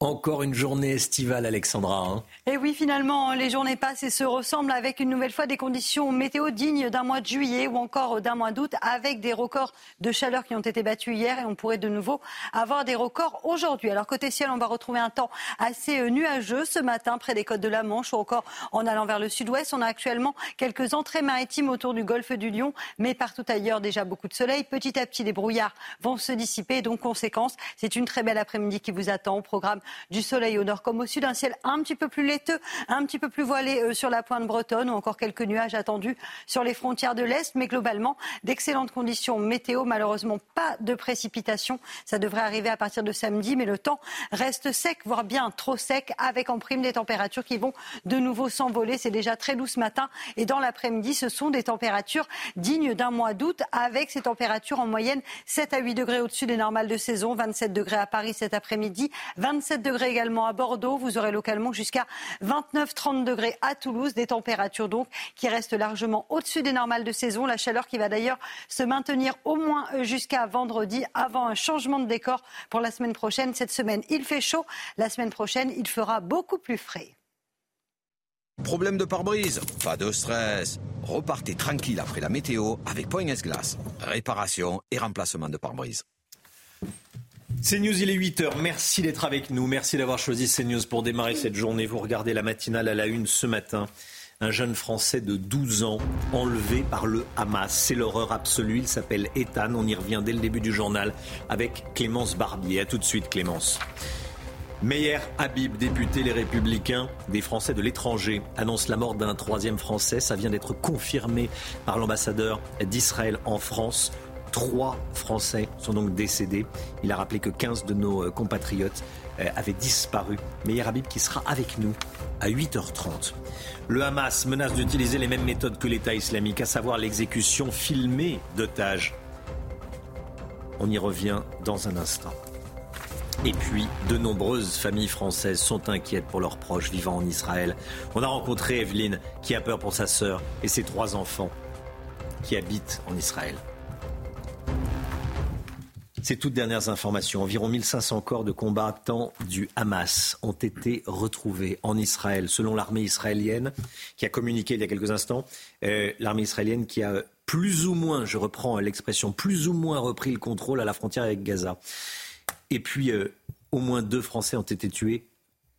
Encore une journée estivale, Alexandra. Hein. et oui, finalement, les journées passent et se ressemblent avec une nouvelle fois des conditions météo dignes d'un mois de juillet ou encore d'un mois d'août, avec des records de chaleur qui ont été battus hier et on pourrait de nouveau avoir des records aujourd'hui. Alors côté ciel, on va retrouver un temps assez euh, nuageux ce matin près des côtes de la Manche ou encore en allant vers le sud-ouest. On a actuellement quelques entrées maritimes autour du golfe du Lion, mais partout ailleurs déjà beaucoup de soleil. Petit à petit, les brouillards vont se dissiper. Donc conséquence, c'est une très belle après-midi qui vous attend au programme du soleil au nord comme au sud, un ciel un petit peu plus laiteux, un petit peu plus voilé euh, sur la pointe bretonne ou encore quelques nuages attendus sur les frontières de l'Est, mais globalement d'excellentes conditions météo, malheureusement pas de précipitations. Ça devrait arriver à partir de samedi, mais le temps reste sec, voire bien trop sec, avec en prime des températures qui vont de nouveau s'envoler. C'est déjà très doux ce matin et dans l'après-midi, ce sont des températures dignes d'un mois d'août, avec ces températures en moyenne 7 à 8 degrés au-dessus des normales de saison, 27 degrés à Paris cet après-midi, 27 degrés également à Bordeaux. Vous aurez localement jusqu'à 29-30 degrés à Toulouse. Des températures donc qui restent largement au-dessus des normales de saison. La chaleur qui va d'ailleurs se maintenir au moins jusqu'à vendredi avant un changement de décor pour la semaine prochaine. Cette semaine, il fait chaud. La semaine prochaine, il fera beaucoup plus frais. Problème de pare-brise? Pas de stress. Repartez tranquille après la météo avec Point S-Glace. Réparation et remplacement de pare-brise. CNews, il est 8h. Merci d'être avec nous. Merci d'avoir choisi CNews pour démarrer cette journée. Vous regardez la matinale à la une ce matin. Un jeune Français de 12 ans enlevé par le Hamas. C'est l'horreur absolue. Il s'appelle Ethan. On y revient dès le début du journal avec Clémence Barbier. A tout de suite, Clémence. Meyer Habib, député Les Républicains des Français de l'étranger, annonce la mort d'un troisième Français. Ça vient d'être confirmé par l'ambassadeur d'Israël en France. Trois Français sont donc décédés. Il a rappelé que 15 de nos euh, compatriotes euh, avaient disparu. Meyer Habib qui sera avec nous à 8h30. Le Hamas menace d'utiliser les mêmes méthodes que l'État islamique, à savoir l'exécution filmée d'otages. On y revient dans un instant. Et puis, de nombreuses familles françaises sont inquiètes pour leurs proches vivant en Israël. On a rencontré Evelyne qui a peur pour sa sœur et ses trois enfants qui habitent en Israël. Ces toutes dernières informations, environ 1500 corps de combattants du Hamas ont été retrouvés en Israël, selon l'armée israélienne, qui a communiqué il y a quelques instants. Euh, l'armée israélienne qui a plus ou moins, je reprends l'expression, plus ou moins repris le contrôle à la frontière avec Gaza. Et puis, euh, au moins deux Français ont été tués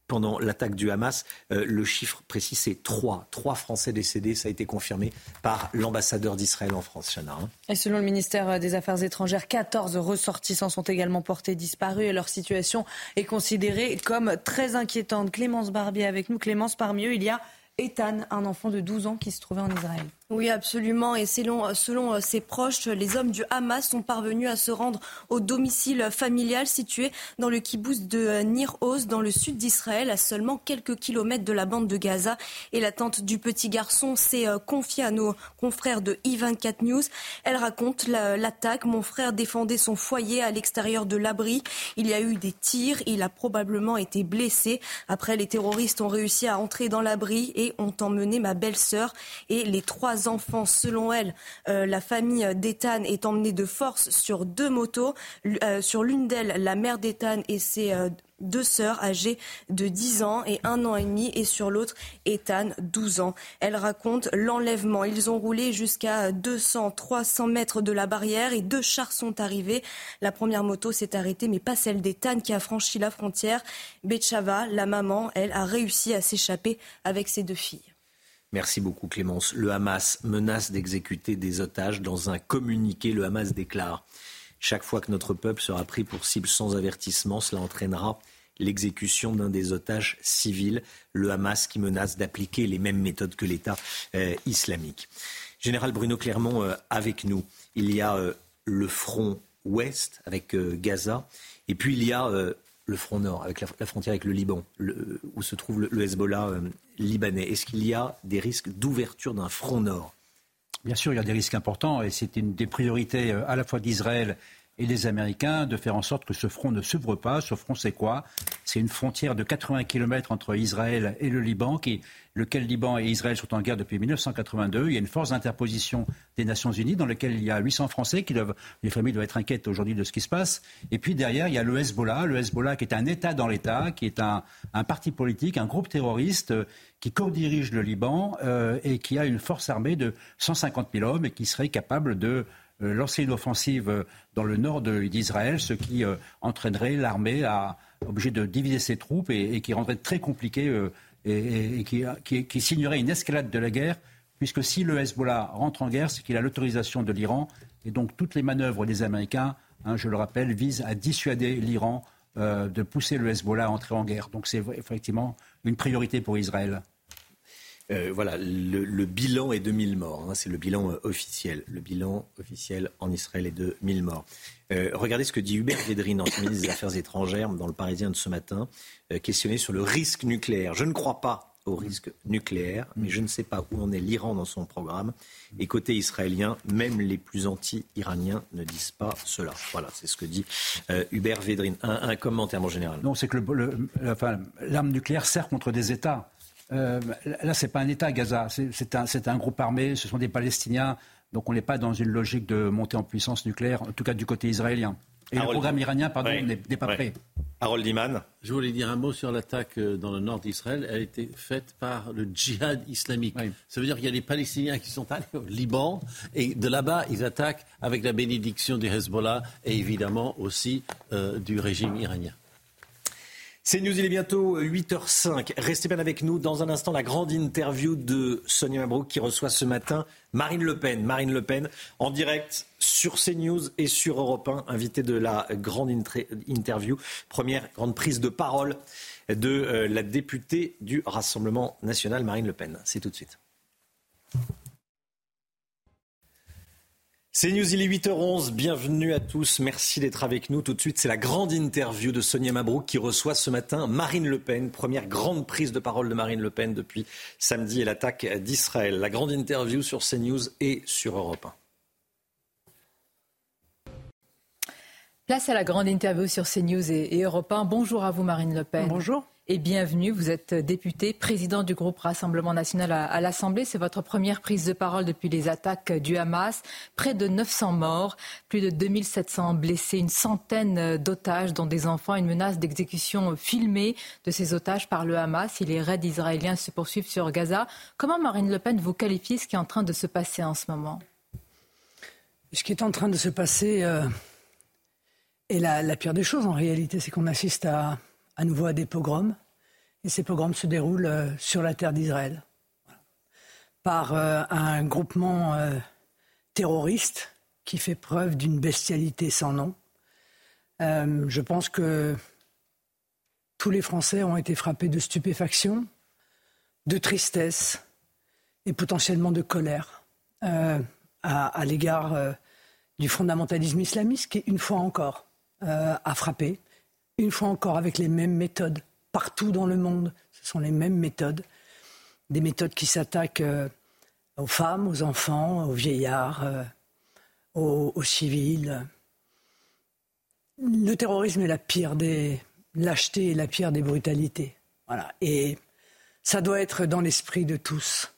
pendant l'attaque du Hamas. Euh, le chiffre précis, c'est trois. Trois Français décédés. Ça a été confirmé par l'ambassadeur d'Israël en France, Chana. Hein. Et selon le ministère des Affaires étrangères, 14 ressortissants sont également portés disparus et leur situation est considérée comme très inquiétante. Clémence Barbier avec nous. Clémence, parmi eux, il y a Ethan, un enfant de 12 ans qui se trouvait en Israël. Oui, absolument. Et selon, selon ses proches, les hommes du Hamas sont parvenus à se rendre au domicile familial situé dans le kibbutz de Nir Oz, dans le sud d'Israël, à seulement quelques kilomètres de la bande de Gaza. Et la tante du petit garçon s'est euh, confiée à nos confrères de I24 News. Elle raconte l'attaque. Mon frère défendait son foyer à l'extérieur de l'abri. Il y a eu des tirs. Il a probablement été blessé. Après, les terroristes ont réussi à entrer dans l'abri et ont emmené ma belle-sœur et les trois enfants. Selon elle, euh, la famille d'Ethan est emmenée de force sur deux motos. Euh, sur l'une d'elles, la mère d'Ethan et ses euh, deux sœurs âgées de 10 ans et un an et demi et sur l'autre Ethan 12 ans. Elle raconte l'enlèvement. Ils ont roulé jusqu'à 200, 300 mètres de la barrière et deux chars sont arrivés. La première moto s'est arrêtée mais pas celle d'Ethan qui a franchi la frontière. Betchava, la maman, elle a réussi à s'échapper avec ses deux filles. Merci beaucoup Clémence. Le Hamas menace d'exécuter des otages. Dans un communiqué, le Hamas déclare Chaque fois que notre peuple sera pris pour cible sans avertissement, cela entraînera l'exécution d'un des otages civils, le Hamas qui menace d'appliquer les mêmes méthodes que l'État euh, islamique. Général Bruno Clermont, euh, avec nous, il y a euh, le front ouest avec Gaza, et puis il y a le front nord, avec la, frontière avec le Liban, où se trouve le, Hezbollah libanais. Est-ce qu'il y a des risques d'ouverture d'un front nord? Bien sûr, il y a des risques importants et c'est une des priorités à la fois d'Israël et des Américains de faire en sorte que ce front ne s'ouvre pas. Ce front, c'est quoi? C'est une frontière de 80 km entre Israël et le Liban, qui, lequel Liban et Israël sont en guerre depuis 1982. Il y a une force d'interposition des Nations Unies dans laquelle il y a 800 Français qui doivent, les familles doivent être inquiètes aujourd'hui de ce qui se passe. Et puis derrière, il y a le Hezbollah, le Hezbollah qui est un État dans l'État, qui est un, parti politique, un groupe terroriste euh, qui co-dirige le Liban euh, et qui a une force armée de 150 000 hommes et qui serait capable de lancer une offensive euh, dans le nord d'Israël, ce qui euh, entraînerait l'armée à obligé de diviser ses troupes et, qui rendrait très compliqué et, qui, signerait une escalade de la guerre, puisque si le Hezbollah rentre en guerre, c'est qu'il a l'autorisation de l'Iran, et donc toutes les manœuvres des Américains, hein, je le rappelle, visent à dissuader l'Iran de pousser le Hezbollah à entrer en guerre. Donc c'est effectivement une priorité pour Israël. Euh, voilà, le, bilan est de 1000 morts. Hein, c'est le bilan euh, officiel. Le bilan officiel en Israël est de 1000 morts. Euh, regardez ce que dit Hubert Védrine, ancien ministre des Affaires étrangères, dans le Parisien de ce matin, questionné sur le risque nucléaire. Je ne crois pas au risque nucléaire, mais je ne sais pas où en est l'Iran dans son programme. Et côté israélien, même les plus anti-iraniens ne disent pas cela. Voilà, c'est ce que dit Hubert Védrine. Un, commentaire en général. Non, c'est que l'arme nucléaire sert contre des États. Euh, là, ce n'est pas un État, Gaza. C'est un, un, groupe armé, ce sont des Palestiniens. Donc on n'est pas dans une logique de montée en puissance nucléaire, en tout cas du côté israélien. Et le programme iranien, pardon, n'est pas prêt. Harold Iman. Je voulais dire un mot sur l'attaque euh, dans le nord d'Israël. Elle a été faite par le djihad islamique. Ça veut dire qu'il y a des Palestiniens qui sont allés au Liban et de là-bas, ils attaquent avec la bénédiction du Hezbollah et évidemment aussi euh, du régime iranien. C'est News, il est bientôt 8h05. Restez bien avec nous. Dans un instant, la grande interview de Sonia Mabrouk qui reçoit ce matin Marine Le Pen. Marine Le Pen en direct sur CNews et sur Europe 1, invitée de la grande interview. Première grande prise de parole de euh, la députée du Rassemblement national, Marine Le Pen. C'est tout de suite. C'est News, il est 8h11. Bienvenue à tous. Merci d'être avec nous. Tout de suite, c'est la grande interview de Sonia Mabrouk qui reçoit ce matin Marine Le Pen. Première grande prise de parole de Marine Le Pen depuis samedi et l'attaque d'Israël. La grande interview sur CNews et sur Europe 1. Place à la grande interview sur CNews et, et Europe 1. Bonjour à vous, Marine Le Pen. Bonjour et bienvenue. Vous êtes député, président du groupe Rassemblement national à, l'Assemblée. C'est votre première prise de parole depuis les attaques du Hamas. Près de 900 morts, plus de 2700 blessés, une centaine d'otages, dont des enfants, une menace d'exécution filmée de ces otages par le Hamas. Si les raids israéliens se poursuivent sur Gaza, comment Marine Le Pen vous qualifie ce qui est en train de se passer en ce moment? Ce qui est en train de se passer euh, est la pire des choses en réalité, c'est qu'on assiste à à nouveau à des pogroms. Et ces pogroms se déroulent euh, sur la terre d'Israël par euh, un groupement euh, terroriste qui fait preuve d'une bestialité sans nom. je pense que tous les Français ont été frappés de stupéfaction, de tristesse et potentiellement de colère à, l'égard du fondamentalisme islamiste qui, une fois encore, a frappé, une fois encore avec les mêmes méthodes partout dans le monde. Ce sont les mêmes méthodes, des méthodes qui s'attaquent aux femmes, aux enfants, aux vieillards, aux, aux civils. Le terrorisme est la pire des lâchetés et la pire des brutalités. Voilà. Et ça doit être dans l'esprit de tous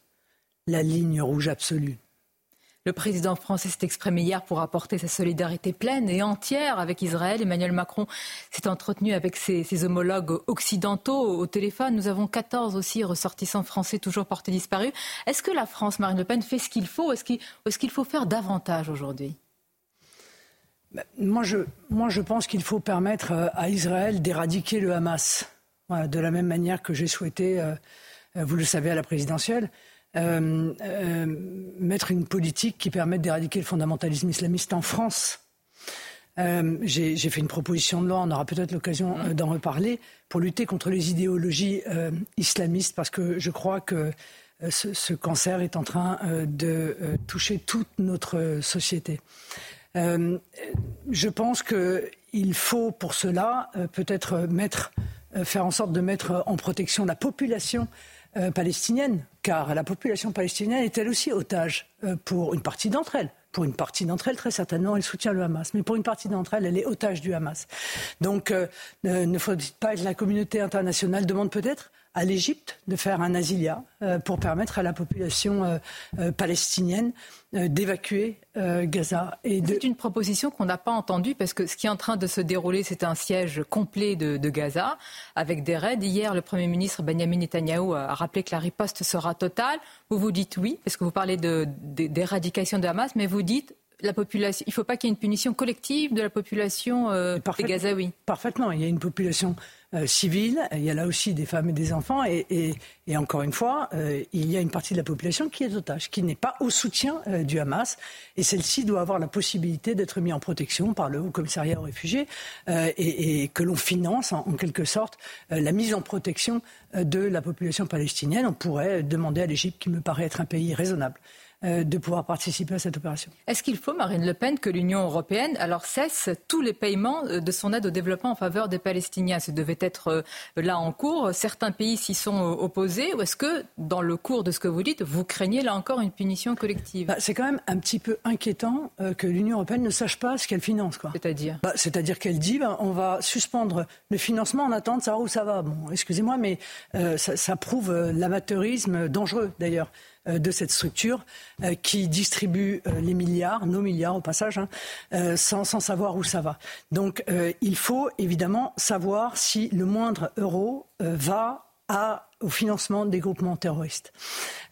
la ligne rouge absolue. Le président français s'est exprimé hier pour apporter sa solidarité pleine et entière avec Israël. Emmanuel Macron s'est entretenu avec ses, homologues occidentaux au téléphone. Nous avons 14 aussi ressortissants français toujours portés disparus. Est-ce que la France, Marine Le Pen, fait ce qu'il faut est-ce qu'il faut faire davantage aujourd'hui? Moi je, moi, je pense qu'il faut permettre euh, à Israël d'éradiquer le Hamas. de la même manière que j'ai souhaité, euh, euh, vous le savez, à la présidentielle, mettre une politique qui permette d'éradiquer le fondamentalisme islamiste en France. j'ai fait une proposition de loi, on aura peut-être l'occasion d'en reparler, pour lutter contre les idéologies islamistes, parce que je crois que ce, cancer est en train de toucher toute notre société. Euh, je pense qu'il faut pour cela euh, peut-être euh, faire en sorte de mettre en protection la population palestinienne, car la population palestinienne est elle aussi otage pour une partie d'entre elles. Pour une partie d'entre elles, très certainement, elle soutient le Hamas. Mais pour une partie d'entre elles, elle est otage du Hamas. Donc, ne faut-il pas que la communauté internationale demande peut-être à l'Égypte de faire un asilia euh, pour permettre à la population euh, euh, palestinienne d'évacuer Gaza. C'est une proposition qu'on n'a pas entendue parce que ce qui est en train de se dérouler, c'est un siège complet de, Gaza avec des raids. Hier, le Premier ministre Benjamin Netanyahu a rappelé que la riposte sera totale. Vous vous dites oui, parce que vous parlez d'éradication de, Hamas, mais vous dites la population, il ne faut pas qu'il y ait une punition collective de la population des Gazaouis. Parfaitement. Il y a une population euh, civile, il y a là aussi des femmes et des enfants, et, encore une fois, euh, il y a une partie de la population qui est otage, qui n'est pas au soutien euh, du Hamas, et celle-ci doit avoir la possibilité d'être mise en protection par le Haut Commissariat aux réfugiés, et, que l'on finance en, quelque sorte la mise en protection de la population palestinienne. On pourrait demander à l'Égypte, qui me paraît être un pays raisonnable, euh, de pouvoir participer à cette opération. Est-ce qu'il faut, Marine Le Pen, que l'Union européenne alors cesse tous les paiements euh, de son aide au développement en faveur des Palestiniens? Ce devait être euh, là en cours. Certains pays s'y sont opposés. Ou est-ce que, dans le cours de ce que vous dites, vous craignez là encore une punition collective? Bah, C'est quand même un petit peu inquiétant que l'Union européenne ne sache pas ce qu'elle finance. C'est-à-dire? Bah, C'est-à-dire qu'elle dit bah, on va suspendre le financement en attendant de savoir où ça va. Bon, excusez-moi, mais ça, ça, prouve l'amateurisme dangereux d'ailleurs euh, de cette structure euh, qui distribue euh, les milliards, nos milliards au passage, hein, sans, savoir où ça va. Donc il faut évidemment savoir si le moindre euro va au financement des groupements terroristes.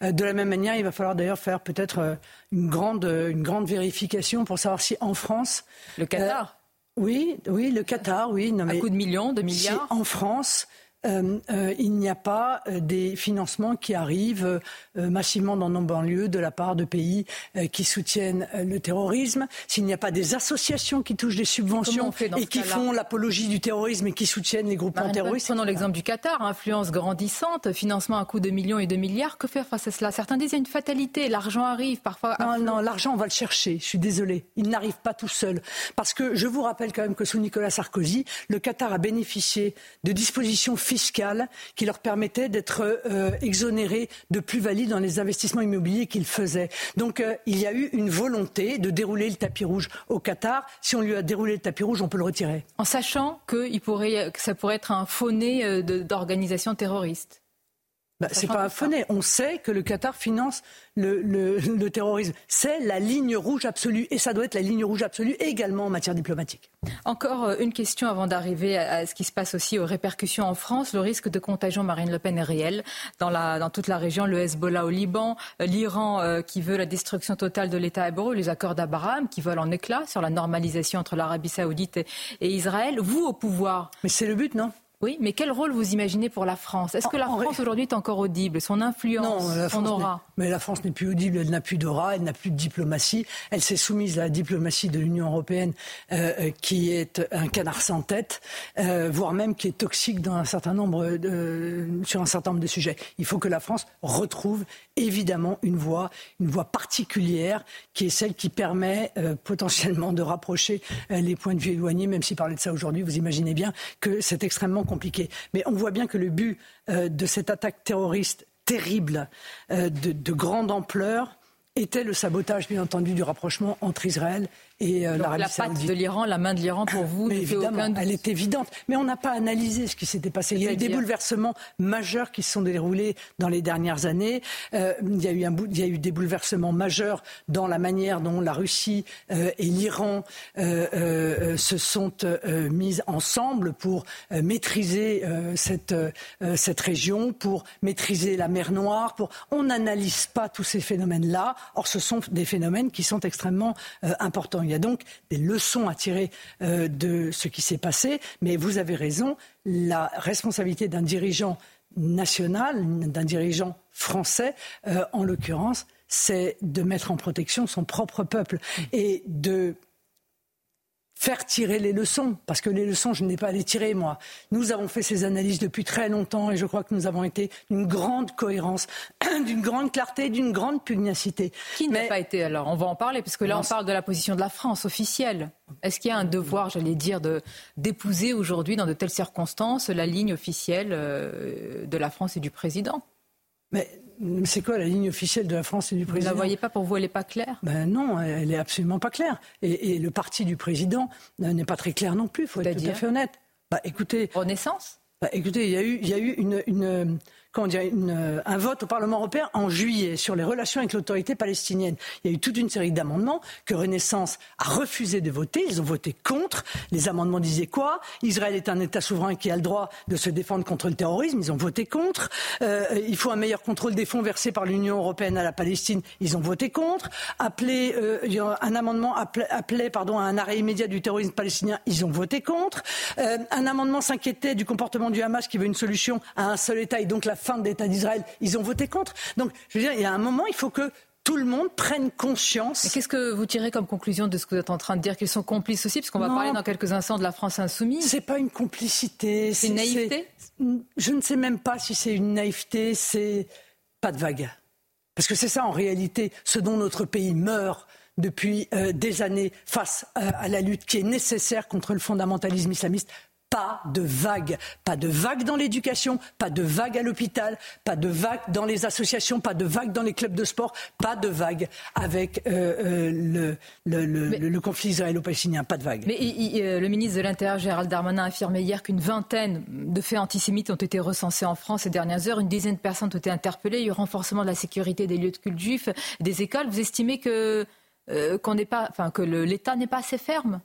de la même manière, il va falloir d'ailleurs faire peut-être une grande, une grande vérification pour savoir si en France... Le Qatar Oui, oui, le Qatar, oui. Non, mais, coup de millions, de milliards En France, euh, euh, il n'y a pas euh, des financements qui arrivent massivement dans nos banlieues de la part de pays qui soutiennent le terrorisme, s'il n'y a pas des associations qui touchent des subventions et qui font l'apologie du terrorisme et qui soutiennent les groupements terroristes. Prenons l'exemple du Qatar, influence grandissante, financement à coût de millions et de milliards. Que faire face à cela? Certains disent qu'il y a une fatalité, l'argent arrive parfois. Non, non, l'argent, on va le chercher. Je suis désolé, il n'arrive pas tout seul. Parce que je vous rappelle quand même que sous Nicolas Sarkozy, le Qatar a bénéficié de dispositions fiscale qui leur permettait d'être euh, exonérés de plus-value dans les investissements immobiliers qu'ils faisaient. Donc euh, il y a eu une volonté de dérouler le tapis rouge au Qatar. Si on lui a déroulé le tapis rouge, on peut le retirer. En sachant que, ça pourrait être un faux-nez euh, d'organisation terroriste. Bah, c'est pas un. On sait que le Qatar finance le, terrorisme. C'est la ligne rouge absolue et ça doit être la ligne rouge absolue également en matière diplomatique. Encore euh, une question avant d'arriver à ce qui se passe aussi aux répercussions en France. Le risque de contagion Marine Le Pen est réel dans, la, dans toute la région. Le Hezbollah au Liban, euh, l'Iran euh, qui veut la destruction totale de l'État hébreu, les accords d'Abraham qui volent en éclats sur la normalisation entre l'Arabie saoudite et, Israël. Vous au pouvoir. Mais c'est le but, non? Oui, mais quel rôle vous imaginez pour la France? Est-ce que la France aujourd'hui est encore audible? Son influence, son aura Mais la France n'est plus audible, elle n'a plus d'aura, elle n'a plus de diplomatie. Elle s'est soumise à la diplomatie de l'Union européenne euh, euh, qui est un canard sans tête, euh, voire même qui est toxique dans un certain nombre de, sur un certain nombre de sujets. Il faut que la France retrouve évidemment une voie, une voie particulière qui est celle qui permet potentiellement de rapprocher les points de vue éloignés, même si parler de ça aujourd'hui, vous imaginez bien que c'est extrêmement compliqué. Mais on voit bien que le but euh, de cette attaque terroriste terrible, euh, de, grande ampleur, était le sabotage, bien entendu, du rapprochement entre Israël et euh, l'Arabie. La patte de l'Iran, la main de l'Iran pour vous, évidemment, elle est évidente. Mais on n'a pas analysé ce qui s'était passé. Il y a eu des bouleversements majeurs qui se sont déroulés dans les dernières années. Euh, il, y a eu un, il y a eu des bouleversements majeurs dans la manière dont la Russie euh, et l'Iran se sont mises ensemble pour maîtriser cette, cette région, pour maîtriser la mer Noire. Pour... On n'analyse pas tous ces phénomènes-là. Or, ce sont des phénomènes qui sont extrêmement importants. Il y a donc des leçons à tirer euh, de ce qui s'est passé. Mais vous avez raison, la responsabilité d'un dirigeant national, d'un dirigeant français, euh, en l'occurrence, c'est de mettre en protection son propre peuple et de faire tirer les leçons, parce que les leçons, je n'ai pas à les tirer, moi. Nous avons fait ces analyses depuis très longtemps et je crois que nous avons été d'une grande cohérence, [CLEARS THROAT] d'une grande clarté, d'une grande pugnacité. Qui n'a pas été alors On va en parler, parce que là, on parle de la position de la France officielle. Est-ce qu'il y a un devoir, j'allais dire, d'épouser aujourd'hui, dans de telles circonstances, la ligne officielle euh, de la France et du président? Mais c'est quoi la ligne officielle de la France et du président Vous ne la voyez pas pour vous, elle n'est pas claire? Ben Non, elle est absolument pas claire. Et, le parti du président n'est pas très clair non plus, il faut être tout à fait honnête. Bah, écoutez, Renaissance? bah, Écoutez, il y a eu, il y a eu une, une comment dire, une, un vote au Parlement européen en juillet sur les relations avec l'autorité palestinienne. Il y a eu toute une série d'amendements que Renaissance a refusé de voter. Ils ont voté contre. Les amendements disaient quoi? Israël est un État souverain qui a le droit de se défendre contre le terrorisme. Ils ont voté contre. Euh, il faut un meilleur contrôle des fonds versés par l'Union européenne à la Palestine. Ils ont voté contre. Appelé, euh, un amendement appelait, pardon, à un arrêt immédiat du terrorisme palestinien. Ils ont voté contre. Euh, un amendement s'inquiétait du comportement du Hamas qui veut une solution à un seul État et donc la fin de l'État d'Israël, ils ont voté contre. Donc, je veux dire, il y a un moment, il faut que tout le monde prenne conscience. Qu'est-ce que vous tirez comme conclusion de ce que vous êtes en train de dire Qu'ils sont complices aussi Parce qu'on va parler dans quelques instants de la France insoumise? C'est pas une complicité. C'est une naïveté? Je ne sais même pas si c'est une naïveté, c'est pas de vague. Parce que c'est ça en réalité ce dont notre pays meurt depuis euh, des années face euh, à la lutte qui est nécessaire contre le fondamentalisme islamiste pas de vague. Pas de vague dans l'éducation, pas de vague à l'hôpital, pas de vague dans les associations, pas de vague dans les clubs de sport, pas de vague avec euh, euh, le, le, conflit israélo-palestinien, pas de vague. Mais euh, le ministre de l'Intérieur, Gérald Darmanin, a affirmé hier qu'une vingtaine de faits antisémites ont été recensés en France ces dernières heures. Une dizaine de personnes ont été interpellées. Il y a eu renforcement de la sécurité des lieux de culte juifs, des écoles. Vous estimez que, qu'on pas, enfin, que l'État n'est pas assez ferme?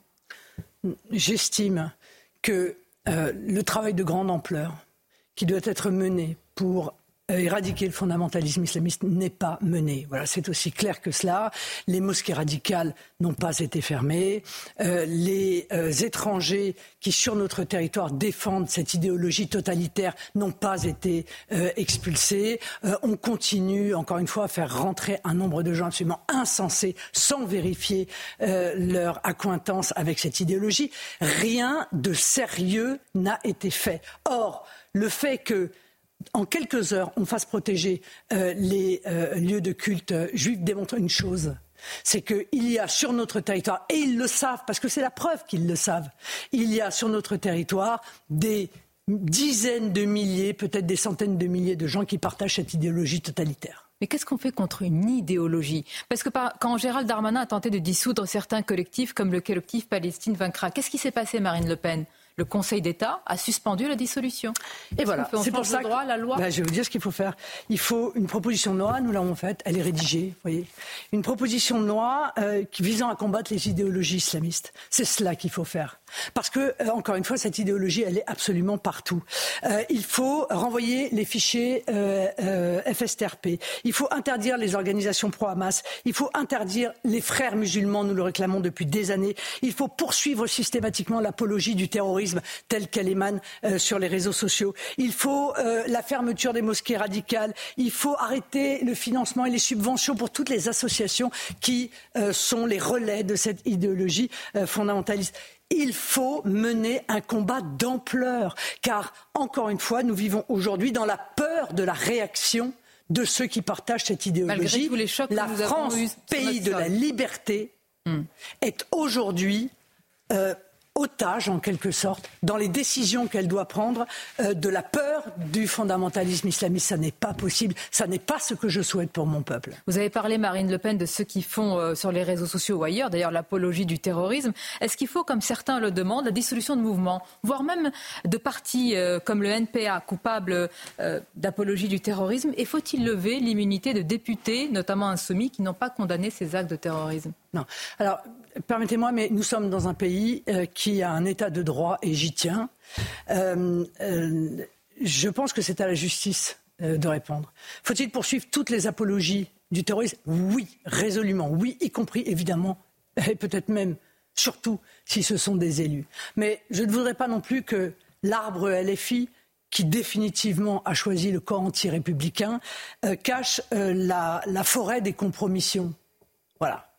J'estime que euh, le travail de grande ampleur qui doit être mené pour éradiquer le fondamentalisme islamiste n'est pas mené. Voilà, c'est aussi clair que cela. Les mosquées radicales n'ont pas été fermées. Euh, les euh, étrangers qui, sur notre territoire, défendent cette idéologie totalitaire n'ont pas été expulsés. on continue, encore une fois, à faire rentrer un nombre de gens absolument insensés sans vérifier leur accointance avec cette idéologie. Rien de sérieux n'a été fait. Or, le fait que en quelques heures, on fasse protéger euh, les euh, lieux de culte juifs démontre une chose. C'est qu'il y a sur notre territoire, et ils le savent, parce que c'est la preuve qu'ils le savent, il y a sur notre territoire des dizaines de milliers, peut-être des centaines de milliers de gens qui partagent cette idéologie totalitaire. Mais qu'est-ce qu'on fait contre une idéologie? Parce que quand Gérald Darmanin a tenté de dissoudre certains collectifs comme le collectif Palestine vaincra, qu'est-ce qui s'est passé, Marine Le Pen? Le Conseil d'État a suspendu la dissolution. Et voilà, c'est pour ça droit, la loi? Ben, je vais vous dire ce qu'il faut faire. Il faut une proposition de loi, nous l'avons faite, elle est rédigée, vous voyez. Une proposition de loi euh, visant à combattre les idéologies islamistes. C'est cela qu'il faut faire. Parce que, euh, encore une fois, cette idéologie, elle est absolument partout. Euh, il faut renvoyer les fichiers FSTRP. Il faut interdire les organisations pro-Hamas. Il faut interdire les frères musulmans, nous le réclamons depuis des années. Il faut poursuivre systématiquement l'apologie du terrorisme terrorisme telle qu'elle émane euh, sur les réseaux sociaux. Il faut euh, la fermeture des mosquées radicales. Il faut arrêter le financement et les subventions pour toutes les associations qui euh, sont les relais de cette idéologie fondamentaliste il faut mener un combat d'ampleur, car, encore une fois, nous vivons aujourd'hui dans la peur de la réaction de ceux qui partagent cette idéologie. la France, pays de la liberté, hmm. est aujourd'hui euh, otage, en quelque sorte, dans les décisions qu'elle doit prendre, euh, de la peur du fondamentalisme islamiste. Ça n'est pas possible. Ça n'est pas ce que je souhaite pour mon peuple. Vous avez parlé, Marine Le Pen, de ceux qui font euh, sur les réseaux sociaux ou ailleurs, d'ailleurs, l'apologie du terrorisme. Est-ce qu'il faut, comme certains le demandent, la dissolution de mouvements, voire même de partis euh, comme le NPA, coupables d'apologie du terrorisme? Et faut-il lever l'immunité de députés, notamment insoumis, qui n'ont pas condamné ces actes de terrorisme? Non. Alors, Permettez-moi, mais nous sommes dans un pays euh, qui a un état de droit et j'y tiens. Euh, euh, je pense que c'est à la justice de répondre. Faut-il poursuivre toutes les apologies du terrorisme? Oui, résolument, oui, y compris évidemment, [LAUGHS] et peut-être même, surtout, si ce sont des élus. Mais je ne voudrais pas non plus que l'arbre LFI qui définitivement a choisi le camp anti-républicain, cache la, la forêt des compromissions. Voilà.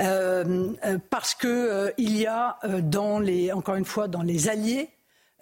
Euh, euh, parce qu'il euh, y a dans les, encore une fois, dans les alliés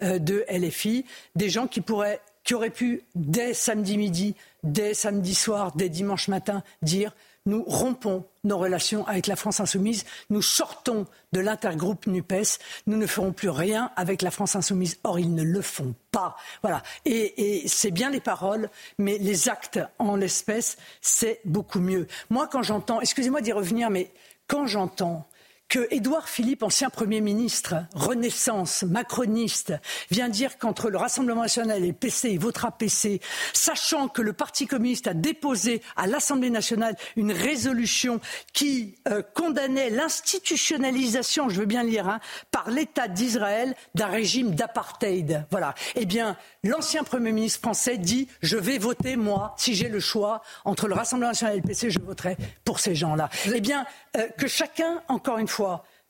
de LFI, des gens qui pourraient, qui auraient pu dès samedi midi, dès samedi soir, dès dimanche matin, dire nous rompons nos relations avec la France insoumise, nous sortons de l'intergroupe NUPES, nous ne ferons plus rien avec la France insoumise. Or, ils ne le font pas. Voilà. Et, c'est bien les paroles, mais les actes en l'espèce, c'est beaucoup mieux. Moi, quand j'entends, excusez-moi d'y revenir, mais quand j'entends que Édouard Philippe, ancien Premier ministre, Renaissance, macroniste, vient dire qu'entre le Rassemblement national et le PC, il votera PC, sachant que le Parti communiste a déposé à l'Assemblée nationale une résolution qui euh, condamnait l'institutionnalisation, je veux bien lire, hein, par l'État d'Israël d'un régime d'apartheid. Voilà. Eh bien, l'ancien Premier ministre français dit Je vais voter, moi, si j'ai le choix entre le Rassemblement national et le PC, je voterai pour ces gens-là. Eh bien, euh, que chacun, encore une fois,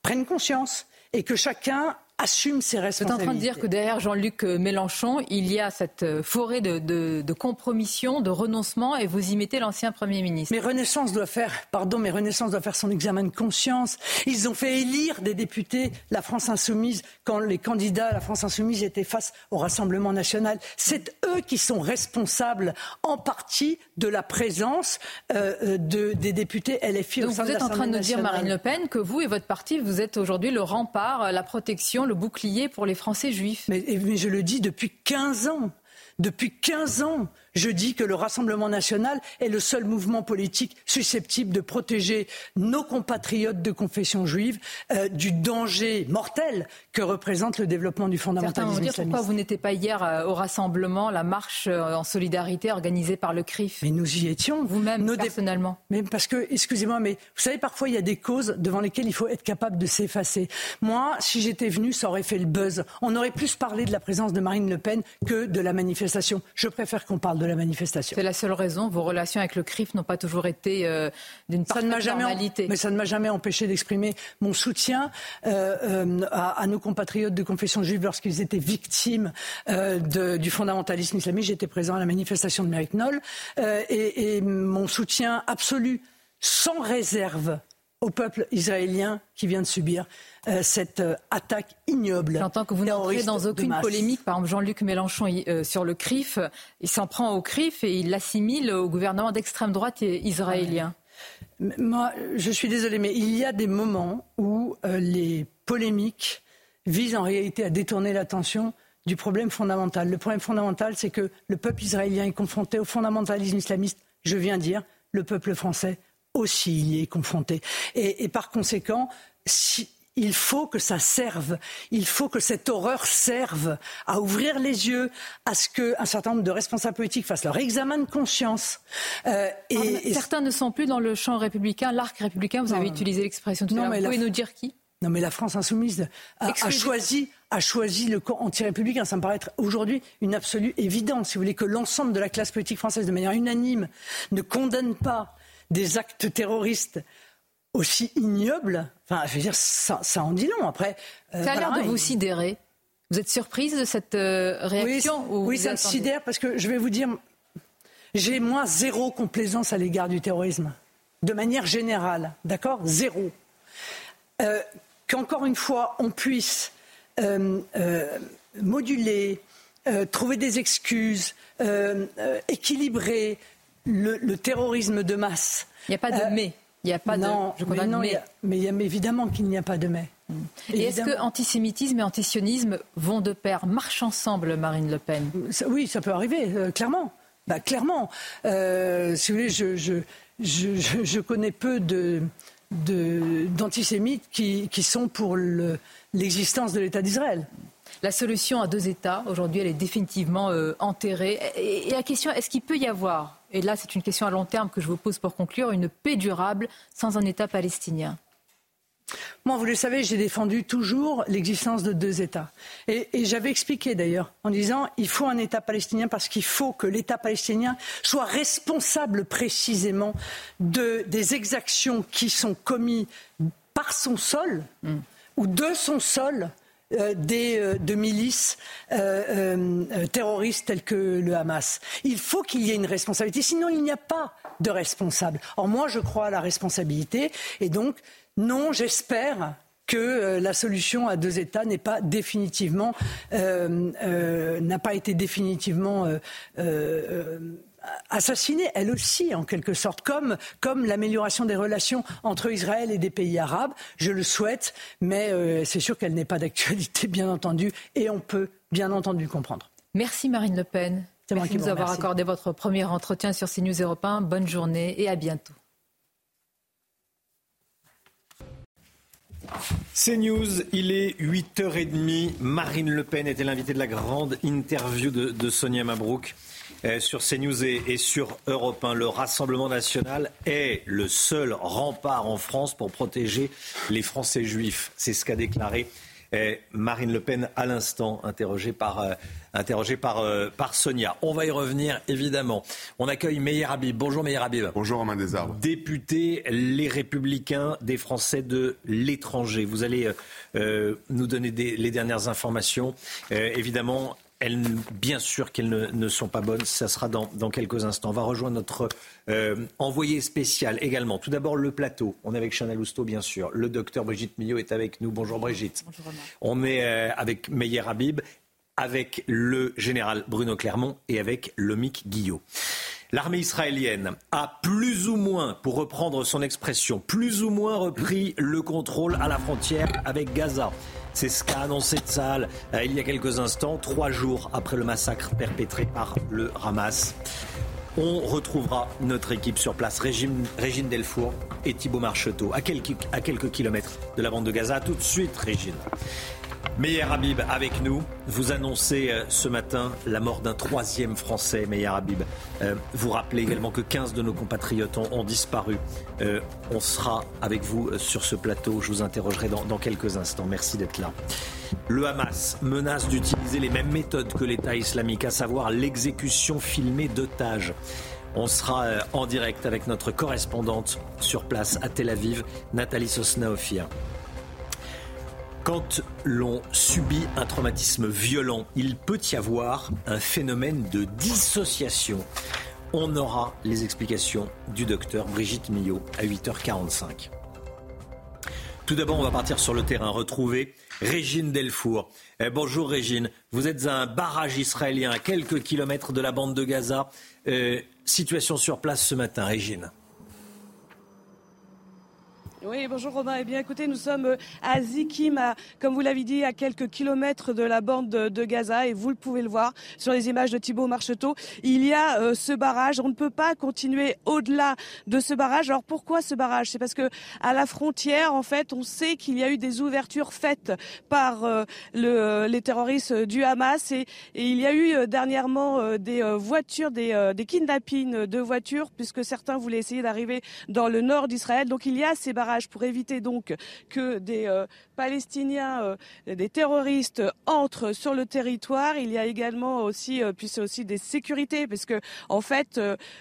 prenne conscience et que chacun assume ses responsabilités. Vous êtes en train de dire que derrière Jean-Luc Mélenchon, il y a cette euh, forêt de, de, compromission, de renoncement, et vous y mettez l'ancien Premier ministre. Mais Renaissance doit faire, pardon, mais Renaissance doit faire son examen de conscience. Ils ont fait élire des députés la France insoumise quand les candidats à la France insoumise étaient face au Rassemblement national. C'est eux qui sont responsables en partie de la présence euh, euh, de, des députés LFI Donc au sein vous êtes en train de nous dire, Marine Le Pen, que vous et votre parti, vous êtes aujourd'hui le rempart, la protection le bouclier pour les Français juifs. Mais, je le dis depuis 15 ans. Depuis 15 ans, je dis que le Rassemblement national est le seul mouvement politique susceptible de protéger nos compatriotes de confession juive euh, du danger mortel que représente le développement du fondamentalisme Certains vont pourquoi vous n'étiez pas hier euh, au rassemblement, la marche euh, en solidarité organisée par le CRIF? Mais nous y étions. Vous-même, personnellement. Mais parce que, excusez-moi, mais vous savez, parfois il y a des causes devant lesquelles il faut être capable de s'effacer. Moi, si j'étais venu, ça aurait fait le buzz. On aurait plus parlé de la présence de Marine Le Pen que de la manifestation. Je préfère qu'on parle de la manifestation. C'est la seule raison. Vos relations avec le CRIF n'ont pas toujours été euh, d'une parfaite normalité. mais ça ne m'a jamais empêché d'exprimer mon soutien euh, euh, à, nos compatriotes de confession juive lorsqu'ils étaient victimes du fondamentalisme islamique. J'étais présent à la manifestation de Merrick-Knoll et, et mon soutien absolu, sans réserve, au peuple israélien qui vient de subir euh, cette euh, attaque ignoble. J'entends que vous n'entrez dans aucune polémique. Par exemple, Jean-Luc Mélenchon euh, sur le CRIF, il s'en prend au CRIF et il l'assimile au gouvernement d'extrême droite israélien. Moi, je suis désolée, mais il y a des moments où les polémiques visent en réalité à détourner l'attention du problème fondamental. Le problème fondamental, c'est que le peuple israélien est confronté au fondamentalisme islamiste. Je viens dire, le peuple français aussi y est confronté. Et, et par conséquent, si, il faut que ça serve, il faut que cette horreur serve à ouvrir les yeux, à ce qu'un certain nombre de responsables politiques fassent leur examen de conscience. Euh, et, certains ne sont plus dans le champ républicain, l'arc républicain. Vous avez utilisé l'expression tout à l'heure. Vous pouvez nous dire qui? Non, mais la France insoumise a, choisi, a choisi le camp anti-républicain. Ça me paraît être aujourd'hui une absolue évidence. Si vous voulez que l'ensemble de la classe politique française, de manière unanime, ne condamne pas des actes terroristes aussi ignobles, enfin, je veux dire, ça, en dit long. Après, euh, ça a l'air de vous sidérer. Vous êtes surprise de cette euh, réaction Oui, ça me sidère parce que je vais vous dire, j'ai moi zéro complaisance à l'égard du terrorisme, de manière générale, d'accord? Zéro. Euh, qu'encore une fois, on puisse moduler, trouver des excuses, équilibrer le, terrorisme de masse. Il n'y a pas de mais. Il n'y a pas non, de. mais, non, mais évidemment qu'il n'y a pas de mais. Et est-ce que antisémitisme et antisionisme vont de pair, marchent ensemble, Marine Le Pen? Oui, ça peut arriver, euh, clairement. Bah, clairement. Euh, si vous voulez, je, je, je, connais peu de, d'antisémites qui, qui, sont pour l'existence de l'État d'Israël. La solution à deux États, aujourd'hui, elle est définitivement euh, enterrée. Et, la question, est-ce qu'il peut y avoir, et là c'est une question à long terme que je vous pose pour conclure, une paix durable sans un État palestinien? Moi, vous le savez, j'ai défendu toujours l'existence de deux États. Et, j'avais expliqué d'ailleurs en disant il faut un État palestinien parce qu'il faut que l'État palestinien soit responsable précisément de, des exactions qui sont commises par son sol mm. ou de son sol des, euh, de milices euh, terroristes telles que le Hamas. Il faut qu'il y ait une responsabilité, sinon il n'y a pas de responsable. Or moi, je crois à la responsabilité, et donc non, j'espère que euh, la solution à deux États n'est pas définitivement euh, euh, n'a pas été définitivement assassinée, elle aussi, en quelque sorte, comme, comme l'amélioration des relations entre Israël et des pays arabes. Je le souhaite, mais c'est sûr qu'elle n'est pas d'actualité, [LAUGHS] bien entendu, et on peut, bien entendu, comprendre. Merci Marine Le Pen. Merci de nous avoir accordé votre premier entretien sur CNews Europe 1. Bonne journée et à bientôt. C'est News, il est 8h30. Marine Le Pen était l'invitée de la grande interview de, Sonia Mabrouk euh, sur CNews et, et sur Europe 1. Le Rassemblement national est le seul rempart en France pour protéger les Français juifs. C'est ce qu'a déclaré Marine Le Pen à l'instant, interrogée par, euh, par, euh, par Sonia. On va y revenir évidemment. On accueille Meyer Habib. Bonjour Meyer Habib. Bonjour Romain Desarbres. Député Les Républicains des Français de l'étranger. Vous allez euh, nous donner les dernières informations. évidemment, elles, bien sûr qu'elles ne, sont pas bonnes. Ça sera dans, quelques instants. On va rejoindre notre euh, envoyé spécial également. Tout d'abord, le plateau. On est avec Chanel Housteau, bien sûr. Le docteur Brigitte Millot est avec nous. Bonjour Brigitte. Bonjour On est euh, avec Meyer Habib, avec le général Bruno Clermont et avec Lomic Guillot. L'armée israélienne a plus ou moins, pour reprendre son expression, plus ou moins repris le contrôle à la frontière avec Gaza. C'est ce qu'a annoncé Tzal euh, il y a quelques instants, trois jours après le massacre perpétré par le Hamas. On retrouvera notre équipe sur place, Régine, Régine Delfour et Thibault Marcheteau, à quelques kilomètres de la bande de Gaza. Tout de suite, Régine. Meyer Habib avec nous. Vous annoncez euh, ce matin la mort d'un troisième Français, Meyer Habib. Euh, vous rappelez également que 15 de nos compatriotes ont, disparu. Euh, on sera avec vous sur ce plateau. Je vous interrogerai dans, quelques instants. Merci d'être là. Le Hamas menace d'utiliser les mêmes méthodes que l'État islamique, à savoir l'exécution filmée d'otages. On sera en direct avec notre correspondante sur place à Tel Aviv, Nathalie Sosnaofia. Quand l'on subit un traumatisme violent, il peut y avoir un phénomène de dissociation. On aura les explications du docteur Brigitte Millot à 8h45. Tout d'abord, on va partir sur le terrain, retrouver Régine Delfour. Eh, bonjour Régine, vous êtes à un barrage israélien à quelques kilomètres de la bande de Gaza. Euh, situation sur place ce matin, Régine. Oui, bonjour Romain. Eh bien, écoutez, nous sommes euh, à Zikim, comme vous l'avez dit, à quelques kilomètres de la bande de, Gaza, et vous le pouvez le voir sur les images de Thibault Marcheteau. Il y a euh, ce barrage. On ne peut pas continuer au-delà de ce barrage. Alors pourquoi ce barrage? C'est parce que à la frontière, en fait, on sait qu'il y a eu des ouvertures faites par euh, le, les terroristes du Hamas, et, il y a eu dernièrement des voitures, des, des kidnappings de voitures, puisque certains voulaient essayer d'arriver dans le nord d'Israël. Donc il y a ces barrages pour éviter donc que des Palestiniens, des terroristes entrent sur le territoire. Il y a également aussi, puis c'est aussi des sécurités, parce que en fait,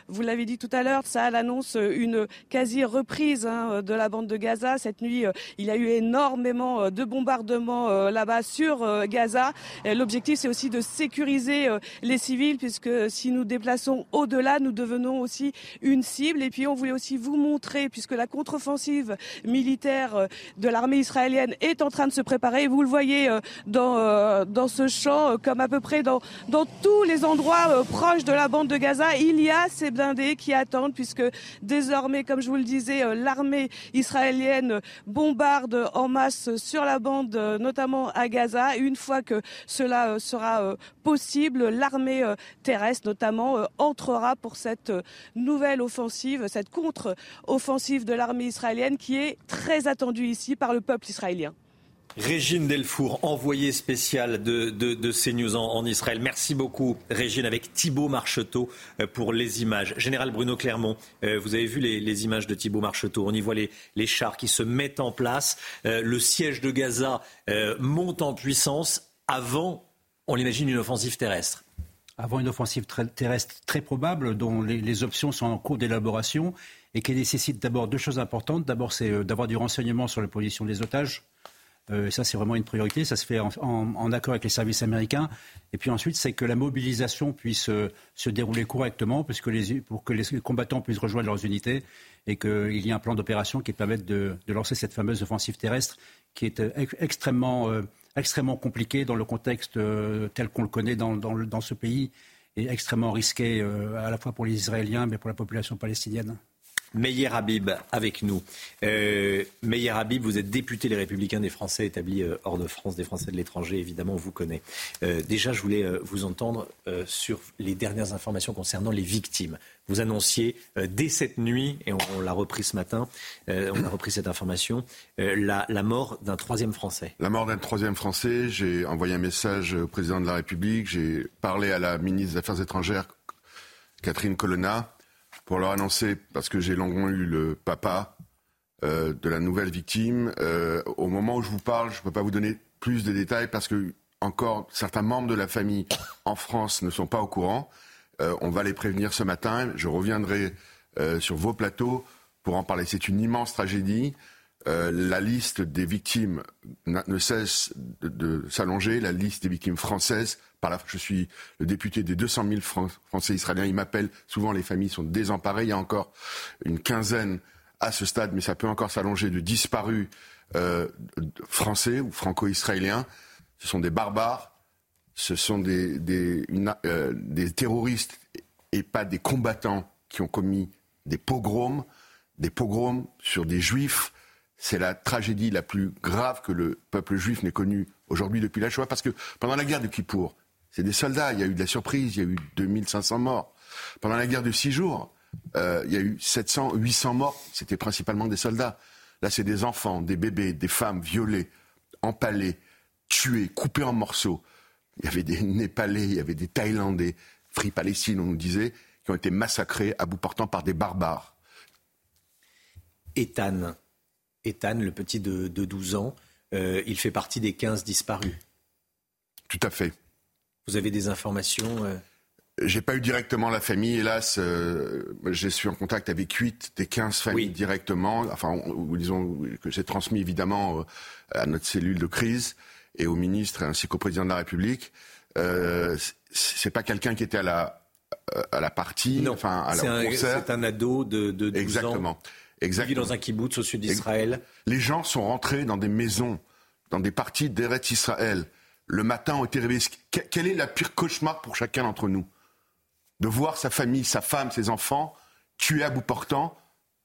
vous l'avez dit tout à l'heure, ça annonce une quasi reprise hein, de la bande de Gaza. Cette nuit, il y a eu énormément de bombardements là-bas sur Gaza. L'objectif, c'est aussi de sécuriser les civils, puisque si nous déplaçons au-delà, nous devenons aussi une cible. Et puis, on voulait aussi vous montrer, puisque la contre-offensive militaire de l'armée israélienne est en train de se préparer. Vous le voyez dans, dans ce champ, comme à peu près dans, dans tous les endroits proches de la bande de Gaza, il y a ces blindés qui attendent, puisque désormais, comme je vous le disais, l'armée israélienne bombarde en masse sur la bande, notamment à Gaza. Une fois que cela sera possible, l'armée terrestre, notamment, entrera pour cette nouvelle offensive, cette contre-offensive de l'armée israélienne qui est très attendue ici par le peuple israélien. Régine Delfour, envoyée spéciale de, de, CNews en, Israël. Merci beaucoup, Régine, avec Thibault Marcheteau euh, pour les images. Général Bruno Clermont, euh, vous avez vu les, images de Thibault Marcheteau. On y voit les, les chars qui se mettent en place. Euh, le siège de Gaza monte en puissance avant, on l'imagine, une offensive terrestre avant une offensive terrestre très probable, dont les, options sont en cours d'élaboration et qui nécessite d'abord deux choses importantes. D'abord, c'est d'avoir du renseignement sur la position des otages. Euh, ça, c'est vraiment une priorité. Ça se fait en, accord avec les services américains. Et puis ensuite, c'est que la mobilisation puisse euh, se dérouler correctement puisque pour que les combattants puissent rejoindre leurs unités et qu'il y ait un plan d'opération qui permette de, lancer cette fameuse offensive terrestre qui est euh, extrêmement, extrêmement compliquée dans le contexte tel qu'on le connaît dans, dans, ce pays et extrêmement risqué à la fois pour les Israéliens mais pour la population palestinienne. Meyer Habib avec nous. Euh, Meyer Habib, vous êtes député Les Républicains des Français établis euh, hors de France, des Français de l'étranger, évidemment, on vous connaît. Euh, déjà, je voulais vous entendre sur les dernières informations concernant les victimes. Vous annonciez dès cette nuit, et on, l'a repris ce matin, on a repris cette information, la, mort d'un troisième Français. La mort d'un troisième Français, j'ai envoyé un message au président de la République, j'ai parlé à la ministre des Affaires étrangères, Catherine Colonna pour leur annoncer, parce que j'ai longuement eu le papa euh, de la nouvelle victime. Euh, au moment où je vous parle, je ne peux pas vous donner plus de détails parce que encore certains membres de la famille en France ne sont pas au courant. Euh, on va les prévenir ce matin. Je reviendrai sur vos plateaux pour en parler. C'est une immense tragédie. La liste des victimes ne cesse de s'allonger. La liste des victimes françaises je suis le député des 200 000 Français israéliens. Ils m'appellent. Souvent, les familles sont désemparées. Il y a encore une quinzaine à ce stade, mais ça peut encore s'allonger de disparus euh, français ou franco-israéliens. Ce sont des barbares. Ce sont des, des, euh, des terroristes et pas des combattants qui ont commis des pogroms, des pogroms sur des juifs. C'est la tragédie la plus grave que le peuple juif n'ait connue aujourd'hui depuis la Shoah, parce que pendant la guerre de Kippour, c'est des soldats. Il y a eu de la surprise, il y a eu 2500 morts. Pendant la guerre de six jours, euh, il y a eu 700, 800 morts. C'était principalement des soldats. Là, c'est des enfants, des bébés, des femmes violées, empalées, tuées, coupées en morceaux. Il y avait des Népalais, il y avait des Thaïlandais, Free Palestine, on nous disait, qui ont été massacrés à bout portant par des barbares. Ethan, Ethan, le petit de, 12 ans, euh, il fait partie des 15 disparus. Tout à fait. Vous avez des informations euh J'ai pas eu directement la famille, hélas. Euh, je suis en contact avec 8 des 15 familles directement. Enfin, disons que j'ai transmis évidemment euh, à notre cellule de crise et au ministre ainsi qu'au président de la République. Euh, c'est pas quelqu'un qui était à la à la partie, non, enfin à la concert. C'est un ado de, de 12 Exactement. ans. Exactement. Qui vit dans un kibbutz au sud d'Israël. Les gens sont rentrés dans des maisons, dans des parties d'Eretz Israël le matin ont été réveillés. Quel est le pire cauchemar pour chacun d'entre nous De voir sa famille, sa femme, ses enfants tués à bout portant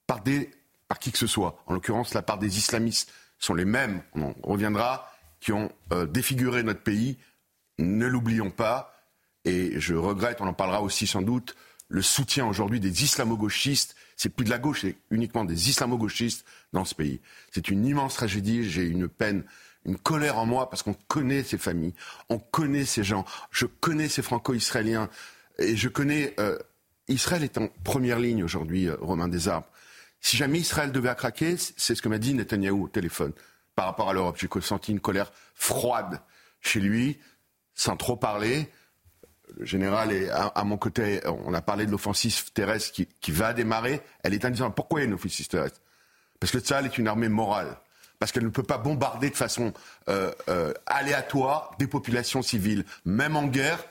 par, des, par qui que ce soit? En l'occurrence, la part des islamistes sont les mêmes, on reviendra, qui ont euh, défiguré notre pays. Ne l'oublions pas. Et je regrette, on en parlera aussi sans doute, le soutien aujourd'hui des islamo-gauchistes. C'est plus de la gauche, c'est uniquement des islamo-gauchistes dans ce pays. C'est une immense tragédie. J'ai une peine une colère en moi parce qu'on connaît ces familles, on connaît ces gens, je connais ces franco-israéliens et je connais. Euh, Israël est en première ligne aujourd'hui, euh, Romain Desarbres. Si jamais Israël devait craquer, c'est ce que m'a dit Netanyahou au téléphone par rapport à l'Europe. J'ai senti une colère froide chez lui, sans trop parler. Le général est à, mon côté. On a parlé de l'offensive terrestre qui, va démarrer. Elle est indifférente. Pourquoi y a une offensive terrestre? Parce que le Tsahal est une armée morale. Parce qu'elle ne peut pas bombarder de façon euh, euh, aléatoire des populations civiles. Même en guerre,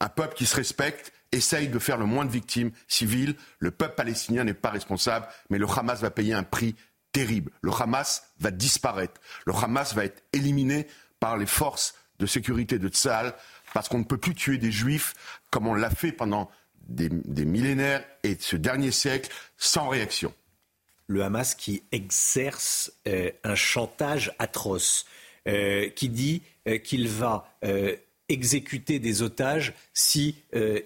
un peuple qui se respecte essaye de faire le moins de victimes civiles. Le peuple palestinien n'est pas responsable, mais le Hamas va payer un prix terrible. Le Hamas va disparaître. Le Hamas va être éliminé par les forces de sécurité de Tzal, parce qu'on ne peut plus tuer des juifs comme on l'a fait pendant des, millénaires et ce dernier siècle sans réaction. Le Hamas qui exerce euh, un chantage atroce, euh, qui dit euh, qu'il va exécuter des otages si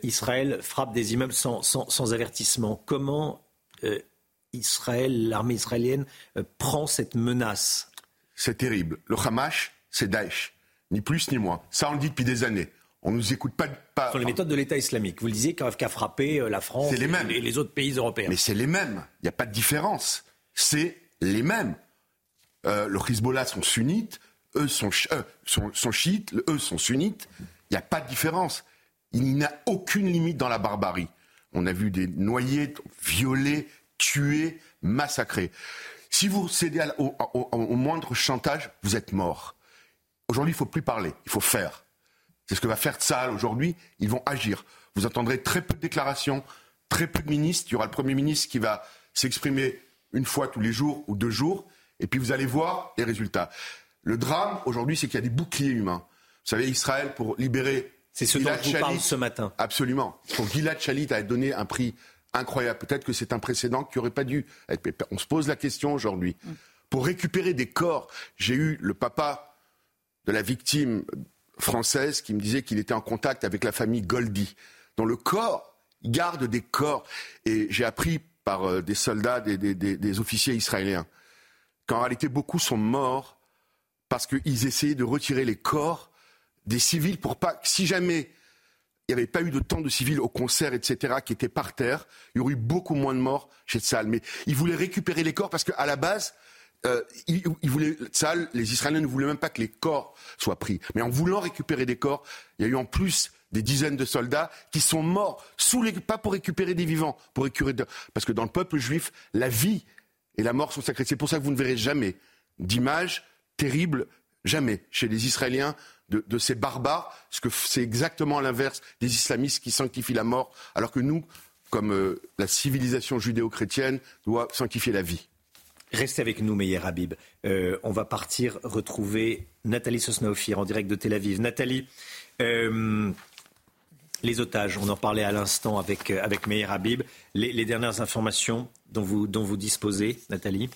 Israël frappe des immeubles sans, sans avertissement. Comment Israël, l'armée israélienne, prend cette menace? C'est terrible. Le Hamas, c'est Daesh ni plus ni moins. Ça, on le dit depuis des années. On ne nous écoute pas. pas Sur les méthodes de l'État islamique. Vous le disiez, qui a frappé euh, la France les mêmes. et les autres pays européens. Mais c'est les mêmes. Il n'y a pas de différence. C'est les mêmes. Euh, le Hezbollah sont sunnites, eux sont, euh, sont, chiites, eux sont sunnites. Il n'y a pas de différence. Il n'y a aucune limite dans la barbarie. On a vu des noyés, violés, tués, massacrés. Si vous cédez au moindre chantage, vous êtes mort. Aujourd'hui, il ne faut plus parler, il faut faire. C'est ce que va faire Tsahal aujourd'hui. Ils vont agir. Vous entendrez très peu de déclarations, très peu de ministres. Il y aura le Premier ministre qui va s'exprimer une fois tous les jours ou deux jours. Et puis vous allez voir les résultats. Le drame aujourd'hui, c'est qu'il y a des boucliers humains. Vous savez, Israël, pour libérer. C'est ce dont je vous parle ce matin. Absolument. Pour Gilad Shalit a donné un prix incroyable. Peut-être que c'est un précédent qui n'aurait pas dû être. On se pose la question aujourd'hui. Mm. Pour récupérer des corps, j'ai eu le papa de la victime française qui me disait qu'il était en contact avec la famille Goldie, dont le corps garde des corps. Et j'ai appris par euh, des soldats, des, officiers israéliens, qu'en réalité beaucoup sont morts parce qu'ils essayaient de retirer les corps des civils pour pas, si jamais il n'y avait pas eu de temps de civils au concert, etc., qui étaient par terre, il y aurait eu beaucoup moins de morts chez Tzal. Mais ils voulaient récupérer les corps parce qu'à la base, euh, les Israéliens ne voulaient même pas que les corps soient pris. Mais en voulant récupérer des corps, il y a eu en plus des dizaines de soldats qui sont morts, pas pour récupérer des vivants, pour récupérer parce que dans le peuple juif, la vie et la mort sont sacrées. C'est pour ça que vous ne verrez jamais d'images terribles, jamais, chez les Israéliens, de, ces barbares, parce que c'est exactement l'inverse des islamistes qui sanctifient la mort, alors que nous, comme euh, la civilisation judéo-chrétienne, doit sanctifier la vie. Restez avec nous, Meyer Habib. Euh, on va partir retrouver Nathalie Sosnaofir en direct de Tel Aviv. Nathalie, euh, les otages, on en parlait à l'instant avec, euh, avec Meyer Habib. Les, dernières informations dont vous, dont vous disposez, Nathalie?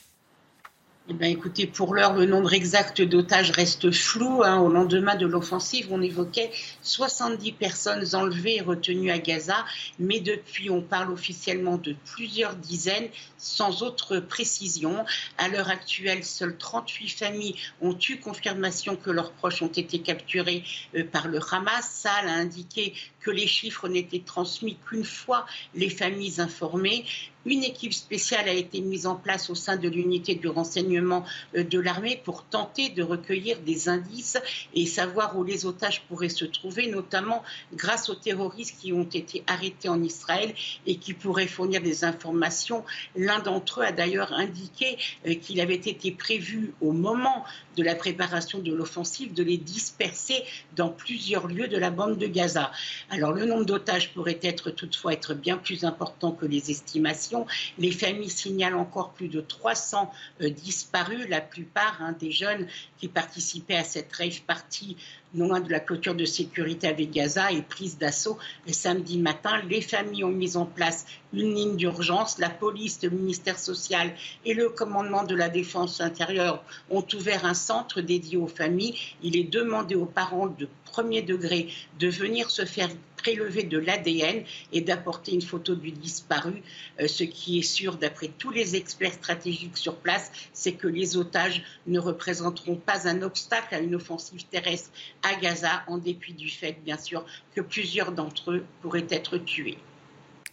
Eh bien, écoutez, pour l'heure, le nombre exact d'otages reste flou. Hein. Au lendemain de l'offensive, on évoquait 70 personnes enlevées et retenues à Gaza, mais depuis, on parle officiellement de plusieurs dizaines, sans autre précision. À l'heure actuelle, seules 38 familles ont eu confirmation que leurs proches ont été capturés euh, par le Hamas. Sal a indiqué que les chiffres n'étaient transmis qu'une fois les familles informées. Une équipe spéciale a été mise en place au sein de l'unité du renseignement euh, de l'armée pour tenter de recueillir des indices et savoir où les otages pourraient se trouver, notamment grâce aux terroristes qui ont été arrêtés en Israël et qui pourraient fournir des informations. L'un d'entre eux a d'ailleurs indiqué euh, qu'il avait été prévu au moment de la préparation de l'offensive de les disperser dans plusieurs lieux de la bande de Gaza. Alors le nombre d'otages pourrait être toutefois être bien plus important que les estimations. Les familles signalent encore plus de 300 euh, disparus, la plupart hein, des jeunes qui participaient à cette rave party non loin de la clôture de sécurité avec Gaza et prise d'assaut le samedi matin. Les familles ont mis en place une ligne d'urgence. La police, le ministère social et le commandement de la défense intérieure ont ouvert un centre dédié aux familles. Il est demandé aux parents de premier degré de venir se faire prélever de l'ADN et d'apporter une photo du disparu. Euh, ce qui est sûr, d'après tous les experts stratégiques sur place, c'est que les otages ne représenteront pas un obstacle à une offensive terrestre à Gaza, en dépit du fait, bien sûr, que plusieurs d'entre eux pourraient être tués.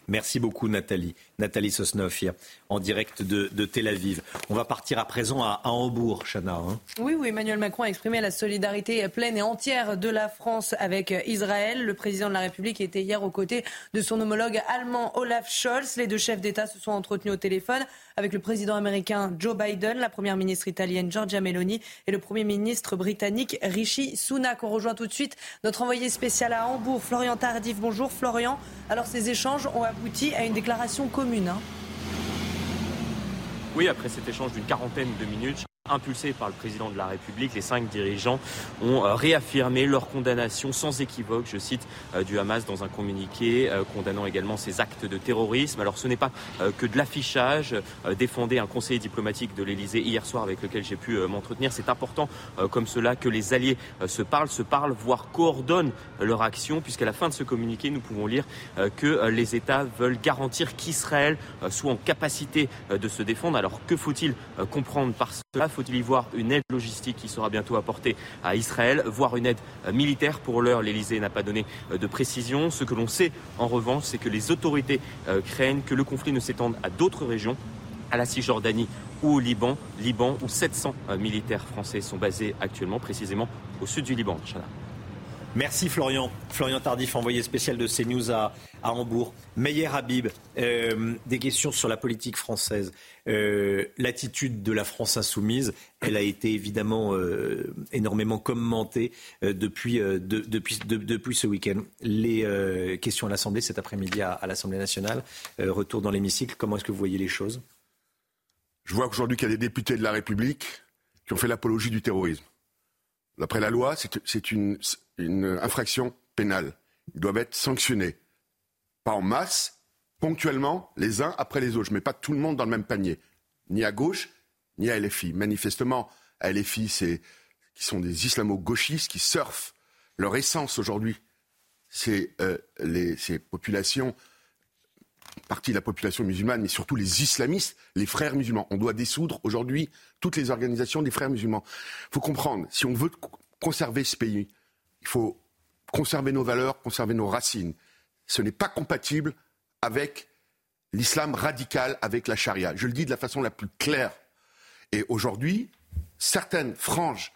Merci beaucoup Nathalie. Nathalie Sosnoff, en direct de, Tel Aviv. On va partir à présent à, Hambourg, Chana. Hein. Oui, oui, Emmanuel Macron a exprimé la solidarité pleine et entière de la France avec Israël. Le président de la République était hier aux côtés de son homologue allemand Olaf Scholz. Les deux chefs d'État se sont entretenus au téléphone avec le président américain Joe Biden, la première ministre italienne Giorgia Meloni et le premier ministre britannique Rishi Sunak. On rejoint tout de suite notre envoyé spécial à Hambourg, Florian Tardif. Bonjour Florian. Alors ces échanges ont abouti à une déclaration commune. Hein. Oui, après cet échange d'une quarantaine de minutes, Impulsés par le président de la République, les cinq dirigeants ont euh, réaffirmé leur condamnation sans équivoque, je cite, euh, du Hamas dans un communiqué, euh, condamnant également ces actes de terrorisme. Alors ce n'est pas que de l'affichage, défendait un conseiller diplomatique de l'Elysée hier soir avec lequel j'ai pu m'entretenir. C'est important comme cela que les alliés se parlent, se parlent, voire coordonnent leur action, puisqu'à la fin de ce communiqué, nous pouvons lire que les États veulent garantir qu'Israël soit en capacité de se défendre. Alors que faut-il comprendre par cela? Faut-il y voir une aide logistique qui sera bientôt apportée à Israël, voire une aide euh, militaire Pour l'heure, l'Elysée n'a pas donné euh, de précision. Ce que l'on sait en revanche, c'est que les autorités euh, craignent que le conflit ne s'étende à d'autres régions à la Cisjordanie ou au Liban, Liban où 700 militaires français sont basés actuellement, précisément au sud du Liban. Merci Florian. Florian Tardif, envoyé spécial de CNews à, Hambourg. Meyer Habib, euh, des questions sur la politique française. Euh, l'attitude de la France insoumise, elle a été évidemment euh, énormément commentée depuis ce week-end. Les questions à l'Assemblée cet après-midi à, à l'Assemblée nationale. retour dans l'hémicycle. Comment est-ce que vous voyez les choses? Je vois aujourd'hui qu'il y a des députés de la République qui ont fait l'apologie du terrorisme. D'après la loi, c'est une, infraction pénale. Ils doivent être sanctionnés. Pas en masse, ponctuellement, les uns après les autres. Je ne mets pas tout le monde dans le même panier. Ni à gauche, ni à LFI. Manifestement, à LFI, c'est qui sont des islamo-gauchistes qui surfent. Leur essence aujourd'hui, c'est euh, ces populations, partie de la population musulmane, mais surtout les islamistes, les frères musulmans. On doit dissoudre aujourd'hui toutes les organisations des frères musulmans. Il faut comprendre, si on veut conserver ce pays, il faut conserver nos valeurs, conserver nos racines. Ce n'est pas compatible avec l'islam radical, avec la charia. Je le dis de la façon la plus claire. Et aujourd'hui, certaines franges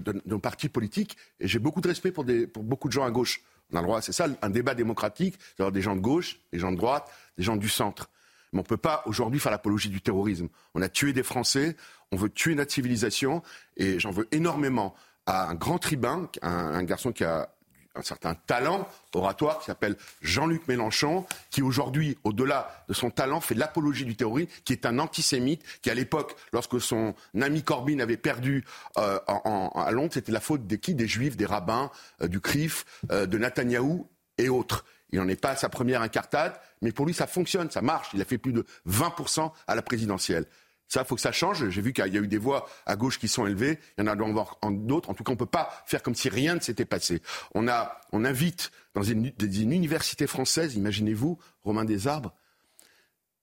de, nos partis politiques, et j'ai beaucoup de respect pour, pour, beaucoup de gens à gauche. On le droit, c'est ça, un débat démocratique, d'avoir des gens de gauche, des gens de droite, des gens du centre. Mais on ne peut pas aujourd'hui faire l'apologie du terrorisme. On a tué des Français, on veut tuer notre civilisation, et j'en veux énormément à un grand tribun, un, garçon qui a un certain talent oratoire qui s'appelle Jean-Luc Mélenchon, qui aujourd'hui, au-delà de son talent, fait l'apologie du terrorisme, qui est un antisémite, qui à l'époque, lorsque son ami Corbyn avait perdu euh, à Londres, c'était la faute des qui? Des juifs, des rabbins, euh, du CRIF, euh, de Netanyahou et autres. Il n'en est pas à sa première incartade, mais pour lui, ça fonctionne, ça marche. Il a fait plus de 20% à la présidentielle. Ça, faut que ça change. J'ai vu qu'il y a eu des voix à gauche qui sont élevées. Il y en a d'autres. En tout cas, on peut pas faire comme si rien ne s'était passé. On, invite dans une, université française, imaginez-vous, Romain Desarbres,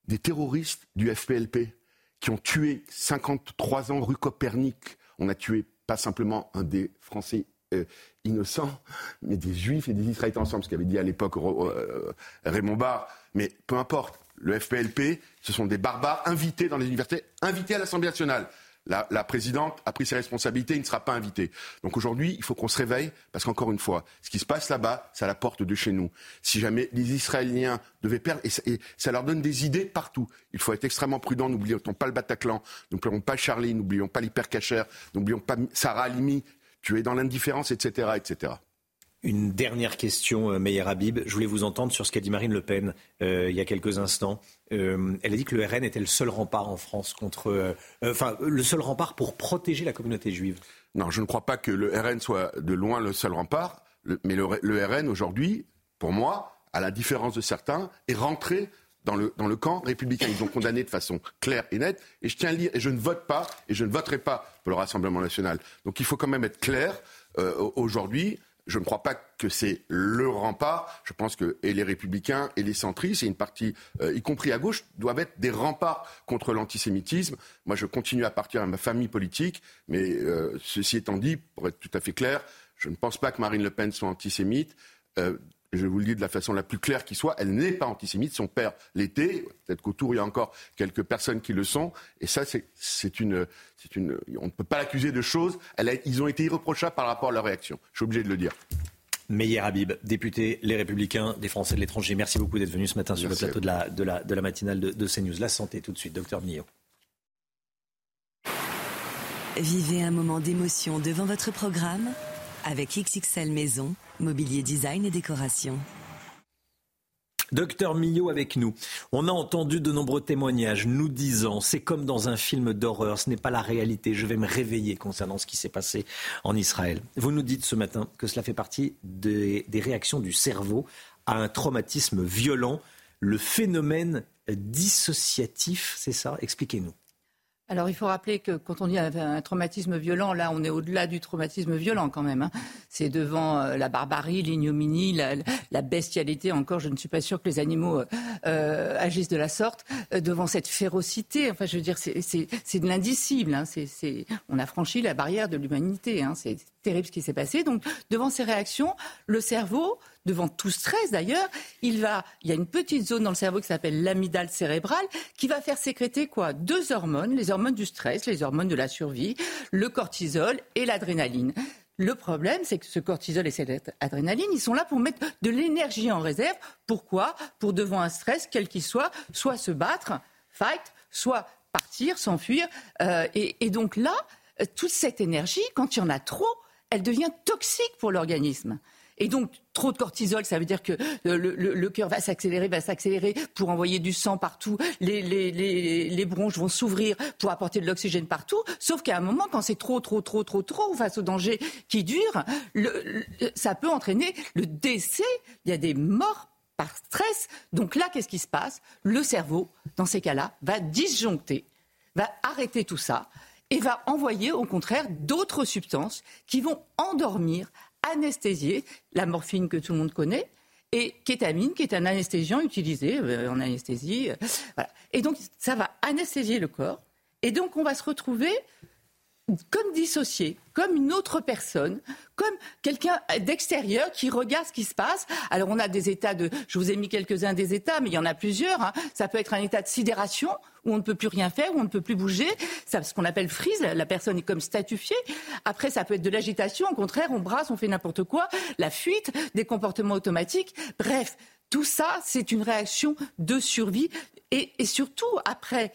des terroristes du FPLP qui ont tué 53 ans rue Copernic. On a tué pas simplement un des Français euh, innocents, mais des Juifs et des Israéliens ensemble, ce qu'avait dit à l'époque euh, Raymond Barre. Mais peu importe le FPLP, ce sont des barbares invités dans les universités, invités à l'Assemblée nationale. La, présidente a pris ses responsabilités, il ne sera pas invité. Donc aujourd'hui, il faut qu'on se réveille, parce qu'encore une fois, ce qui se passe là-bas, c'est à la porte de chez nous. Si jamais les Israéliens devaient perdre, et ça, leur donne des idées partout. Il faut être extrêmement prudent, n'oublions pas le Bataclan, n'oublions pas Charlie, n'oublions pas l'hypercachère, n'oublions pas Sarah Halimi, tu es dans l'indifférence, etc., etc. Une dernière question, euh, Meyer Habib. Je voulais vous entendre sur ce qu'a dit Marine Le Pen euh, il y a quelques instants. Euh, elle a dit que le RN était le seul rempart en France contre, enfin, le seul rempart pour protéger la communauté juive. Non, je ne crois pas que le RN soit de loin le seul rempart. mais le, RN aujourd'hui, pour moi, à la différence de certains, est rentré dans le, dans le camp républicain. Ils ont condamné de façon claire et nette. Et je tiens à le dire, et je ne vote pas, et je ne voterai pas pour le Rassemblement national. Donc il faut quand même être clair aujourd'hui je ne crois pas que c'est le rempart. Je pense que les républicains et les centristes, et une partie, euh, y compris à gauche, doivent être des remparts contre l'antisémitisme. Moi, je continue à partir à ma famille politique, mais euh, ceci étant dit, pour être tout à fait clair, je ne pense pas que Marine Le Pen soit antisémite. Euh, je vous le dis de la façon la plus claire qui soit, elle n'est pas antisémite. Son père l'était. Peut-être qu'autour, il y a encore quelques personnes qui le sont. Et ça, c'est une, une. On ne peut pas l'accuser de choses. Elle ils ont été irreprochables par rapport à leur réaction. Je suis obligé de le dire. Meyer Habib, député Les Républicains des Français de l'étranger. Merci beaucoup d'être venu ce matin sur le plateau de la, de, la, de la, matinale de, de, CNews. La santé, tout de suite, docteur Millot. Vivez un moment d'émotion devant votre programme avec XXL Maison, mobilier design et décoration. Docteur Millot avec nous. On a entendu de nombreux témoignages nous disant c'est comme dans un film d'horreur, ce n'est pas la réalité, je vais me réveiller concernant ce qui s'est passé en Israël. Vous nous dites ce matin que cela fait partie des, des réactions du cerveau à un traumatisme violent, le phénomène dissociatif, c'est ça? Expliquez-nous. Alors il faut rappeler que quand on dit un traumatisme violent, là on est au-delà du traumatisme violent quand même. Hein. C'est devant euh, la barbarie, l'ignominie, la, bestialité. Encore, je ne suis pas sûre que les animaux euh, agissent de la sorte. Euh, devant cette férocité, enfin je veux dire, c'est de l'indicible. Hein. on a franchi la barrière de l'humanité. Hein. C'est terrible ce qui s'est passé. Donc devant ces réactions, le cerveau devant tout stress d'ailleurs, il y a une petite zone dans le cerveau qui s'appelle l'amygdale cérébrale qui va faire sécréter quoi? Deux hormones, les hormones du stress, les hormones de la survie, le cortisol et l'adrénaline. Le problème, c'est que ce cortisol et cette adrénaline, ils sont là pour mettre de l'énergie en réserve. Pourquoi? Pour devant un stress, quel qu'il soit, soit se battre, fight, soit partir, s'enfuir. Euh, et donc là, toute cette énergie, quand il y en a trop, elle devient toxique pour l'organisme. Et donc, trop de cortisol, ça veut dire que le, cœur va s'accélérer, va s'accélérer pour envoyer du sang partout. Les, les, bronches vont s'ouvrir pour apporter de l'oxygène partout. Sauf qu'à un moment, quand c'est trop, trop, trop, trop, trop face au danger qui dure, ça peut entraîner le décès. Il y a des morts par stress. Donc là, qu'est-ce qui se passe? Le cerveau, dans ces cas-là, va disjoncter, va arrêter tout ça et va envoyer au contraire d'autres substances qui vont endormir, anesthésier, la morphine que tout le monde connaît, et kétamine, qui est un anesthésiant utilisé euh, en anesthésie. Euh, et donc, ça va anesthésier le corps. Et donc, on va se retrouver comme dissocié, comme une autre personne, comme quelqu'un d'extérieur qui regarde ce qui se passe. Alors on a des états de, je vous ai mis quelques-uns des états, mais il y en a plusieurs. Hein. Ça peut être un état de sidération où on ne peut plus rien faire, où on ne peut plus bouger. C'est ce qu'on appelle freeze. La personne est comme statufiée. Après, ça peut être de l'agitation. Au contraire, on brasse, on fait n'importe quoi. La fuite, des comportements automatiques. Bref, tout ça, c'est une réaction de survie. Et, et surtout, après,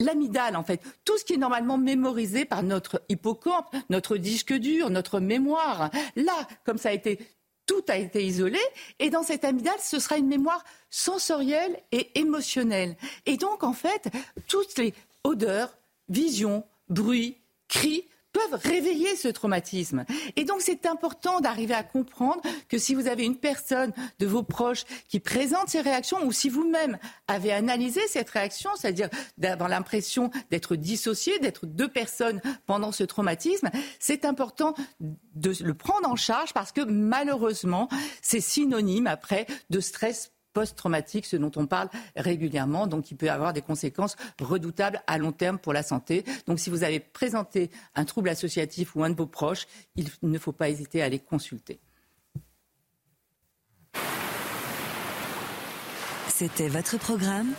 l'amygdale, en fait, tout ce qui est normalement mémorisé par notre hippocampe, notre disque dur, notre mémoire. Là, comme ça a été tout a été isolé. Et dans cette amygdale, ce sera une mémoire sensorielle et émotionnelle. Et donc, en fait, toutes les odeurs, visions, bruits, cris peuvent réveiller ce traumatisme. Et donc c'est important d'arriver à comprendre que si vous avez une personne de vos proches qui présente ces réactions, ou si vous-même avez analysé cette réaction, c'est-à-dire d'avoir l'impression d'être dissocié, d'être deux personnes pendant ce traumatisme, c'est important de le prendre en charge parce que malheureusement, c'est synonyme après de stress post-traumatique, ce dont on parle régulièrement, donc il peut avoir des conséquences redoutables à long terme pour la santé. Donc si vous avez présenté un trouble associatif ou un de vos proches, il ne faut pas hésiter à les consulter. C'était votre programme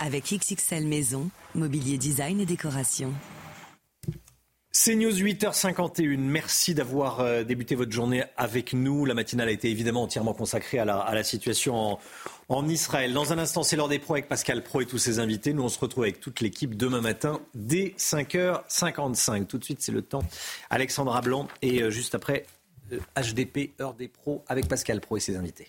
avec XXL Maison, mobilier design et décoration. C'est News 8h51. Merci d'avoir euh, débuté votre journée avec nous. La matinale a été évidemment entièrement consacrée à la, situation en, Israël. Dans un instant, c'est l'heure des pros avec Pascal Pro et tous ses invités. Nous, on se retrouve avec toute l'équipe demain matin dès 5h55. Tout de suite, c'est le temps. Alexandra Blanc et euh, juste après, HDP, euh, heure des pros avec Pascal Pro et ses invités.